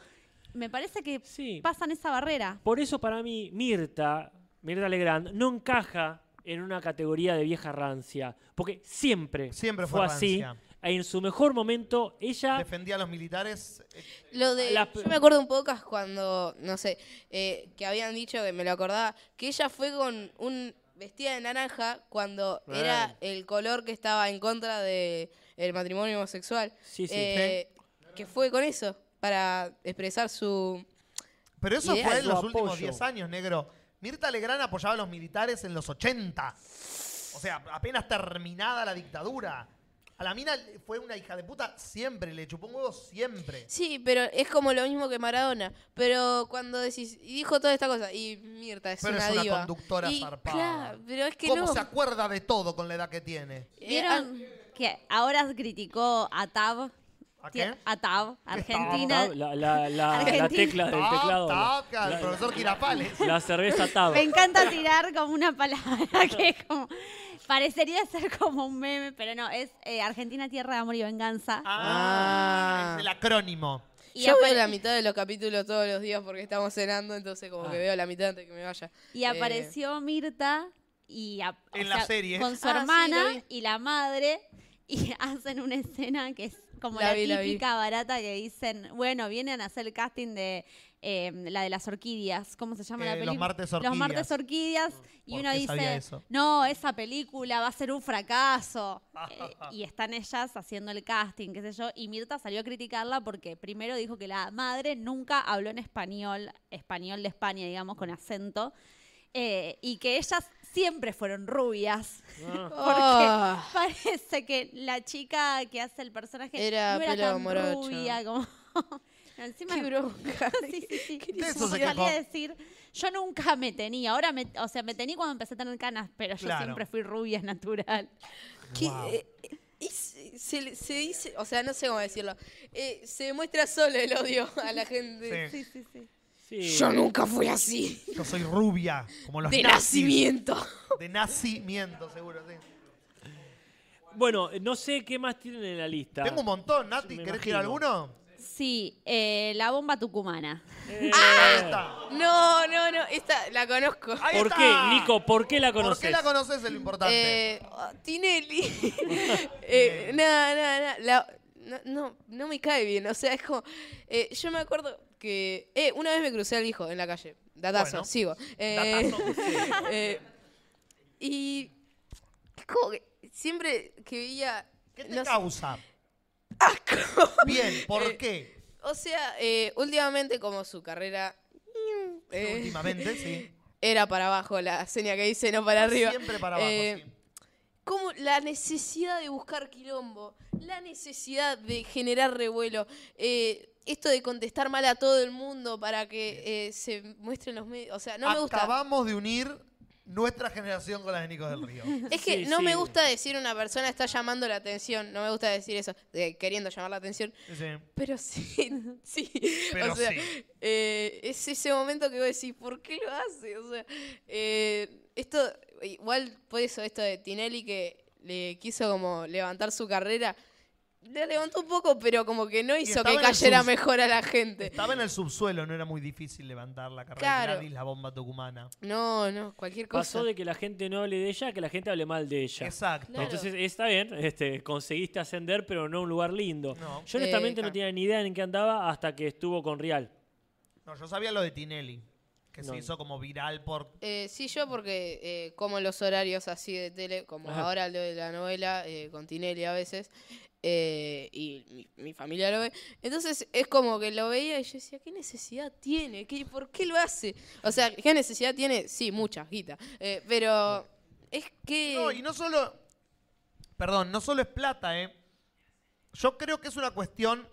Me parece que Sí. pasan esa barrera. Por eso para mí Mirta, Mirta Legrand, no encaja en una categoría de vieja rancia. Porque siempre, Siempre fue, fue así. En su mejor momento, ella... Defendía a los militares. eh, Lo de, La- yo me acuerdo un poco cuando, no sé, eh, que habían dicho, que me lo acordaba, que ella fue con un vestida de naranja cuando era el color que estaba en contra de el matrimonio homosexual. Sí, sí. Eh, que fue con eso, para expresar su... Pero eso Ideal, fue en su los últimos apoyo. 10 años, negro. Mirta Legrand apoyaba a los militares en los 80. O sea, apenas terminada la dictadura. A la mina fue una hija de puta siempre, le chupó un huevo siempre. Sí, pero es como lo mismo que Maradona. Pero cuando decís, y dijo toda esta cosa, y Mirta es Pero una es una diva. conductora Y, zarpada. Claro, pero es que ¿Cómo no. se acuerda de todo con la edad que tiene? ¿Vieron que ahora criticó a Tab? ¿A qué? A Tab, Argentina. Tab, la, la- la- Argentina. la tecla del Tab, teclado. tab, la- el profesor Girafales. La cerveza Tab. Me encanta tirar como una palabra que es como. Parecería ser como un meme, pero no, es eh, Argentina, Tierra de Amor y Venganza. Ah, es el acrónimo. Y Yo veo la mitad de los capítulos todos los días porque estamos cenando, entonces como Ah. que veo la mitad antes que me vaya. Y Eh, apareció Mirta y a- o En la serie. con su Ah, hermana y la madre y hacen una escena que es como La la, vi, la vi. típica barata que dicen, bueno, vienen a hacer el casting de eh, la de las orquídeas, ¿cómo se llama Eh, la Los película? Martes Los Orquídeas. martes orquídeas y ¿Por uno dice, eso? no, esa película va a ser un fracaso. Eh, y están ellas haciendo el casting, qué sé yo, y Mirta salió a criticarla porque primero dijo que la madre nunca habló en español, español de España, digamos, con acento, eh, y que ellas siempre fueron rubias. Porque Ah. parece que la chica que hace el personaje Era no era pelo tan morocho. rubia como... Encima, Qué bronca. sí, sí, sí. De eso se salía quejó. a decir, yo nunca me tenía, ahora me, o sea, me tenía cuando empecé a tener canas, pero yo Claro. siempre fui rubia natural. ¿Qué, eh, y se, se- se dice, o sea, no sé cómo decirlo. Eh, se demuestra solo el odio a la gente. Sí. sí, sí. Sí. Yo nunca fui así. Yo soy rubia, como los De nazis. nacimiento. De nacimiento, seguro, sí. Bueno, no sé qué más tienen en la lista. Tengo un montón, Nati. Me ¿Querés ir imagino. a alguno? Sí, eh, la bomba tucumana. Eh, Ahí está. No, no, no, esta la conozco. Ahí ¿Por está. qué, Nico? ¿Por qué la ¿Por conoces? qué la conoces? Es lo importante. Eh, oh, Tinelli. eh, nada, nada, nada. La- no, no, no me cae bien. O sea, es como. eh, yo me acuerdo que. Eh, una vez me crucé al hijo en la calle. Datazo, Bueno. sigo. Eh, Datazo, sí. eh, y. Como que siempre que veía. ¿Qué te no sé, causa? Bien, ¿por Eh, qué? O sea, eh, últimamente, como su carrera. eh, Últimamente, sí. Era para abajo la seña que dice, no para arriba. Siempre para abajo, Eh, sí. como la necesidad de buscar quilombo, la necesidad de generar revuelo, eh, esto de contestar mal a todo el mundo para que eh, se muestren los medios. O sea, no me gusta. Acabamos de unir nuestra generación con la de Nico del Río. Es que Sí, no sí. me gusta decir una persona está llamando la atención, no me gusta decir eso, de queriendo llamar la atención, Sí. pero sí, sí. Pero o sea, sí. eh, es ese momento que vos decís, ¿por qué lo hace? O sea, eh, esto, igual por eso, esto de Tinelli que le quiso como levantar su carrera, le levantó un poco, pero como que no hizo que cayera mejor a la gente. Estaba en el subsuelo, no era muy difícil levantar la carrera Claro. de Gladys, la bomba tucumana. No, no, cualquier cosa. Pasó de que la gente no hable de ella a que la gente hable mal de ella. Exacto. Claro. Entonces está bien, este, conseguiste ascender, pero no a un lugar lindo. No. Yo honestamente Eh, no claro. tenía ni idea en qué andaba hasta que estuvo con Real. No, yo sabía lo de Tinelli, que No. se hizo como viral por... Eh, sí, yo porque eh, como los horarios así de tele, como Ajá. ahora lo de la novela, eh, con Tinelli a veces, eh, y mi, mi familia lo ve. Entonces es como que lo veía y yo decía, ¿qué necesidad tiene? ¿Qué, ¿Por qué lo hace? O sea, ¿qué necesidad tiene? Sí, mucha, guita. Eh, pero es que... No, y no solo... Perdón, no solo es plata, ¿eh? Yo creo que es una cuestión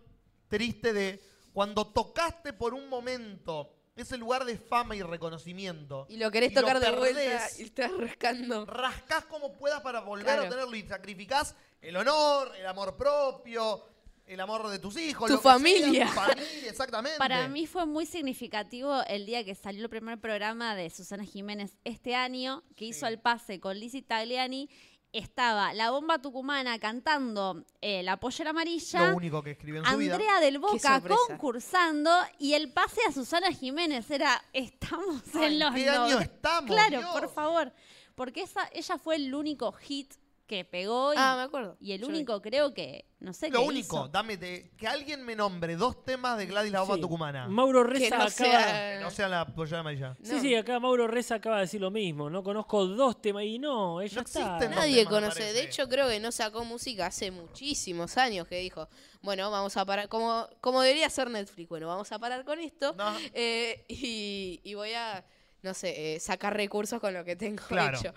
triste de cuando tocaste por un momento ese lugar de fama y reconocimiento. Y lo querés y lo tocar de vuelta perdés, y estás rascando. rascás como puedas para volver Claro. a tenerlo y sacrificás el honor, el amor propio, el amor de tus hijos, Tu lo que sea, familia. tu familia, exactamente. Para mí fue muy significativo el día que salió el primer programa de Susana Jiménez este año, que hizo el pase con Lizzie Tagliani. Estaba la bomba tucumana cantando eh, La pollera amarilla. lo único que escribió en su vida. Andrea del Boca concursando y el pase a Susana Jiménez era estamos Ay, en los ¿qué año estamos, Claro, Dios? por favor, porque esa ella fue el único hit que pegó y, Ah, me acuerdo. y el Yo único creo que, no sé Lo qué único, hizo. dame de- que alguien me nombre dos temas de Gladys la Bomba Sí. Tucumana. Mauro Que Reza no acaba... sea... Que no sea la pollera amarilla. Sí, sí, acá Mauro Reza acaba de decir lo mismo. No conozco dos temas y no, ella No está. existen dos Nadie temas, me conoce. De parece. hecho, creo que no sacó música hace muchísimos años que dijo, bueno, vamos a parar, como, como debería ser Netflix, bueno, vamos a parar con esto No. eh, y, y voy a, no sé, eh, sacar recursos con lo que tengo Claro. hecho.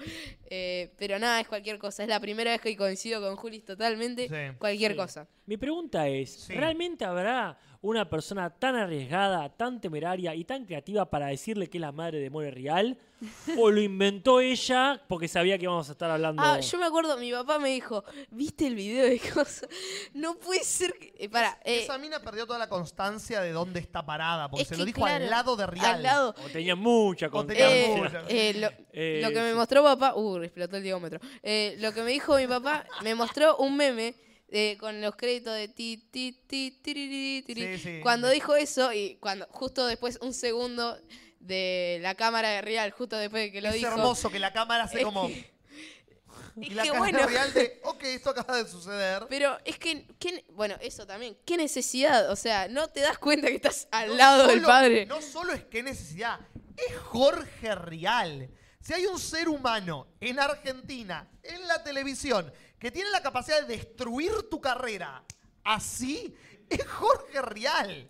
Eh, pero nada, es cualquier cosa. Es la primera vez que coincido con Julis totalmente. Sí. Cualquier Sí. cosa. Mi pregunta es, Sí. ¿realmente habrá una persona tan arriesgada, tan temeraria y tan creativa para decirle que es la madre de More Real? ¿O lo inventó ella porque sabía que íbamos a estar hablando? Ah, yo me acuerdo, mi papá me dijo, ¿viste el video de cosas? No puede ser que... eh, para, eh, Esa mina perdió toda la constancia de dónde está parada, porque Es se lo dijo claro, al lado de Real. al lado. O tenía mucha constancia. mucha. Eh, lo, Eh, lo que me mostró papá, uh, explotó el diómetro. Eh, lo que me dijo mi papá, me mostró un meme eh, con los créditos de ti, ti, ti, tiriri, tiri. Sí, sí. Cuando dijo eso y cuando justo después un segundo de la cámara de Real, justo después de que lo es dijo. hermoso que la cámara hace Es como. Y es la cara bueno. real de, ok, esto acaba de suceder. Pero es que, ¿qué- bueno, eso también, ¿qué necesidad? O sea, ¿no te das cuenta que estás al No lado del solo- padre? No solo es que necesidad, es Jorge Rial. Si hay un ser humano en Argentina, en la televisión, que tiene la capacidad de destruir tu carrera así, es Jorge Rial.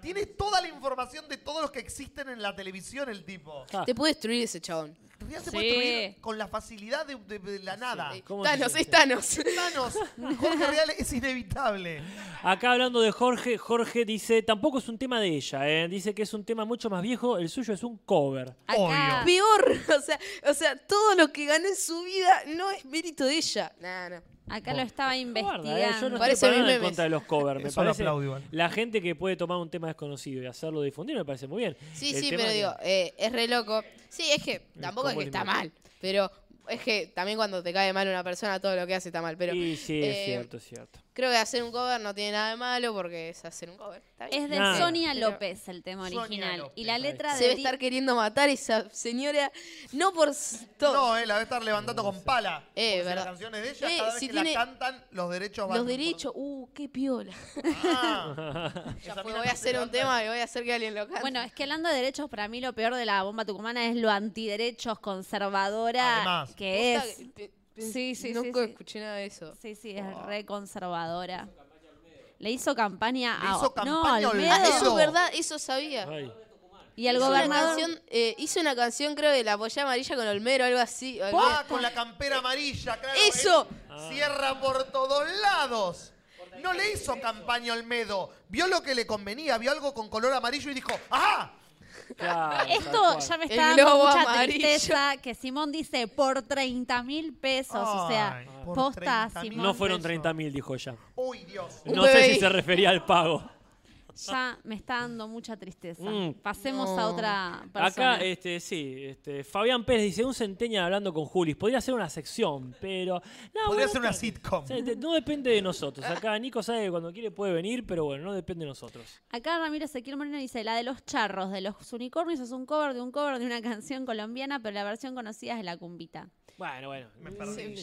Tiene toda la información de todos los que existen en la televisión, el tipo. Ah, Te puede destruir ese chabón. Se Sí. puede destruir con la facilidad de, de- de la nada. ¿Cómo se Thanos, dice? es Thanos. Thanos, Jorge Rial es inevitable. Acá hablando de Jorge, Jorge dice, tampoco es un tema de ella, ¿eh? dice que es un tema mucho más viejo, el suyo es un cover. Acá, Peor, o sea, o sea, todo lo que ganó en su vida no es mérito de ella. Nah, no. Acá lo estaba Guarda, ¿eh? investigando. Yo no Parece estoy en contra de los covers. Me Eso lo parece aplaudo la gente que puede tomar un tema desconocido y hacerlo difundir me parece muy bien. Sí, El sí, tema pero que- digo, eh, es re loco. Sí, es que tampoco es que está mal, pero es que también cuando te cae mal una persona, todo lo que hace está mal. Pero sí, eh, es cierto, es cierto. Creo que hacer un cover no tiene nada de malo porque es hacer un cover. Está bien. Es de Nada. Sonia Pero- López el tema Sonia original. López, y la ahí letra Se de debe Di- estar queriendo matar esa señora, no por s- todo. No, eh, la a estar levantando con pala. Eh, Porque si verdad. la canción es de ella, Eh, cada vez si que tiene la cantan, los derechos van. Los derechos, uh, qué piola. Ah. Ya Esa fue, mina voy a no se hacer un levanta. tema y voy a hacer que alguien lo cante. Bueno, es que hablando de derechos, para mí lo peor de la bomba tucumana es lo antiderechos conservadora Además. que Posta es. que pe- Sí, sí, sí, Nunca sí. escuché nada de eso. Sí, sí, es re conservadora. Le hizo campaña Le a hizo no, campaña a Olmedo. Ah, eso es verdad, eso sabía. Ay. Y el hizo una gobernador. canción, eh, hizo una canción, creo, de la polla amarilla con Olmero, algo así. Ah, con la campera amarilla, claro. ¡Eso! él Cierra por todos lados. No le hizo campaña a Olmedo. Vio lo que le convenía, vio algo con color amarillo y dijo, ¡ajá! Claro, Esto ya me El está dando globo mucha amarillo. tristeza que Simón dice por 30 mil pesos. o sea, Ay, por posta 30.000 Simón. No fueron pesos. 30 mil, dijo ella. ¡Uy, Dios! No sé si se refería al pago. Ya me está dando mucha tristeza. Mm. Pasemos a otra persona. Acá, este, sí, este, Fabián Pérez dice, un centennial hablando con Julis. Podría ser una sección, pero... No, Podría bueno, ser una sitcom. No depende de nosotros. Acá Nico sabe que cuando quiere puede venir, pero bueno, no depende de nosotros. Acá Ramiro Ezequiel Moreno dice, la de los charros, de los unicornios es un cover de un cover de una canción colombiana, pero la versión conocida es de la cumbita. Bueno, bueno. Me perdí.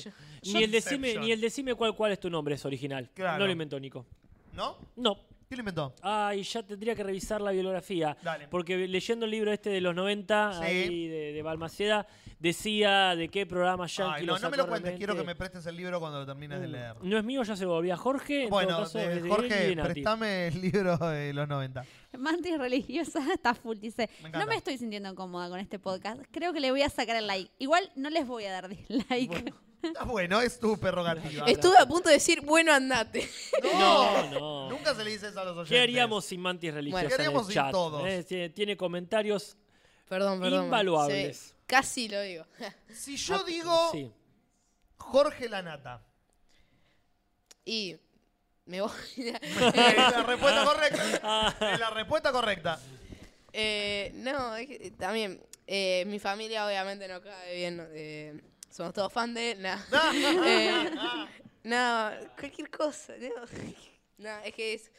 Ni el, decime, ni el decime cuál, cuál es tu nombre es original. Claro. No lo inventó Nico. ¿No? No. ¿Quién lo inventó? Ay, ya tendría que revisar la bibliografía. Dale. Porque leyendo el libro este de los 90, Sí. ahí de, de Balmaceda, decía de qué programa ya Ay, no, no me lo cuentes. Quiero que me prestes el libro cuando lo termines de leer. No es mío, ya se lo volvía Jorge. Bueno, caso, de- es de Jorge, préstame el libro de los 90. Mantis religiosa está full, dice, Me no me estoy sintiendo cómoda con este podcast, creo que le voy a sacar el like. Igual no les voy a dar dislike. Está bueno, es tu prerrogativa. Estuve a punto de decir, bueno, andate. No, no. Nunca se le dice eso a los oyentes. ¿Qué haríamos sin mantis religiosas ¿qué haríamos en el sin chat? todos? Eh, tiene, tiene comentarios Perdón, perdón. Invaluables. Sí, casi lo digo. Si yo Ah, digo Sí. Jorge Lanata. Y me voy. Es la respuesta Ah. correcta. Es la respuesta correcta. Eh, no, es que también, eh, mi familia obviamente no cae bien. eh, somos todos fan de él. Nah. Eh, no, cualquier cosa. No, No, es que es,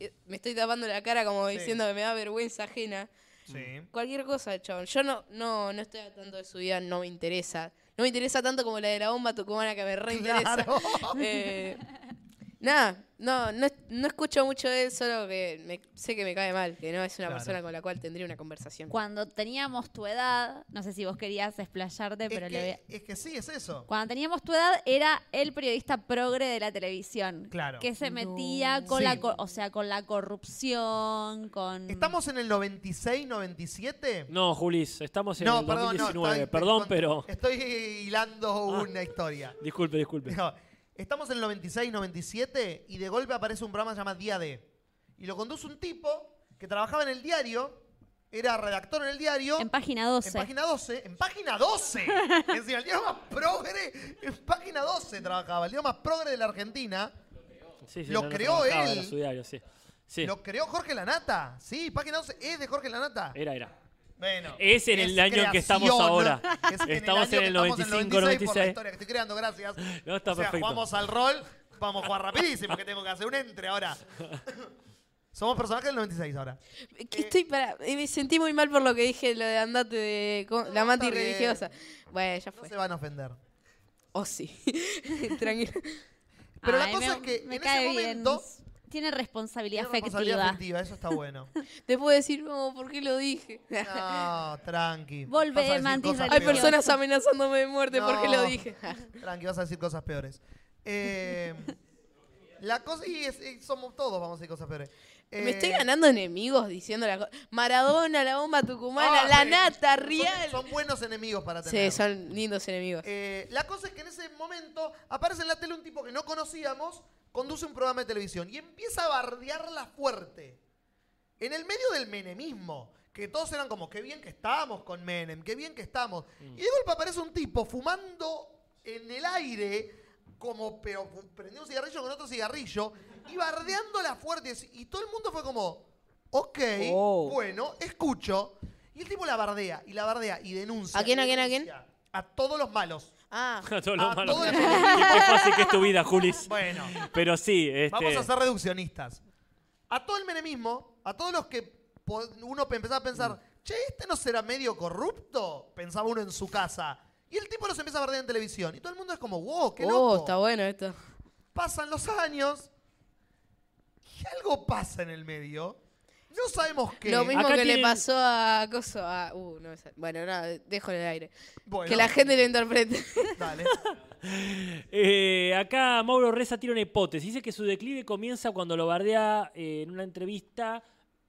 eh, me estoy tapando la cara como Sí. diciendo que me da vergüenza ajena. Sí. Cualquier cosa, chabón. Yo no, no, no estoy al tanto de su vida, no me interesa. No me interesa tanto como la de la bomba tucumana que me reinteresa. Claro. Eh, nada, no, no, no escucho mucho de él, solo que me- sé que me cae mal, que no es una Claro. persona con la cual tendría una conversación. Cuando teníamos tu edad, no sé si vos querías explayarte, pero es, le voy a- que, es que sí, es eso. Cuando teníamos tu edad era el periodista progre de la televisión. Claro. Que se metía con Sí. la co- o sea, con la corrupción, con ¿Estamos en el 96, 97? No, Julis, estamos en No, el perdón, no, 2019. estoy- Perdón, con- pero. Estoy hilando una historia. Disculpe, disculpe. No, estamos en el 96, 97 y de golpe aparece un programa que se llama Día D. Y lo conduce un tipo que trabajaba en el diario, era redactor en el diadio. en página 12. En página 12. En página 12. Es decir, el día más progre. En página 12 trabajaba. El día más progre de la Argentina. Sí, sí, lo no, creó él. su diario, sí. Sí, Lo creó Jorge Lanata. Sí, página 12 es de Jorge Lanata. era, era. Bueno. Es en el año en que estamos creación, ahora. Es en Estamos año en el que estamos 95, por la 96. historia que estoy creando, gracias. No, está o sea, perfecto. jugamos al rol. Vamos a jugar rapidísimo, que tengo que hacer un entre ahora. Somos personajes del 96 ahora. Que estoy para, eh, me sentí muy mal por lo que dije, lo de andate de la bien. religiosa. Bueno, ya No fue. se van a ofender. Oh, sí. Tranquilo. Pero la cosa me- es que me en cae ese bien. Tiene responsabilidad Tiene responsabilidad afectiva. afectiva, eso está bueno. Te puedo decir, no, ¿por qué lo dije? No, tranqui. Volvé, Vas a decir mantis cosas Hay peores. personas amenazándome de muerte, ¿por qué lo No. dije? Tranqui, vas a decir cosas peores. Eh, la cosa, y es- y somos todos, vamos a decir cosas peores. Me estoy Eh, ganando enemigos diciendo la cosa. Maradona, la bomba tucumana, ah, la sí, nata, son- Rial. Son, buenos enemigos para Sí, tener. son lindos enemigos. Eh, la cosa es que en ese momento aparece en la tele un tipo que no conocíamos, conduce un programa de televisión y empieza a bardearla fuerte. En el medio del menemismo, que todos eran como, qué bien que estamos con Menem, qué bien que estamos. Y de golpe aparece un tipo fumando en el aire, como, pero prendiendo un cigarrillo con otro cigarrillo, y bardeándola fuerte. Y todo el mundo fue como, ok, Oh. bueno, escucho. Y el tipo la bardea, y la bardea, y denuncia. ¿A quién, y a quién, a quién? denuncia A todos los malos. Ah, A todos los A malos. todos Y qué fácil que es tu vida, Julis. Bueno, Pero sí, este. vamos a ser reduccionistas. A todo el menemismo, a todos los que po- uno empezaba a pensar, che, ¿este no será medio corrupto? Pensaba uno en su casa. Y el tipo los empieza a bardear en televisión. Y todo el mundo es como, wow, qué oh, loco. está bueno esto. Pasan los años y algo pasa en el medio. No sabemos qué. Lo mismo Acá que le pasó a Coso. A, uh, no. Bueno, nada, dejo en el aire. Bueno, Que la gente lo interprete. Dale. Eh, acá Mauro Reza tira una hipótesis. Dice que su declive comienza cuando lo bardea eh, en una entrevista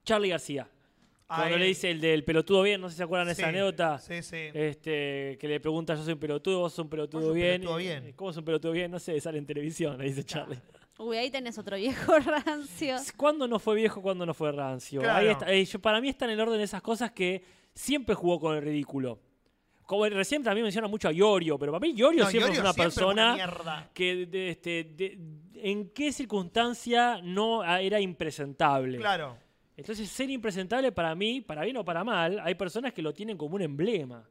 Charlie García. Cuando Ay. le dice el del pelotudo bien, no sé si se acuerdan de Sí, esa anécdota. Sí, sí. Este, que le pregunta, yo soy un pelotudo, vos sos un pelotudo Vos sos un bien. pelotudo Eh, bien. ¿Cómo es un pelotudo bien? No sé, sale en televisión, le dice Charlie. Uy, ahí tenés otro viejo rancio. ¿Cuándo no fue viejo, cuándo no fue rancio? Claro. Ahí está, eh, yo- para mí está en el orden de esas cosas que siempre jugó con el ridículo. Como recién también menciona mucho a Iorio, pero para mí Iorio No, siempre Iorio es una siempre fue una persona que de- este, de- en qué circunstancia no era impresentable. Claro. Entonces, ser impresentable para mí, para bien o para mal, hay personas que lo tienen como un emblema.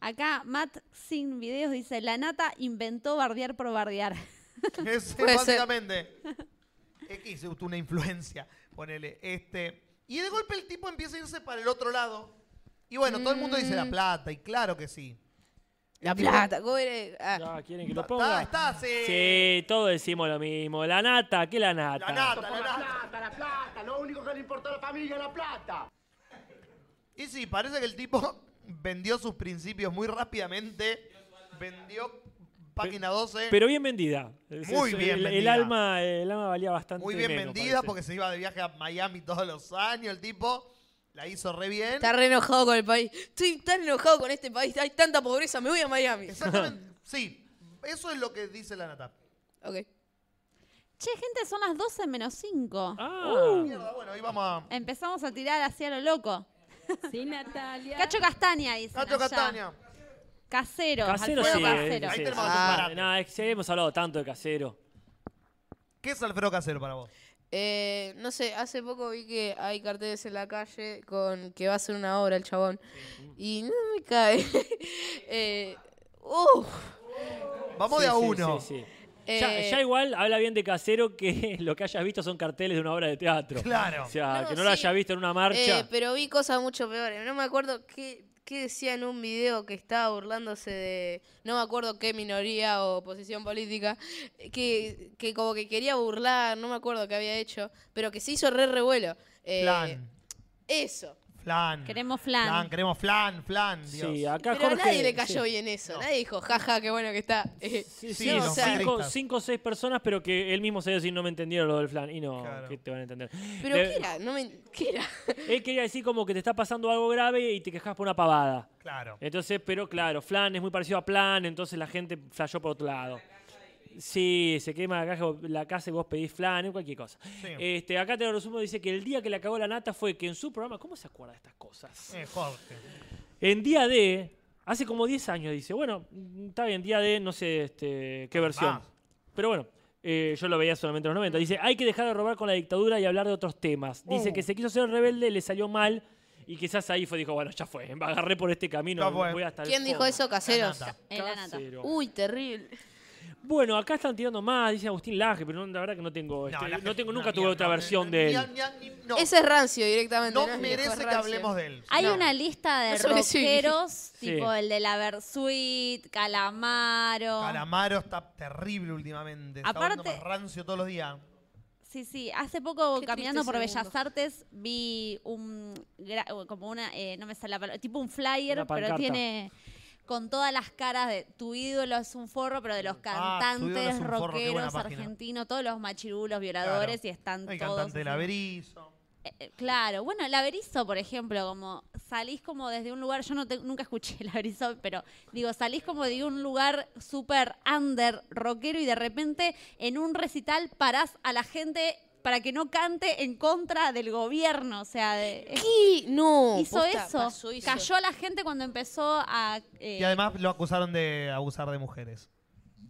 Acá Matt Sin Videos dice, la nata inventó bardear por bardear. Es, básicamente. Es que hizo una influencia, ponele. Este, y de golpe el tipo empieza a irse para el otro lado. Y bueno, todo el mundo dice la Mm. plata, y claro que sí. La plata. Ah, Ya, ¿Quieren que lo Está, ponga? está, sí. Sí, todos decimos lo mismo. La nata, ¿qué la nata? La nata, la la nata. plata, la plata. Lo único que le importa a la familia es la plata. Y sí, parece que el tipo vendió sus principios muy rápidamente. Vendió página 12. Pero bien vendida. Muy es- bien el, el vendida. alma, el alma valía bastante muy bien menos, vendida parece. porque se iba de viaje a Miami todos los años. El tipo la hizo re bien. está re enojado con el país. Estoy tan enojado con este país. Hay tanta pobreza, me voy a Miami. Exactamente. sí, eso es lo que dice la nata. Ok. Che, gente, son las 12 menos 5. Ah, Mierda, bueno, ahí vamos a. Empezamos a tirar hacia lo loco. Sí, Natalia. Cacho Castaña, dice. Cacho Castaña. Casero. casero Alfredo sí. Casero. Ahí tenemos Ah, es que hemos hablado tanto de casero. ¿Qué es Alfredo Casero para vos? Eh, no sé, hace poco vi que hay carteles en la calle con que va a hacer una obra el chabón. Y no me cae. eh. Vamos Sí, de a uno. sí, sí. Ya, Eh, ya igual habla bien de casero que lo que hayas visto son carteles de una obra de teatro. Claro. O sea, No, que no lo sí. haya visto en una marcha. Eh, pero vi cosas mucho peores. No me acuerdo qué, ¿Qué decía en un video que estaba burlándose de. No me acuerdo qué minoría o posición política. Que, que como que quería burlar, no me acuerdo qué había hecho. Pero que se hizo re revuelo. Eh, Flan. Eso. Flan. Queremos flan. Flan, queremos flan, flan. Dios. Sí, acá Pero a nadie le cayó sí. bien eso. Nadie dijo, jaja, qué bueno que está. Eh, Sí, Sí, sí, los o sea, cinco, o seis personas, pero que él mismo se decir no me entendieron lo del flan. Y no, Claro. que te van a entender. Pero Le- ¿qué era? No me... ¿Qué era? Él quería decir como que te está pasando algo grave y te quejas por una pavada. Claro. Entonces, pero claro, flan es muy parecido a plan, entonces la gente flashó por otro lado. Sí, se quema la, caja, la casa y vos pedís flan y cualquier cosa. Sí. Este, acá te lo resumo, dice que el día que le acabó la nata fue que en su programa, ¿cómo se acuerda de estas cosas? Eh, Jorge. En día D, hace como 10 años, dice, bueno, está bien, día D, no sé este, qué versión. Ah. Pero bueno, eh, yo lo veía solamente en los 90. Dice, hay que dejar de robar con la dictadura y hablar de otros temas. Dice Uh. que se quiso ser rebelde, le salió mal y quizás ahí fue, dijo, bueno, ya fue, me agarré por este camino, fue. voy hasta el ¿Quién dijo fondo". eso? Caseros. La nata. En la nata. Casero. Uy, terrible. Bueno, acá están tirando más, dice Agustín Laje, pero no, la verdad que no tengo, este, no, gente- tengo, nunca tuve otra no, versión de él. ni- ni- no, Ese es rancio directamente. no es viejo, merece es que rancio. hablemos de él. Hay No. una lista de No sobreviví. rockeros, Sí. tipo el de la Versuit, Calamaro. Calamaro está terrible últimamente. Está Aparte- hablando más rancio todos los días. Sí, sí. Hace poco Qué caminando triste por ese Bellas mundo. Artes vi un gra- como una eh, no me sale la palabra, tipo un flyer, Una pero pancarta. tiene con todas las caras de tu ídolo es un forro, pero de los Ah, Tu ídolo es cantantes un forro, qué buena rockeros página. argentinos, todos los machirulos, violadores y están todos. cantante de así. la Berizo. Eh, eh, claro, bueno, el Averizo, por ejemplo, como salís como desde un lugar, yo no te- nunca escuché el Averizo, pero digo, salís como de un lugar súper under, rockero, y de repente en un recital parás a la gente para que no cante en contra del gobierno, o sea, de- es- ¿Qué? No. hizo posta, eso, pasó cayó a la gente cuando empezó a... eh, Y además lo acusaron de abusar de mujeres.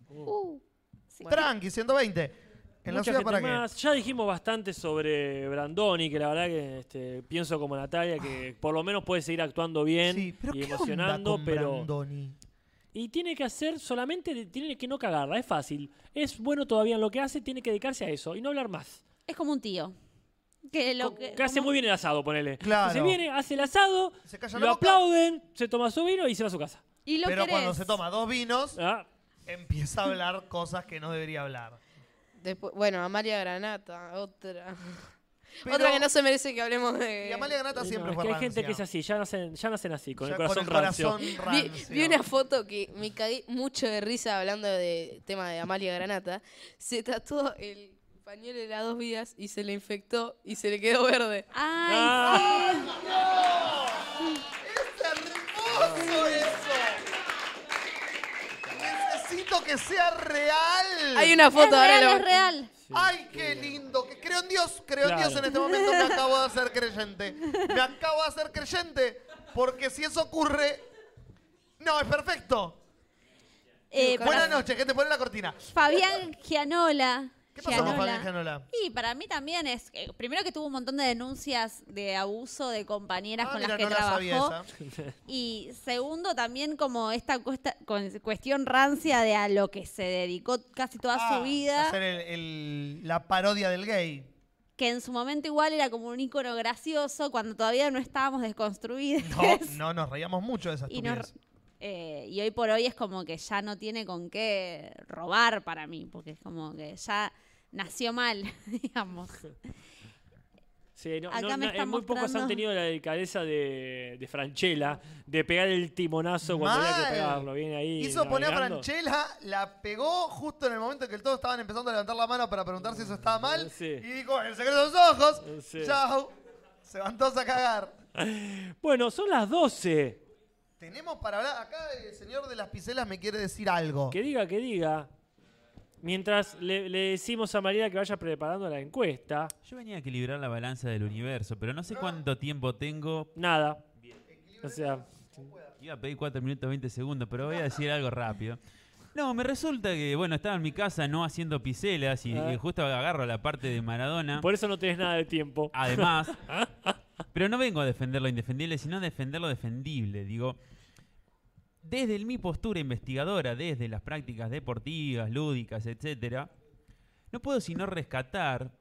uh, sí. Tranqui, 120. En la ciudad para qué. más. Ya dijimos bastante sobre Brandoni, que la verdad que este, pienso como Natalia, que por lo menos puede seguir actuando bien Sí, pero y ¿qué onda emocionando, con pero... Brandoni? Y tiene que hacer solamente, tiene que no cagarla, es fácil. Es bueno todavía en lo que hace, tiene que dedicarse a eso y no hablar más. Es como un tío. Que, lo que, que hace como- muy bien el asado, ponele. Claro. Se viene, hace el asado, Se calla lo boca, aplauden, se toma su vino y se va a su casa. Y lo pero querés. cuando se toma dos vinos, Ah, empieza a hablar cosas que no debería hablar. Después, bueno, Amalia Granata, otra. Pero- Otra que no se merece que hablemos de. Y Amalia Granata no, siempre es fue que hay gente que es así, ya nacen, ya nacen así, con Ya el corazón con el rancio. corazón Vi, rancio. vi una foto que me cagué mucho de risa hablando de tema de Amalia Granata. Se tatuó el pañuelo de las dos vidas y se le infectó y se le quedó verde. Ay, Ah. ¡Es hermoso eso! Necesito que sea real. Hay una es foto ahora. real, lo- es real. ¡Ay, qué lindo! Que creo en Dios, creo en. Dios en este momento, me acabo de hacer creyente. Me acabo de hacer creyente. Porque si eso ocurre. No, es perfecto. Eh, Buenas para- noches, gente, poné la cortina. Fabián Gianola. ¿Qué pasó con. Fabián Gianola? Y para mí también es, eh, primero que tuvo un montón de denuncias de abuso de compañeras Ah, con mira, las que no la sabía trabajó. esa. Y segundo también como esta cuesta- con- cuestión rancia de a lo que se dedicó casi toda Ah, su vida, Hacer el- el- la parodia del gay. que en su momento igual era como un ícono gracioso cuando todavía no estábamos desconstruidos. No, no, nos reíamos mucho de esa y, estupidez. eh, y hoy por hoy es como que ya no tiene con qué robar para mí, porque es como que ya nació mal, digamos. Sí, no, Acá no, me no, está eh, muy pocos han tenido la delicadeza de, de Franchella de pegar el timonazo cuando había que Mal. pegarlo. Viene ahí. Hizo poner a. Franchella, la pegó justo en el momento en que todos estaban empezando a levantar la mano para preguntar si eso estaba mal. Sí. Y dijo, el secreto de los ojos. Sí. Chau. Se van todos a cagar. Bueno, son las 12. Tenemos para hablar. Acá el señor de las piselas me quiere decir algo. Que diga, que diga. Mientras le, le decimos a María que vaya preparando la encuesta. Yo venía a equilibrar la balanza del universo, pero no sé cuánto tiempo tengo. Nada. O sea, Iba a pedir 4 minutos 20 segundos, pero voy a decir algo rápido. No, me resulta que, bueno, estaba en mi casa no haciendo piselas y, Ah. y justo agarro la parte de Maradona. por eso no tenés nada de tiempo. Además, pero no vengo a defender lo indefendible, sino a defender lo defendible. Digo, desde mi postura investigadora, desde las prácticas deportivas, lúdicas, etcétera, no puedo sino rescatar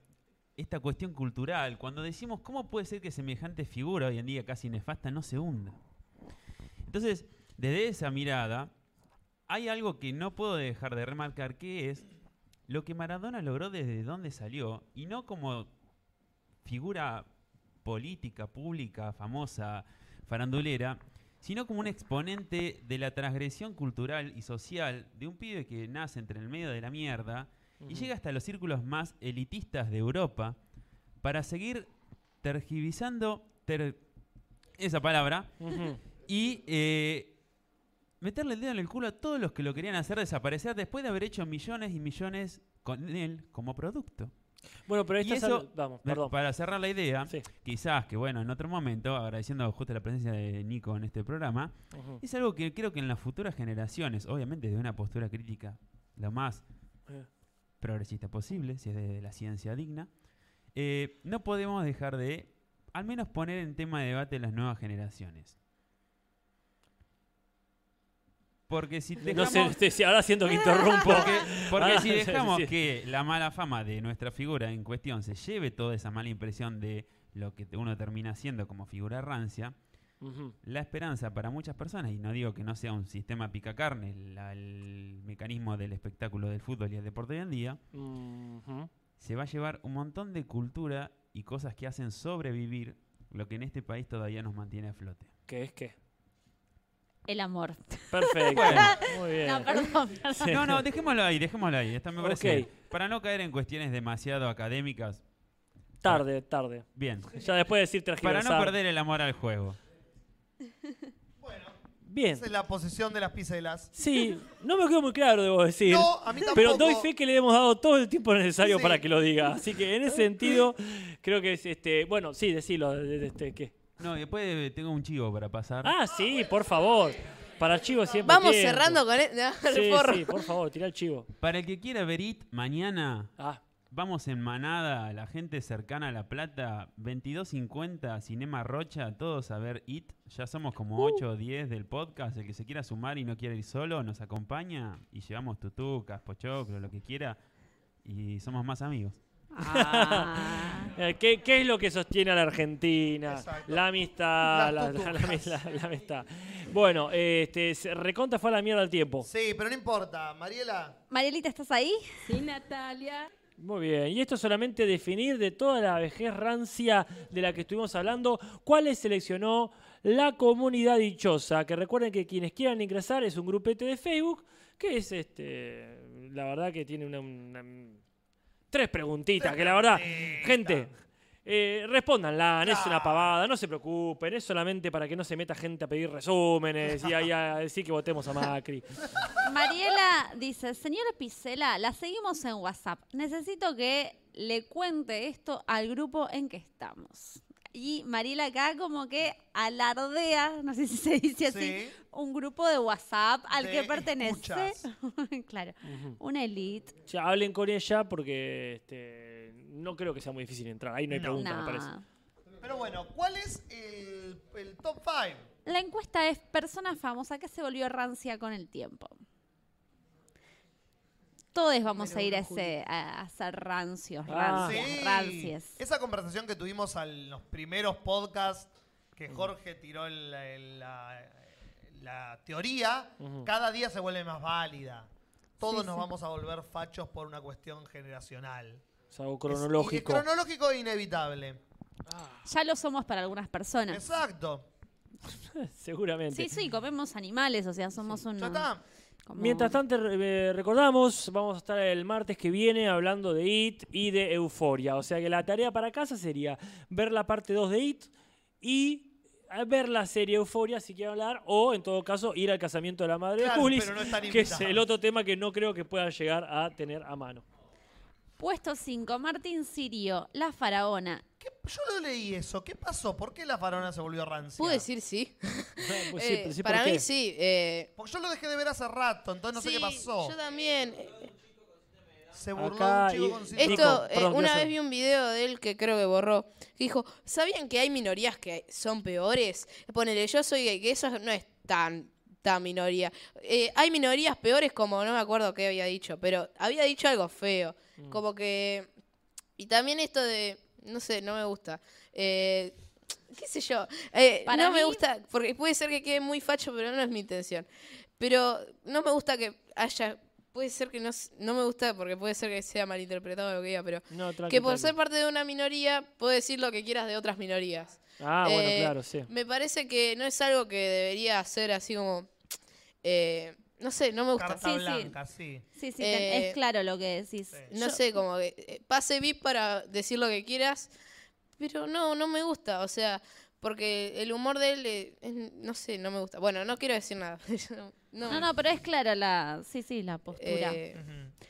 esta cuestión cultural cuando decimos cómo puede ser que semejante figura hoy en día casi nefasta no se hunda. Entonces, desde esa mirada, hay algo que no puedo dejar de remarcar, que es lo que Maradona logró desde donde salió, y no como figura política, pública, famosa, farandulera, sino como un exponente de la transgresión cultural y social de un pibe que nace entre el medio de la mierda y llega hasta los círculos más elitistas de Europa para seguir tergiversando ter- esa palabra y eh, meterle el dedo en el culo a todos los que lo querían hacer desaparecer después de haber hecho millones y millones con él como producto. Bueno, pero esta eso, vamos, me- perdón. para cerrar la idea, quizás que bueno, en otro momento, agradeciendo justo la presencia de Nico en este programa, es algo que creo que en las futuras generaciones, obviamente de una postura crítica lo más Eh. progresista posible, si es de la ciencia digna, eh, no podemos dejar de al menos poner en tema de debate las nuevas generaciones. Porque si No dejamos... sé, este, sí, ahora siento que interrumpo. Porque, porque Ah, si dejamos sí. que la mala fama de nuestra figura en cuestión se lleve toda esa mala impresión de lo que uno termina siendo como figura rancia, la esperanza para muchas personas, y no digo que no sea un sistema picacarne, la- el mecanismo del espectáculo del fútbol y el deporte hoy en día, se va a llevar un montón de cultura y cosas que hacen sobrevivir lo que en este país todavía nos mantiene a flote. ¿Qué es qué? El amor. Perfecto. Bueno. Muy bien. No, perdón, perdón. No, no, dejémoslo ahí, dejémoslo ahí. Esta me parece. Ok. Para no caer en cuestiones demasiado académicas. Tarde, tarde. Bien. Ya después de decir Para no perder el amor al juego. Bien. Esa es la posición de las piselas. Sí, no me quedó muy claro, debo decir. No, a mí Pero doy fe que le hemos dado todo el tiempo necesario Sí. para que lo diga. Así que en ese sentido, creo que es este. Bueno, sí, decilo. de- de- Este, ¿qué? No, y después eh, tengo un chivo para pasar. Ah, sí, por favor. Para chivo siempre. Vamos tiempo. cerrando con el, Sí, el forro. sí, por favor, tira el chivo. Para el que quiera ver IT mañana, Ah. vamos en manada, la gente cercana a La Plata, 22.50, Cinema Rocha, todos a ver IT. Ya somos como 8 o 10 del podcast. El que se quiera sumar y no quiera ir solo, nos acompaña y llevamos tutucas, pochoclo, lo que quiera. Y somos más amigos. Eh, ¿Qué, qué es lo que sostiene a la Argentina? Exacto. La amistad, la, la- la- tutucas. la- la amistad. Bueno, este, se- recontra fue a la mierda el tiempo. Sí, pero no importa. Mariela. Marielita, ¿estás ahí? Sí, Natalia. Muy bien, y esto es solamente definir de toda la vejez rancia de la que estuvimos hablando, cuáles seleccionó la comunidad dichosa. Que recuerden que quienes quieran ingresar es un grupete de Facebook, que es este, la verdad que tiene una, una- tres preguntitas, que la verdad, gente, eh, respóndanla, no es una pavada, no se preocupen, es solamente para que no se meta gente a pedir resúmenes y ahí a decir que votemos a Macri. Mariela dice, señora Picela, la seguimos en WhatsApp. Necesito que le cuente esto al grupo en que estamos. Y Mariela acá como que alardea, no sé si se dice así, Sí. un grupo de WhatsApp al De que pertenece. claro, una elite. Ya, hablen con ella porque este, no creo que sea muy difícil entrar. Ahí no hay No. pregunta, me No. parece. Pero bueno, ¿cuál es el, el top 5? La encuesta es persona famosa que se volvió rancia con el tiempo. Todos vamos a ir a, ese, a, ser rancios, Ah. rancias, Sí. rancias. Esa conversación que tuvimos en los primeros podcasts que Jorge tiró el- el- la, la teoría, cada día se vuelve más válida. Todos Sí, nos sí. vamos a volver fachos por una cuestión generacional. Es algo Es- cronológico. y es cronológico e inevitable. Ya lo somos para algunas personas. Exacto. Seguramente. Sí, sí, comemos animales, o sea, somos un... Ya está. Como- Mientras tanto, eh, recordamos, vamos a estar el martes que viene hablando de IT y de Euforia. O sea que la tarea para casa sería ver la parte 2 de IT y eh, ver la serie Euforia si quieren hablar, o en todo caso ir al casamiento de la madre Claro, de Julis, pero no están que es el otro tema que no creo que puedan llegar a tener a mano. Puesto 5, Martín Sirio, La Faraona. Yo lo leí eso. ¿Qué pasó? ¿Por qué la farona se volvió rancia? ¿Puedo decir sí? Pues sí, Eh, pero sí, ¿por para qué? mí sí. eh, Porque yo lo dejé de ver hace rato, entonces no sé sí, qué pasó. Yo también. Se burló Acá de un chico y- con síndrome. Nico, Esto, eh, perdón, ¿qué una hace? vez vi un video de él que creo que borró. Que dijo, ¿sabían que hay minorías que son peores? Ponele, yo soy gay, que eso no es tan, tan minoría. Eh, hay minorías peores como, no me acuerdo qué había dicho, pero había dicho algo feo. Mm. Como que... Y también esto de, no sé, no me gusta. Eh, qué sé yo. Eh, Para no me gusta, porque puede ser que quede muy facho, pero no es mi intención. Pero no me gusta que haya. Puede ser que no, s- no me gusta porque puede ser que sea malinterpretado lo que diga, pero No, tranqui, que por tranqui. ser parte de una minoría puedo decir lo que quieras de otras minorías. Ah, bueno, Eh, claro, sí. Me parece que no es algo que debería ser así como. eh, no sé, no me gusta. Carta Sí, sí. blanca, sí. Sí, sí, Eh, es claro lo que decís. No Yo- sé, como que eh, pase VIP para decir lo que quieras, pero no, no me gusta, o sea, porque el humor de él, eh, es- no sé, no me gusta. Bueno, no quiero decir nada. no, No, no, pero es clara la, sí, sí, la postura. Eh,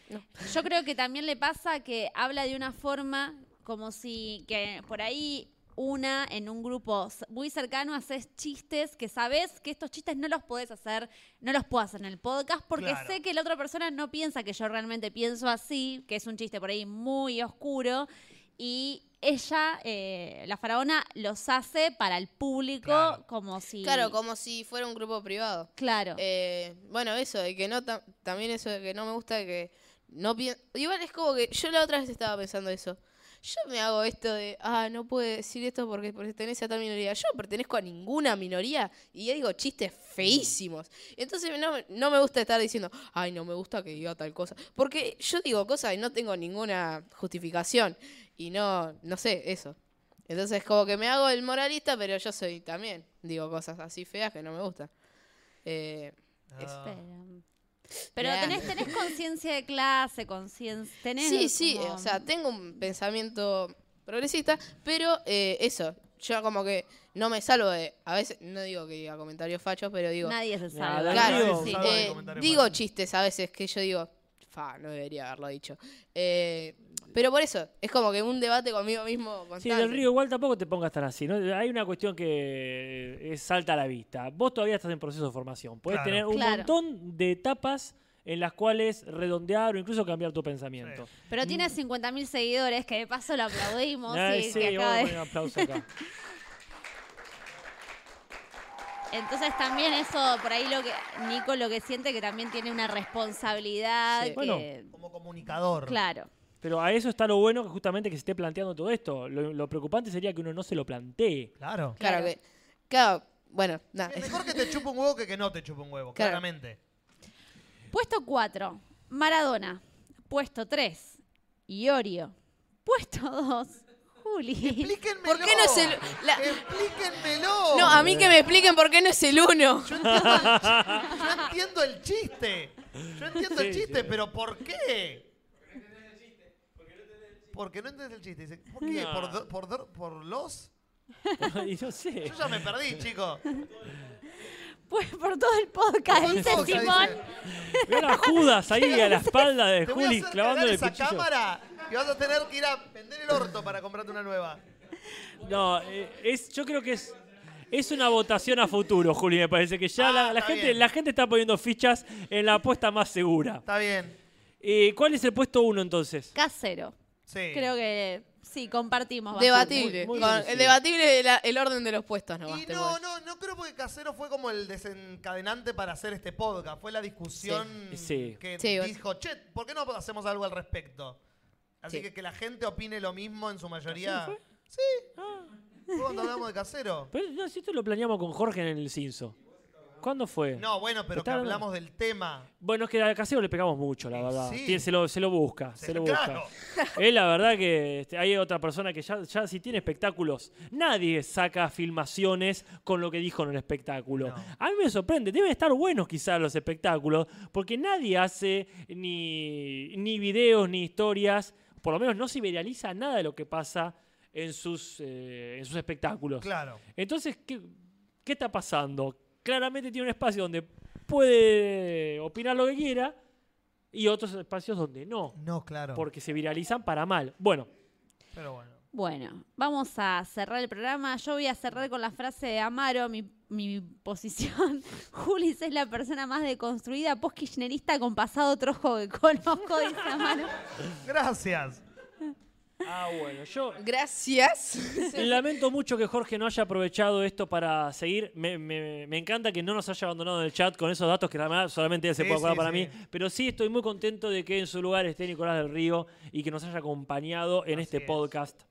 no. Yo creo que también le pasa que habla de una forma como si que por ahí una en un grupo muy cercano haces chistes que sabes que estos chistes no los podés hacer, no los puedo hacer en el podcast porque Claro. sé que la otra persona no piensa que yo realmente pienso así, que es un chiste por ahí muy oscuro y ella, eh, la faraona, los hace para el público Claro. como si... Claro, como si fuera un grupo privado. Claro. Eh, bueno, eso, de que no, ta- también eso de que no me gusta que no pien- Igual es como que yo la otra vez estaba pensando eso. Yo me hago esto de, ah, no puedo decir esto porque pertenece a tal minoría. Yo no pertenezco a ninguna minoría y ya digo chistes feísimos. Entonces no, no me gusta estar diciendo, ay, no me gusta que diga tal cosa. Porque yo digo cosas y no tengo ninguna justificación. Y no, no sé, eso. Entonces como que me hago el moralista, pero yo soy también, digo cosas así feas que no me gustan. Eh, eso. Pero, tenés, tenés conciencia de clase, conciencia... tenés Sí, sí, como- o sea, tengo un pensamiento progresista, pero eh, eso, yo como que no me salvo de, a veces, no digo que diga comentarios fachos, pero digo, Nadie se salva. claro, Digo, sí, eh, digo chistes a veces que yo digo, fa, no debería haberlo dicho. Eh, pero por eso, es como que un debate conmigo mismo Sí, constante. del río igual tampoco te pongas tan así. ¿no? Hay una cuestión que es salta a la vista. Vos todavía estás en proceso de formación. Podés Claro. tener un Claro. montón de etapas en las cuales redondear o incluso cambiar tu pensamiento. Pero tiene 50.000 seguidores, que de paso lo aplaudimos. Ay, sí, sí, que vamos acaba a de- poner un aplauso acá. Entonces también eso, por ahí lo que Nico lo que siente que también tiene una responsabilidad. Sí. que- Bueno. Como comunicador. claro. Pero a eso está lo bueno que justamente que se esté planteando todo esto. Lo, lo preocupante sería que uno no se lo plantee. Claro. Claro que, claro, bueno, nada. Es mejor que te chupe un huevo que que no te chupe un huevo, Claro. claramente. Puesto 4, Maradona. Puesto 3, Iorio. Puesto 2, Juli. Explíquenmelo. ¿Por qué no es el- la- Explíquenmelo. No, a mí que me expliquen por qué no es el uno. Yo entiendo el, yo entiendo el chiste. Yo entiendo el Sí, chiste, sí. pero ¿por qué? Porque no entiendes el chiste. Dice, ¿Por qué? No. ¿Por, do- por, do- por los? y no sé. Yo ya me perdí, chicos. Pues por todo el podcast, Por dice todo, ya Simón. dice. Ven a Judas ahí a la espalda de Te voy a Juli hacer clavando cagar el esa cuchillo. cámara y vas a tener que ir a vender el orto para comprarte una nueva. No, eh, es, yo creo que es, es una votación a futuro, Juli, me parece que ya Ah, la, la está gente, bien. la gente está poniendo fichas en la apuesta más segura. Está bien. Eh, ¿Cuál es el puesto uno entonces? Casero. Sí. Creo que sí, compartimos. bastante. Debatible. Muy- muy Con- coincido. debatible el orden de los puestos nomás. Y te no, puedo- no, no creo porque Casero fue como el desencadenante para hacer este podcast. Fue la discusión Sí. Sí. que Sí, bueno. dijo, che, ¿por qué no hacemos algo al respecto? Así Sí. que que la gente opine lo mismo en su mayoría. fue? Sí. ¿Fue cuando hablamos de Casero? Pero no, si esto lo planeamos con Jorge en el Cinso. ¿Cuándo fue? No, bueno, pero que hablamos del tema. Bueno, es que al casero le pegamos mucho, la verdad. Sí. Tiene- Se, lo, se lo busca, se lo busca. Claro. Es la verdad que este, hay otra persona que ya, ya si tiene espectáculos, nadie saca filmaciones con lo que dijo en el espectáculo. No. A mí me sorprende, deben estar buenos quizás los espectáculos, porque nadie hace ni, ni videos ni historias, por lo menos no se viraliza nada de lo que pasa en sus, eh, en sus espectáculos. Claro. Entonces, ¿qué, qué está pasando? Claramente tiene un espacio donde puede opinar lo que quiera y otros espacios donde no, No, claro. porque se viralizan para mal. Bueno, Pero bueno. Bueno, vamos a cerrar el programa. Yo voy a cerrar con la frase de Amaro, mi, mi posición. Julis es la persona más deconstruida post-kirchnerista con pasado trojo que conozco, dice Amaro. Gracias. Ah, bueno, yo Gracias. lamento mucho que Jorge no haya aprovechado esto para seguir. Me, me- me encanta que no nos haya abandonado en el chat con esos datos que además solamente él se Sí, puede acordar sí, para sí. mí. Pero sí estoy muy contento de que en su lugar esté Nicolás del Río y que nos haya acompañado en Así este es. podcast.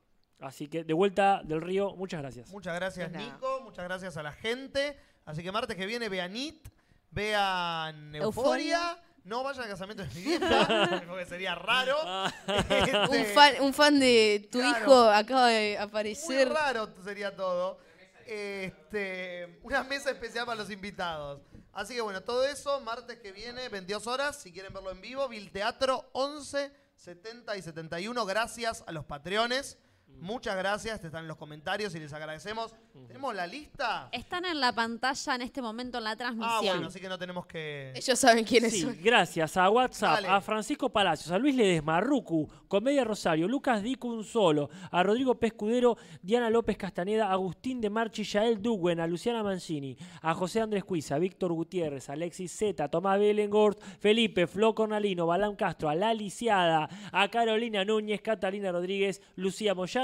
Así que de vuelta del río, muchas gracias. Muchas gracias. Nico. Muchas gracias a la gente. Así que martes que viene vean It, vean Euforia. Euforia. No vayan al casamiento de mi vieja, porque sería raro. Este, Un fan, un fan de tu Claro. hijo acaba de Muy aparecer. raro sería todo. Este, una mesa especial para los invitados. Así que bueno, todo eso, martes que viene, 22 horas, si quieren verlo en vivo, Vil Teatro 11, 70 y 71. Gracias a los patreones. Muchas gracias, están en los comentarios y les agradecemos. ¿Tenemos la lista? Están en la pantalla en este momento en la Ah, transmisión. bueno, así que no tenemos que... Ellos saben quiénes Sí, son. gracias a WhatsApp, Dale. a Francisco Palacios, a Luis Ledesma, a Rucu, Comedia Rosario, Lucas Dicun Solo, a Rodrigo Pescudero, Diana López Castaneda, Agustín de Marchi, Yael Duguen, a Luciana Mancini, a José Andrés Cuiza, a Víctor Gutiérrez, a Alexis Zeta, a Tomás Belengort, Felipe, Flo Cornalino, Balán Castro, a La Lisiada, a Carolina Núñez, Catalina Rodríguez, Lucía Moyano,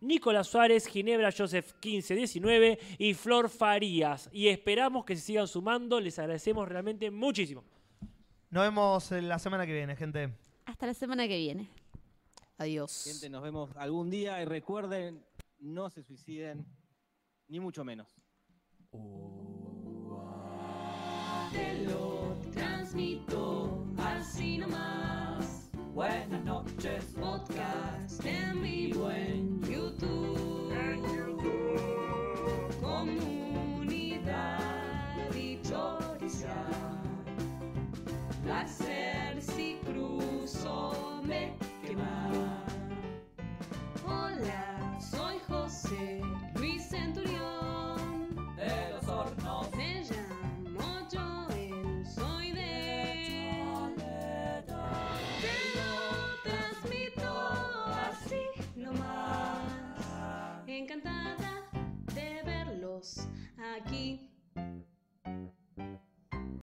Nicolás Suárez, Ginebra Joseph 1519 y Flor Farías. Y esperamos que se sigan sumando, les agradecemos realmente muchísimo. Nos vemos eh, la semana que viene, gente. Hasta la semana que viene. Adiós. Gente, nos vemos algún día y recuerden, no se suiciden, ni mucho menos. Te lo transmito así nomás. Buenas noches, podcast en vivo en YouTube. En YouTube. Comunidad dichosa. Placer si cruzo me quema. Hola, soy José.